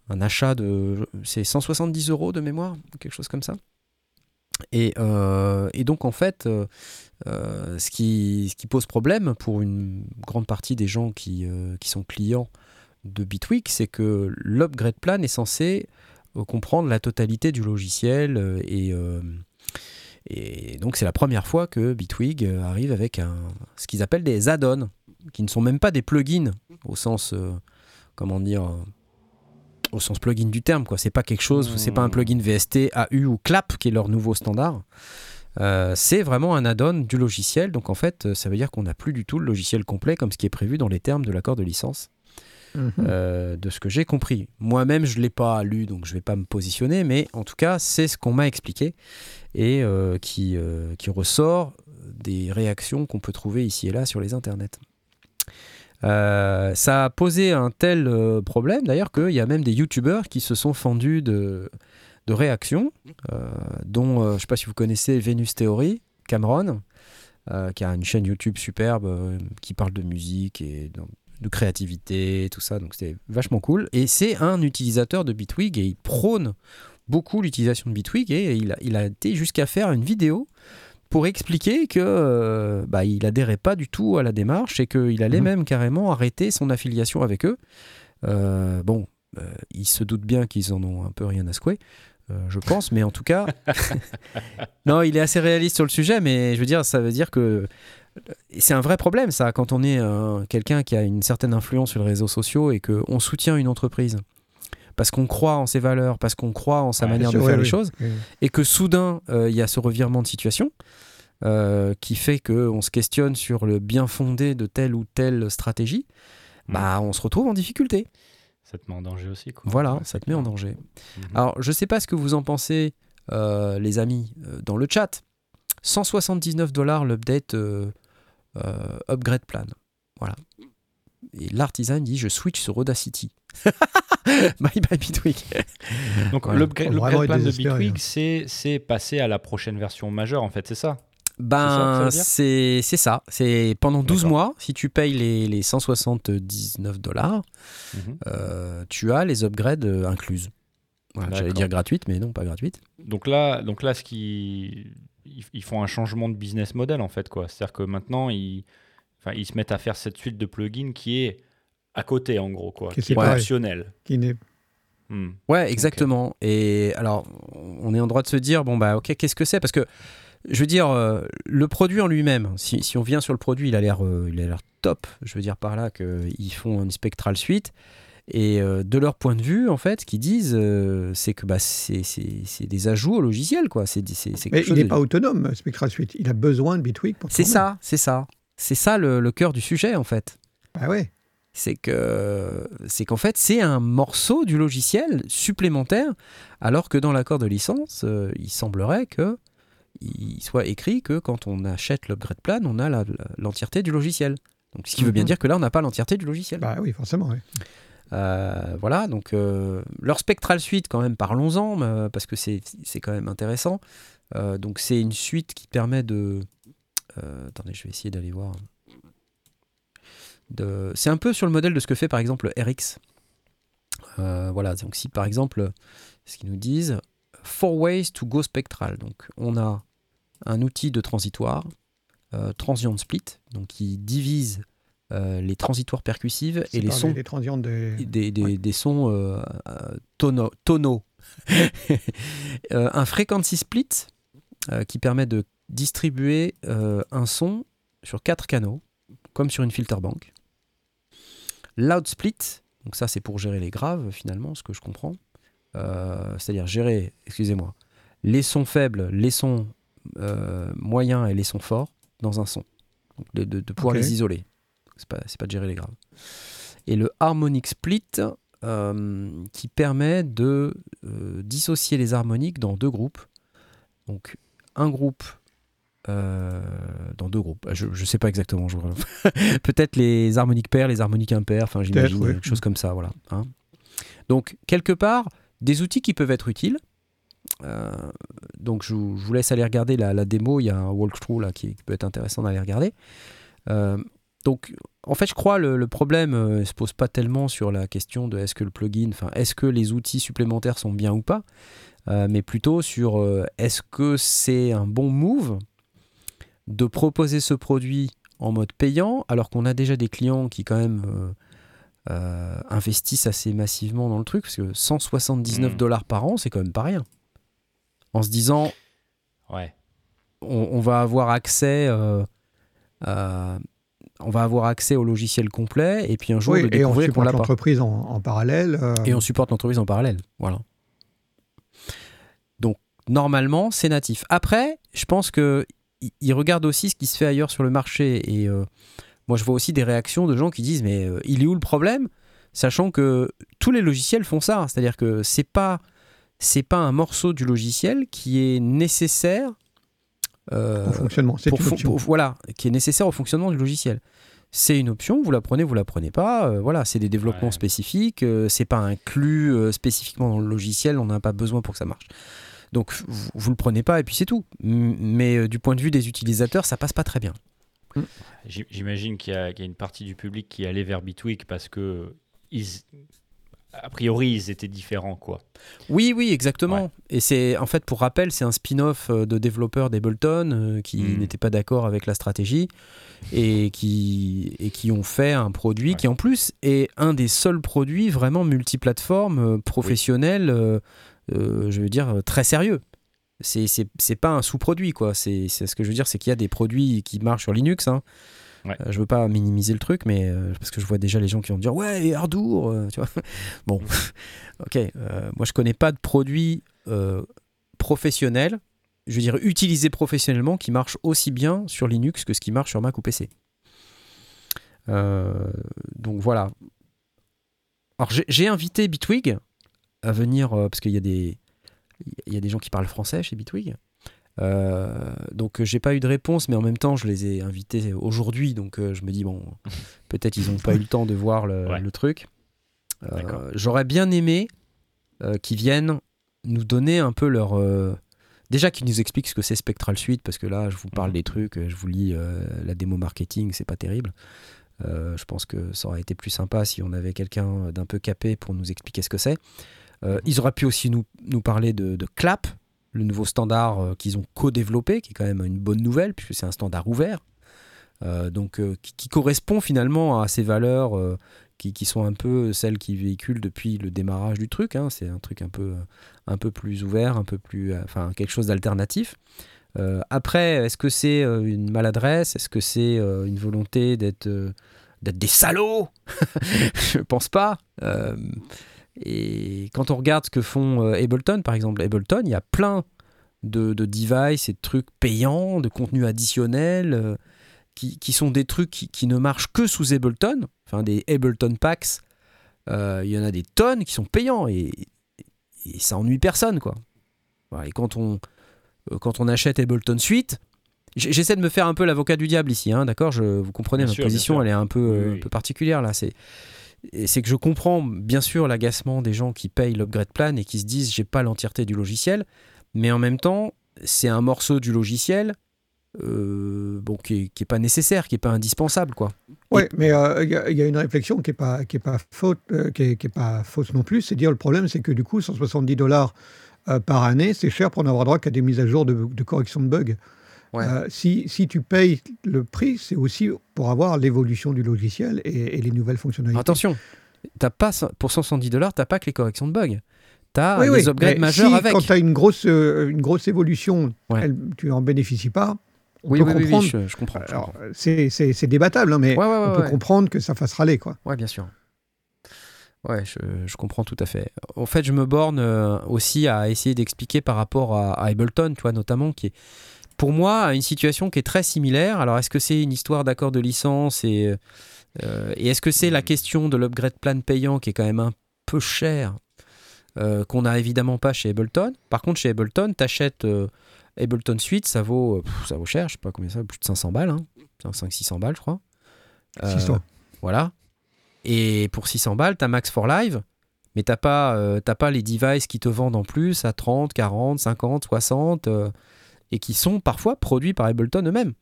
A: un, achat de, c'est 170 euros de mémoire, quelque chose comme ça. Et, euh, donc en fait, euh, euh, ce, qui, pose problème pour une grande partie des gens qui, euh, qui sont clients de Bitwig, c'est que l'upgrade plan est censé euh, comprendre la totalité du logiciel euh, et, euh, et donc c'est la première fois que Bitwig euh, arrive avec un, ce qu'ils appellent des add-ons, qui ne sont même pas des plugins au sens, euh, comment dire, euh, au sens plugin du terme. quoi. C'est pas quelque chose, c'est pas un plugin VST, AU ou CLAP qui est leur nouveau standard. Euh, c'est vraiment un add-on du logiciel. Donc en fait, ça veut dire qu'on n'a plus du tout le logiciel complet comme ce qui est prévu dans les termes de l'accord de licence.
B: Mhm.
A: Euh, de ce que j'ai compris. Moi-même, je ne l'ai pas lu, donc je ne vais pas me positionner, mais en tout cas, c'est ce qu'on m'a expliqué et euh, qui, euh, qui ressort des réactions qu'on peut trouver ici et là sur les internets. Ça a posé un tel problème d'ailleurs qu'il y a même des youtubeurs qui se sont fendus de, réactions, dont je ne sais pas si vous connaissez Venus Theory, Cameron, qui a une chaîne YouTube superbe qui parle de musique et de, créativité, tout ça, donc c'était vachement cool. Et c'est un utilisateur de Bitwig et il prône beaucoup l'utilisation de Bitwig et il a, il a été jusqu'à faire une vidéo pour expliquer que euh, bah, il adhérait pas du tout à la démarche et qu'il allait
B: Mhm.
A: même carrément arrêter son affiliation avec eux. Euh, bon, euh, ils se doutent bien qu'ils en ont un peu rien à secouer, euh, je pense, mais en tout cas, non, il est assez réaliste sur le sujet, mais je veux dire, ça veut dire que c'est un vrai problème, ça, quand on est euh, quelqu'un qui a une certaine influence sur les réseaux sociaux et qu'on soutient une entreprise parce qu'on croit en ses valeurs, parce qu'on croit en sa
D: Ouais,
A: manière de faire les choses,
B: Oui.
A: et que soudain, euh, il y a ce revirement de situation euh, qui fait qu'on se questionne sur le bien fondé de telle ou telle stratégie,
D: Mm.
A: bah, on se retrouve en difficulté.
D: Ça te met en danger aussi. Quoi.
A: Voilà,
D: Ouais,
A: ça te met en danger.
D: Mhm.
A: Alors, je sais pas ce que vous en pensez, euh, les amis, euh, dans le chat. 179 dollars l'update euh, upgrade plan. Voilà. Et l'artisan dit je switch sur Audacity. bye bye Bitwig.
D: Donc
A: Voilà.
D: l'upgrade plan de Bitwig,
B: hein.
D: c'est c'est passer à la prochaine version majeure, en fait, c'est ça?
A: Ben, c'est c'est ça. C'est pendant 12
D: D'accord.
A: mois, si tu payes les, les 179 dollars,
D: Mhm.
A: euh, tu as les upgrades euh, incluses. Voilà, J'allais dire gratuites, mais non, pas gratuites.
D: Donc là, donc là, ce qui ils, ils font un changement de business model en fait quoi. C'est-à-dire que maintenant ils, enfin, ils se mettent à faire cette suite de plugins qui est à côté en gros quoi,
B: Qui est
D: qui est optionnel.
B: Qui n'est-
D: Hmm.
A: Ouais, exactement. Et alors, on est en droit de se dire, bon, bah, ok, qu'est-ce que c'est? Parce que, je veux dire, euh, le produit en lui-même, si, si on vient sur le produit, il a l'air euh, il a l'air top. Je veux dire par là qu'ils font une Spectral Suite. Et euh, de leur point de vue, en fait, ce qu'ils disent, euh, c'est que bah, c'est des ajouts au logiciel, quoi.
B: Mais il n'est
A: de-
B: pas autonome, Spectral Suite. Il a besoin de Bitwig pour
A: C'est ça, c'est ça. C'est ça le, le cœur du sujet, en fait.
B: Ah ouais.
A: c'est que c'est qu'en fait c'est un morceau du logiciel supplémentaire alors que dans l'accord de licence euh, il semblerait que il soit écrit que quand on achète l'upgrade plan on a l'entièreté du logiciel donc ce qui veut bien
B: Mhm.
A: dire que là on n'a pas l'entièreté du logiciel
B: Bah oui, forcément. ouais.
A: Euh, voilà donc euh, leur spectral suite quand même parlons-en euh, parce que c'est quand même intéressant donc c'est une suite qui permet de attendez je vais essayer d'aller voir de... C'est un peu sur le modèle de ce que fait par exemple RX. Voilà, donc si par exemple, ce qu'ils nous disent, Four ways to go spectral. Donc on a un outil de transitoire, transient split, donc qui divise euh, les transitoires percussives et les sons
B: Les des...
A: des, des-
B: Ouais.
A: des sons euh, euh, tonaux. Euh, un frequency split qui permet de distribuer un son sur quatre canaux, comme sur une filter bank. Loud split, donc ça c'est pour gérer les graves finalement, ce que je comprends. C'est-à-dire gérer, excusez-moi, les sons faibles, les sons euh, moyens et les sons forts dans un son. Donc de, de- de pouvoir les isoler. C'est pas, c'est pas de gérer les graves. Et le harmonic split euh, qui permet de euh, dissocier les harmoniques dans deux groupes. Donc un groupe euh, dans deux groupes. Je ne sais pas exactement. je- Peut-être les harmoniques pairs, les harmoniques impairs. Enfin, j'imagine
B: ouais.
A: quelque chose comme ça. Voilà. hein. Donc quelque part, des outils qui peuvent être utiles. Donc je, vous je vous laisse aller regarder la, la démo. Il y a un walkthrough là qui, qui peut être intéressant d'aller regarder. Euh, donc en fait, je crois le, le problème ne se pose pas tellement sur la question de est-ce que le plugin, enfin est-ce que les outils supplémentaires sont bien ou pas, euh, mais plutôt sur euh, est-ce que c'est un bon move de proposer ce produit en mode payant alors qu'on a déjà des clients qui quand même euh, euh, investissent assez massivement dans le truc parce que 179
D: Mm.
A: dollars par an c'est quand même pas rien. En se disant
D: Ouais.
A: on, on va avoir accès euh, à- on va avoir accès au logiciel complet et puis un jour
B: Oui,
A: de découvrir qu'on
B: supporte
A: l'a pas.
B: l'entreprise en, en parallèle. euh,
A: Et on supporte l'entreprise en parallèle. Voilà. Donc, normalement, c'est natif. Après, je pense que ils regardent aussi ce qui se fait ailleurs sur le marché. Et euh, moi, je vois aussi des réactions de gens qui disent Mais euh, il est où le problème? Sachant que tous les logiciels font ça. C'est-à-dire que c'est pas. C'est pas un morceau du logiciel qui est nécessaire
B: au fonctionnement. C'est
A: pour
B: une
A: fon-
B: option.
A: pour- voilà, qui est nécessaire au fonctionnement du logiciel. C'est une option, vous la prenez, vous la prenez pas. euh, voilà, c'est des développements
D: Ouais.
A: spécifiques. euh, c'est pas inclus euh, spécifiquement dans le logiciel. On n'a pas besoin pour que ça marche. Donc vous, vous le prenez pas et puis c'est tout. M- Mais euh, du point de vue des utilisateurs, ça passe pas très bien.
D: J- J'imagine qu'il y, a y a une partie du public qui est allé vers Bitwig parce que ils, a priori, ils étaient différents, quoi.
A: Oui, oui, exactement. Et c'est, en fait, pour rappel, c'est un spin-off euh, de développeurs d'Ableton euh, qui
D: Mm.
A: n'étaient pas d'accord avec la stratégie et qui, et qui ont fait un produit
D: Ouais.
A: qui, en plus, est un des seuls produits vraiment multiplateformes, euh, professionnels, euh, je veux dire, très sérieux. C'est, c'est, pas un sous-produit, quoi. C'est, c'est ce que je veux dire, c'est qu'il y a des produits qui marchent sur Linux. Hein.
D: Ouais.
A: Euh, je veux pas minimiser le truc, mais euh, parce que je vois déjà les gens qui vont me dire ouais, et Ardour, euh, tu vois. Bon, ok. euh, moi, je connais pas de produit professionnel, je veux dire utilisé professionnellement, qui marche aussi bien sur Linux que ce qui marche sur Mac ou PC. Donc voilà. Alors j'ai- invité Bitwig à venir parce qu'il y a des il y a des gens qui parlent français chez Bitwig. Euh, donc euh, j'ai pas eu de réponse, mais en même temps je les ai invités aujourd'hui, donc euh, je me dis bon, peut-être ils ont pas eu le temps de voir le,
D: Ouais.
A: le truc. Euh. J'aurais bien aimé qu'ils viennent nous donner un peu leur déjà qu'ils nous expliquent ce que c'est Spectral Suite, parce que là je vous parle
D: Mhm.
A: des trucs, je vous lis la démo marketing, c'est pas terrible. Je pense que ça aurait été plus sympa si on avait quelqu'un d'un peu capé pour nous expliquer ce que c'est. Euh, ils auraient pu aussi nous, nous parler de, de Clap, le nouveau standard euh, qu'ils ont co-développé, qui est quand même une bonne nouvelle, puisque c'est un standard ouvert, euh, donc euh, qui, correspond finalement à ces valeurs qui, qui sont un peu celles qui véhiculent depuis le démarrage du truc. hein. C'est un truc un peu, un peu plus ouvert, un peu plus, enfin quelque chose d'alternatif. Après, est-ce que c'est une maladresse? Est-ce que c'est une volonté d'être des salauds? Je pense pas. Et quand on regarde ce que font euh, Ableton, par exemple, Ableton, il y a plein de, de devices et de trucs payants, de contenus additionnels, euh, qui, qui sont des trucs qui, qui ne marchent que sous Ableton, enfin des Ableton Packs. Euh, Il y en a des tonnes qui sont payants et, et ça ennuie personne, quoi. Et quand on, quand on achète Ableton Suite, j'essaie de me faire un peu l'avocat du diable ici, hein, d'accord? Vous comprenez,
D: Bien
A: ma
D: sûr,
A: position, elle est un peu,
D: Oui, oui.
A: un peu particulière là. C'est c'est que je comprends bien sûr l'agacement des gens qui payent l'upgrade plan et qui se disent j'ai pas l'entièreté du logiciel, mais en même temps c'est un morceau du logiciel euh, bon, qui, est, qui est pas nécessaire, qui est pas indispensable quoi.
B: Oui, mais euh, il y, a- une réflexion qui n'est pas, est pas, faute, euh, qui est, pas fausse non plus. C'est dire le problème, c'est que du coup, 170 dollars par année, c'est cher pour n'avoir droit qu'à des mises à jour de, de correction de bugs.
A: Ouais.
B: Euh, si, si tu payes le prix, c'est aussi pour avoir l'évolution du logiciel et, et les nouvelles fonctionnalités.
A: Attention, t'as pas pour 170 dollars, t'as pas que les corrections de bugs, t'as
B: Oui,
A: les
B: oui,
A: upgrades majeurs
B: si,
A: avec.
B: Quand tu as une grosse, euh, une grosse évolution,
A: Ouais.
B: elle- tu n'en bénéficies pas. On
A: Oui,
B: peut
A: oui, oui, oui,
B: comprendre.
A: je, je comprends.
B: c'est- débattable, hein, mais
A: Ouais,
B: on peut comprendre que ça fasse râler. Quoi.
A: Ouais, bien sûr. Ouais, je, je comprends tout à fait. En fait, je me borne euh, aussi à essayer d'expliquer par rapport à, à Ableton, tu vois, notamment, qui est, pour moi, à une situation qui est très similaire. Alors, est-ce que c'est une histoire d'accord de licence et, euh, et est-ce que c'est la question de l'upgrade plan payant qui est quand même un peu cher, euh, qu'on n'a évidemment pas chez Ableton? Par contre, chez Ableton, tu achètes Ableton Suite, ça vaut, euh, pff, ça vaut cher, je sais pas combien ça, plus de 500 balles, hein, 500-600 balles, je crois. Euh,
B: 600.
A: voilà. Et pour 600 balles, t'as Max for Live, mais t'as pas, euh, pas les devices qui te vendent en plus à 30, 40, 50, 60, euh, et qui sont parfois produits par Ableton eux-mêmes.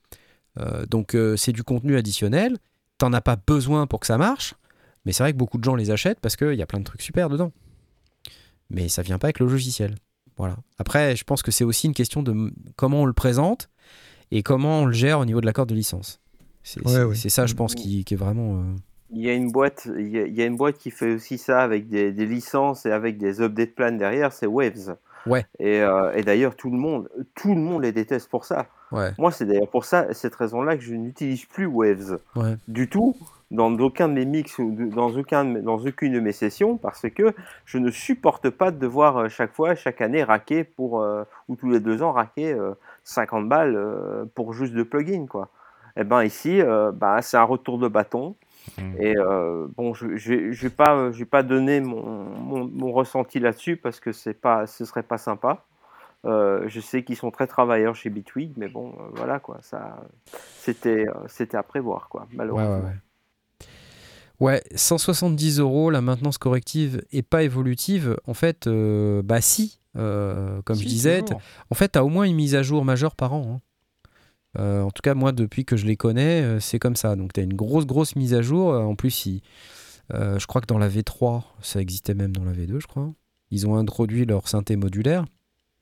A: Euh, donc euh, c'est du contenu additionnel, t'en as pas besoin pour que ça marche, mais c'est vrai que beaucoup de gens les achètent parce qu'il y a plein de trucs super dedans. Mais ça vient pas avec le logiciel. Voilà. Après, je pense que c'est aussi une question de comment on le présente et comment on le gère au niveau de l'accord de licence. C'est
B: Ouais, ouais.
A: ça, je pense, qui, qui est vraiment. euh,
F: Il y a une boîte, il y a, il y a une boîte qui fait aussi ça avec des, des licences et avec des update plans derrière, c'est Waves.
A: Ouais.
F: Et, euh, et d'ailleurs tout le monde, tout le monde les déteste pour ça.
A: Ouais,
F: Moi, c'est d'ailleurs pour ça, cette raison-là que je n'utilise plus Waves
A: ouais.
F: du tout dans aucun de mes mix ou dans aucun dans aucune de mes sessions parce que je ne supporte pas de devoir euh, chaque fois, chaque année raquer pour euh, ou tous les deux ans raquer euh, 50 balles pour juste de plugin quoi. Et ben ici, bah, c'est un retour de bâton.
D: Mm.
F: Et euh, bon, je je vais- pas, je vais pas donner mon, mon, mon ressenti là-dessus parce que c'est pas, ce serait pas sympa. Euh, je sais qu'ils sont très travailleurs chez Bitwig, mais bon, euh, voilà quoi, ça, c'était, euh, c'était à prévoir quoi,
A: Ouais, ouais,
F: malheureusement.
A: ouais. Ouais, 170 euros, la maintenance corrective et pas évolutive, en fait, euh, bah si, euh, comme je disais, en fait, tu as au moins une mise à jour majeure par an. hein. Euh, en tout cas, moi, depuis que je les connais, euh, c'est comme ça. Donc, tu as une grosse, grosse mise à jour. Euh, En plus, ils, Euh, je crois que dans la V3, ça existait même dans la V2, je crois. Ils ont introduit leur synthé modulaire,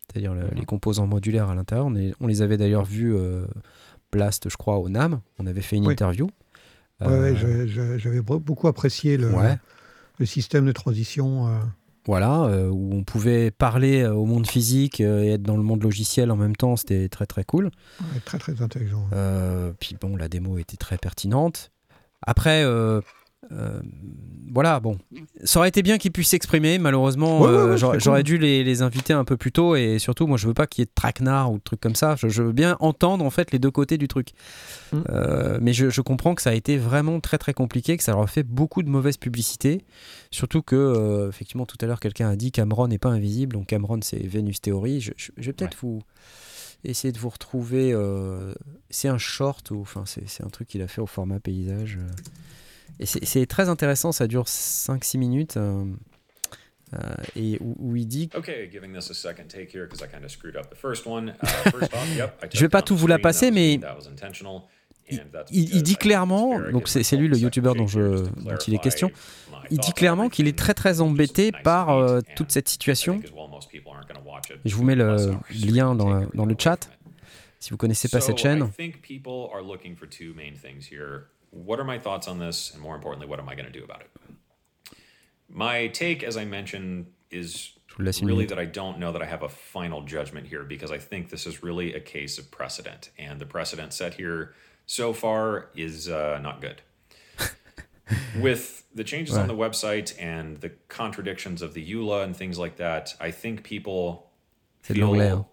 A: c'est-à-dire le-
D: Mhm.
A: les composants modulaires à l'intérieur. On, les avait d'ailleurs vus Blast, je crois, au NAM. On avait fait une
B: Oui.
A: interview.
B: Ouais, j'avais beaucoup apprécié le,
A: ouais.
B: le système de transition.
A: Voilà, euh, où on pouvait parler euh, au monde physique euh, et être dans le monde logiciel en même temps, c'était très très cool.
B: ouais, très très intelligent.
A: Puis bon, la démo était très pertinente. Après, euh, voilà, bon, ça aurait été bien qu'ils puissent s'exprimer. Malheureusement,
B: Ouais, ouais,
A: euh,
B: ouais,
A: j'aurais
B: c'est
A: j'aurais
B: cool.
A: dû les, les inviter un peu plus tôt. Et surtout, moi, je veux pas qu'il y ait de traquenard ou de trucs comme ça. Je, je veux bien entendre en fait les deux côtés du truc.
B: Mm.
A: Euh, mais je, je comprends que ça a été vraiment très très compliqué, que ça leur a fait beaucoup de mauvaise publicité. Surtout que, euh, effectivement, tout à l'heure, quelqu'un a dit Cameron n'est pas invisible. Donc Cameron, c'est Venus Theory. Je, je- je vais peut-être vous essayer de vous retrouver. euh, c'est un short ou enfin c'est c'est un truc qu'il a fait au format paysage. Et c'est très intéressant. Ça dure 5-6 minutes. euh, euh, et où, où il dit
G: Okay, giving this a second take here because I kind of screwed up the first one. First off, yep, I
A: Je vais pas tout vous la passer, mais il, dit clairement, donc c'est lui le youtubeur dont, je, dont il est question. Il dit clairement qu'il est très très embêté par euh, toute cette situation. Et je vous mets le lien dans, le- dans le chat si vous connaissez pas cette chaîne.
G: I think people are looking for two main things here. What are my thoughts on this? And more importantly, what am I going to do about it? My take, as I mentioned, is
A: Je vous laisse une
G: really that I don't know that I have a final judgment here because I think this is really a case of precedent. And the precedent set here so far is uh, not good. With the changes on the website and the contradictions of the EULA and things like that, I think people
A: C'est de l'anglais. hein.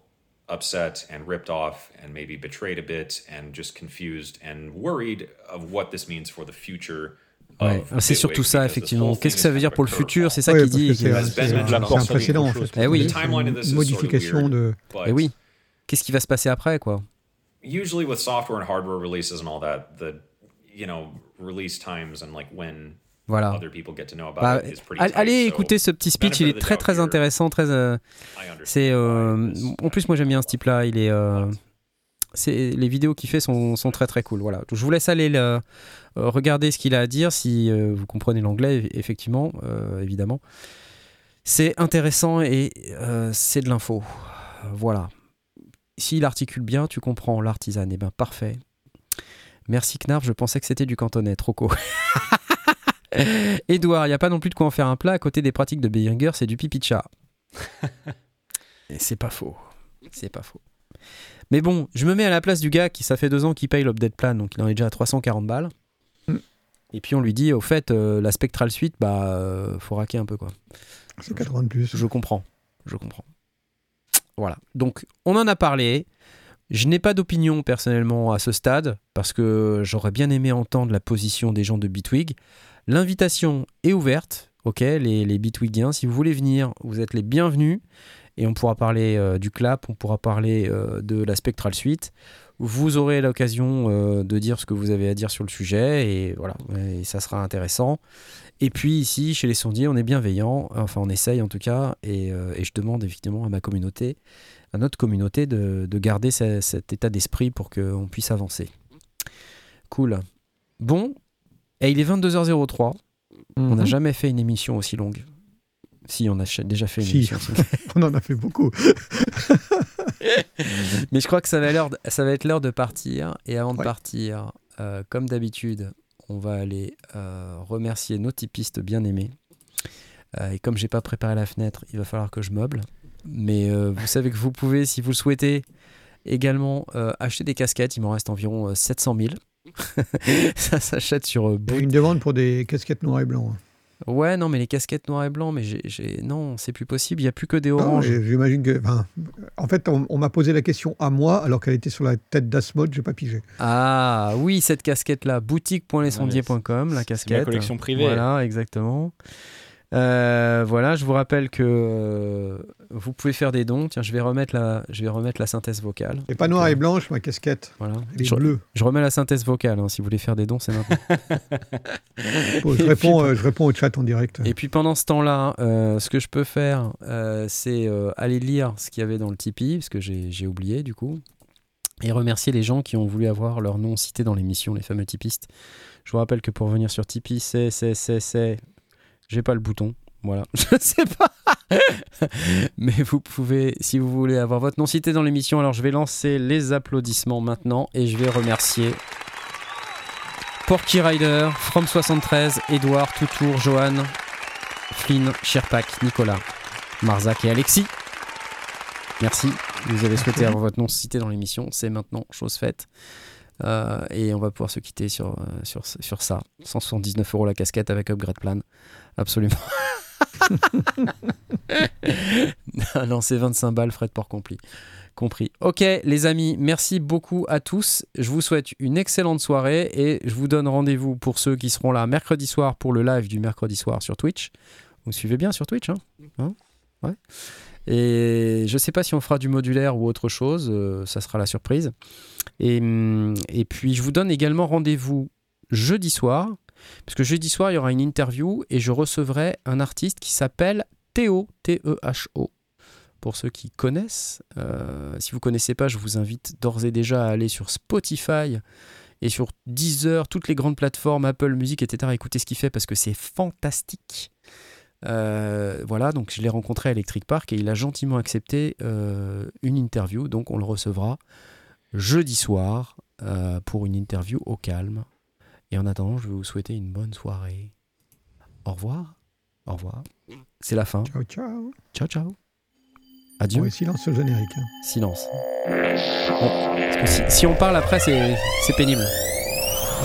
G: Upset and ripped off and maybe betrayed a bit and just confused and worried of what this means for the future
A: Ouais.
G: of
A: Ah, C'est surtout
G: Bitwig
A: ça,
G: because this
A: effectivement.
G: whole
A: Qu'est-ce que
G: thing
A: ça
G: is
A: veut
G: kind
A: dire
G: of a
A: pour le futur
G: curveball.
A: C'est ça
B: Ouais,
A: qu'il
B: parce
A: dit.
B: que
A: qu'il
B: c'est
A: va-
B: un-
G: As Ben
B: c'est un-
G: mentioned,
B: c'est un
G: also the
B: précédent en
G: usual
B: fait.
A: Eh oui.
G: The timeline of this is
B: Une
G: sort of
B: modification
G: weird,
B: de.
G: but
A: Eh oui. Qu'est-ce qui va se passer après, quoi
G: usually with software and hardware releases and all that, the you know release times and like when
A: Voilà. Bah, allez écouter ce petit speech, il est très très intéressant, très. euh, c'est. euh, en plus, moi j'aime bien ce type-là. Il est. euh, c'est les vidéos qu'il fait sont, sont très très cool. Voilà. Je vous laisse aller le- regarder ce qu'il a à dire si vous comprenez l'anglais, effectivement, évidemment. C'est intéressant et c'est de l'info. Voilà. S'il articule bien, tu comprends l'artisan. Eh ben parfait. Merci Knarf, je pensais que c'était du cantonais. Trop court. Edouard, il n'y a pas non plus de quoi en faire un plat. À côté des pratiques de Behringer, c'est du pipi de chat. Et c'est pas faux. C'est pas faux. Mais bon, je me mets à la place du gars qui, ça fait deux ans qu'il paye l'update plan, donc il en est déjà à 340 balles.
B: Mm.
A: Et puis on lui dit, au fait, euh, la Spectral Suite, bah, euh, faut raquer un peu, quoi.
B: C'est 80 de plus.
A: Je comprends. Je comprends. Voilà. Donc, on en a parlé. Je n'ai pas d'opinion personnellement à ce stade parce que j'aurais bien aimé entendre la position des gens de Bitwig. L'invitation est ouverte. Ok, les, les Bitwigiens, si vous voulez venir, vous êtes les bienvenus. Et on pourra parler euh, du clap, on pourra parler euh, de la Spectral Suite. Vous aurez l'occasion euh, de dire ce que vous avez à dire sur le sujet et voilà, et ça sera intéressant. Et puis ici, chez les sondiers, on est bienveillant, enfin on essaye en tout cas, et, je demande évidemment à ma communauté, à notre communauté, de, de garder ce- cet état d'esprit pour qu'on puisse avancer. Cool. Bon, et il est 22h03, on n'a
B: Mhm.
A: jamais fait une émission aussi longue. Si, on a déjà fait une
B: Si.
A: émission.
B: On en a fait beaucoup.
A: Mais je crois que ça va, l'heure de- ça va être l'heure de partir. Et avant de
B: Ouais.
A: partir, euh, comme d'habitude, on va aller euh, remercier nos typistes bien aimés. Euh, et comme j'ai pas préparé la fenêtre, il va falloir que je meuble. Mais vous savez que vous pouvez, si vous le souhaitez, également acheter des casquettes. Il m'en reste environ euh, 700 000. ça s'achète sur euh,
B: Il y a
A: Boot.
B: une demande pour des casquettes noir et blanc.
A: Ouais, non, mais les casquettes noir et blanc, mais j'ai, j'ai- non, c'est plus possible. Il y a plus que des oranges.
B: J'imagine que. enfin, en fait, on, on m'a posé la question à moi alors qu'elle était sur la tête d'Asmod, j'ai pas pigé.
A: Ah oui, cette casquette-là, boutique.lesondiers.com, la
D: C'est ma
A: casquette.
D: collection privée.
A: Voilà, exactement. Euh, voilà, je vous rappelle que euh, vous pouvez faire des dons. Tiens, je vais remettre la, je vais remettre la synthèse vocale.
B: Et pas noir et blanche, ma casquette.
A: Voilà.
B: Elle est
A: Je,
B: bleue.
A: je remets la synthèse vocale. hein, si vous voulez faire des dons, c'est maintenant.
B: Bon, je, réponds, euh, je réponds au chat en direct.
A: Et puis pendant ce temps-là, euh, ce que je peux faire, euh, c'est euh, aller lire ce qu'il y avait dans le Tipeee, parce que j'ai j'ai oublié du coup. et remercier les gens qui ont voulu avoir leur nom cité dans l'émission, les fameux typistes. Je vous rappelle que pour venir sur Tipeee, c'est, c'est, c'est, c'est. J'ai pas le bouton. Voilà, je sais pas. Mais vous pouvez, si vous voulez avoir votre nom cité dans l'émission, alors je vais lancer les applaudissements maintenant et je vais remercier Porky Rider, From73, Edouard, Toutour, Johan, Flynn, Sherpak, Nicolas, Marzac et Alexis. Merci, vous avez souhaité avoir votre nom cité dans l'émission, c'est maintenant chose faite. Euh, et on va pouvoir se quitter sur, euh, sur, sur ça. 179 euros la casquette avec upgrade plan. Absolument. non, c'est 25 balles, frais de port compris. compris. Ok, les amis, merci beaucoup à tous. Je vous souhaite une excellente soirée et je vous donne rendez-vous pour ceux qui seront là mercredi soir pour le live du mercredi soir sur Twitch. Vous suivez bien sur Twitch, hein, hein? Ouais. Et je sais pas si on fera du modulaire ou autre chose, euh, ça sera la surprise. Et, hum, et puis je vous donne également rendez-vous jeudi soir, parce que jeudi soir il y aura une interview et je recevrai un artiste qui s'appelle Théo, T-E-H-O. Pour ceux qui connaissent, euh, si vous connaissez pas, je vous invite d'ores et déjà à aller sur Spotify et sur Deezer, toutes les grandes plateformes, Apple Music, etc. à écouter ce qu'il fait parce que c'est fantastique. Euh, voilà, donc je l'ai rencontré à Electric Park et il a gentiment accepté euh, une interview, donc on le recevra jeudi soir euh, pour une interview au calme. Et en attendant, je vais vous souhaiter une bonne soirée. Au revoir. Au revoir. C'est la fin.
B: Ciao, ciao.
A: Ciao, ciao. Adieu.
B: Et silence au générique. hein.
A: Silence. Bon, parce que si, si on parle après, c'est c'est pénible.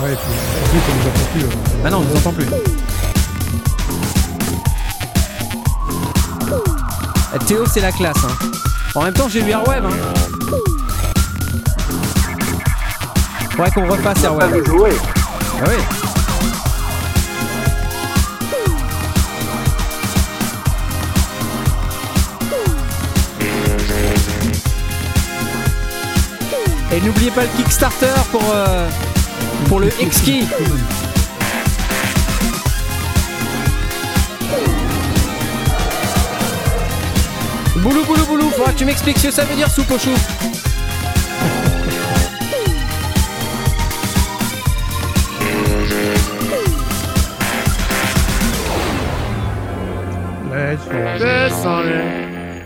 B: Ouais, et puis, on nous entend plus. euh.
A: Ah non, on ne nous entend plus. Théo, c'est la classe. hein. En même temps, j'ai lu Airwave. Hein. Faudrait qu'on refasse Airwave.
C: jouer.
A: Ah oui. Et n'oubliez pas le Kickstarter pour, euh, pour le X-Key. Boulou boulou boulou, faudra que tu m'expliques ce que ça veut dire soupe au chou.
B: Laisse,
A: Descendez.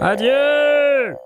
A: Adieu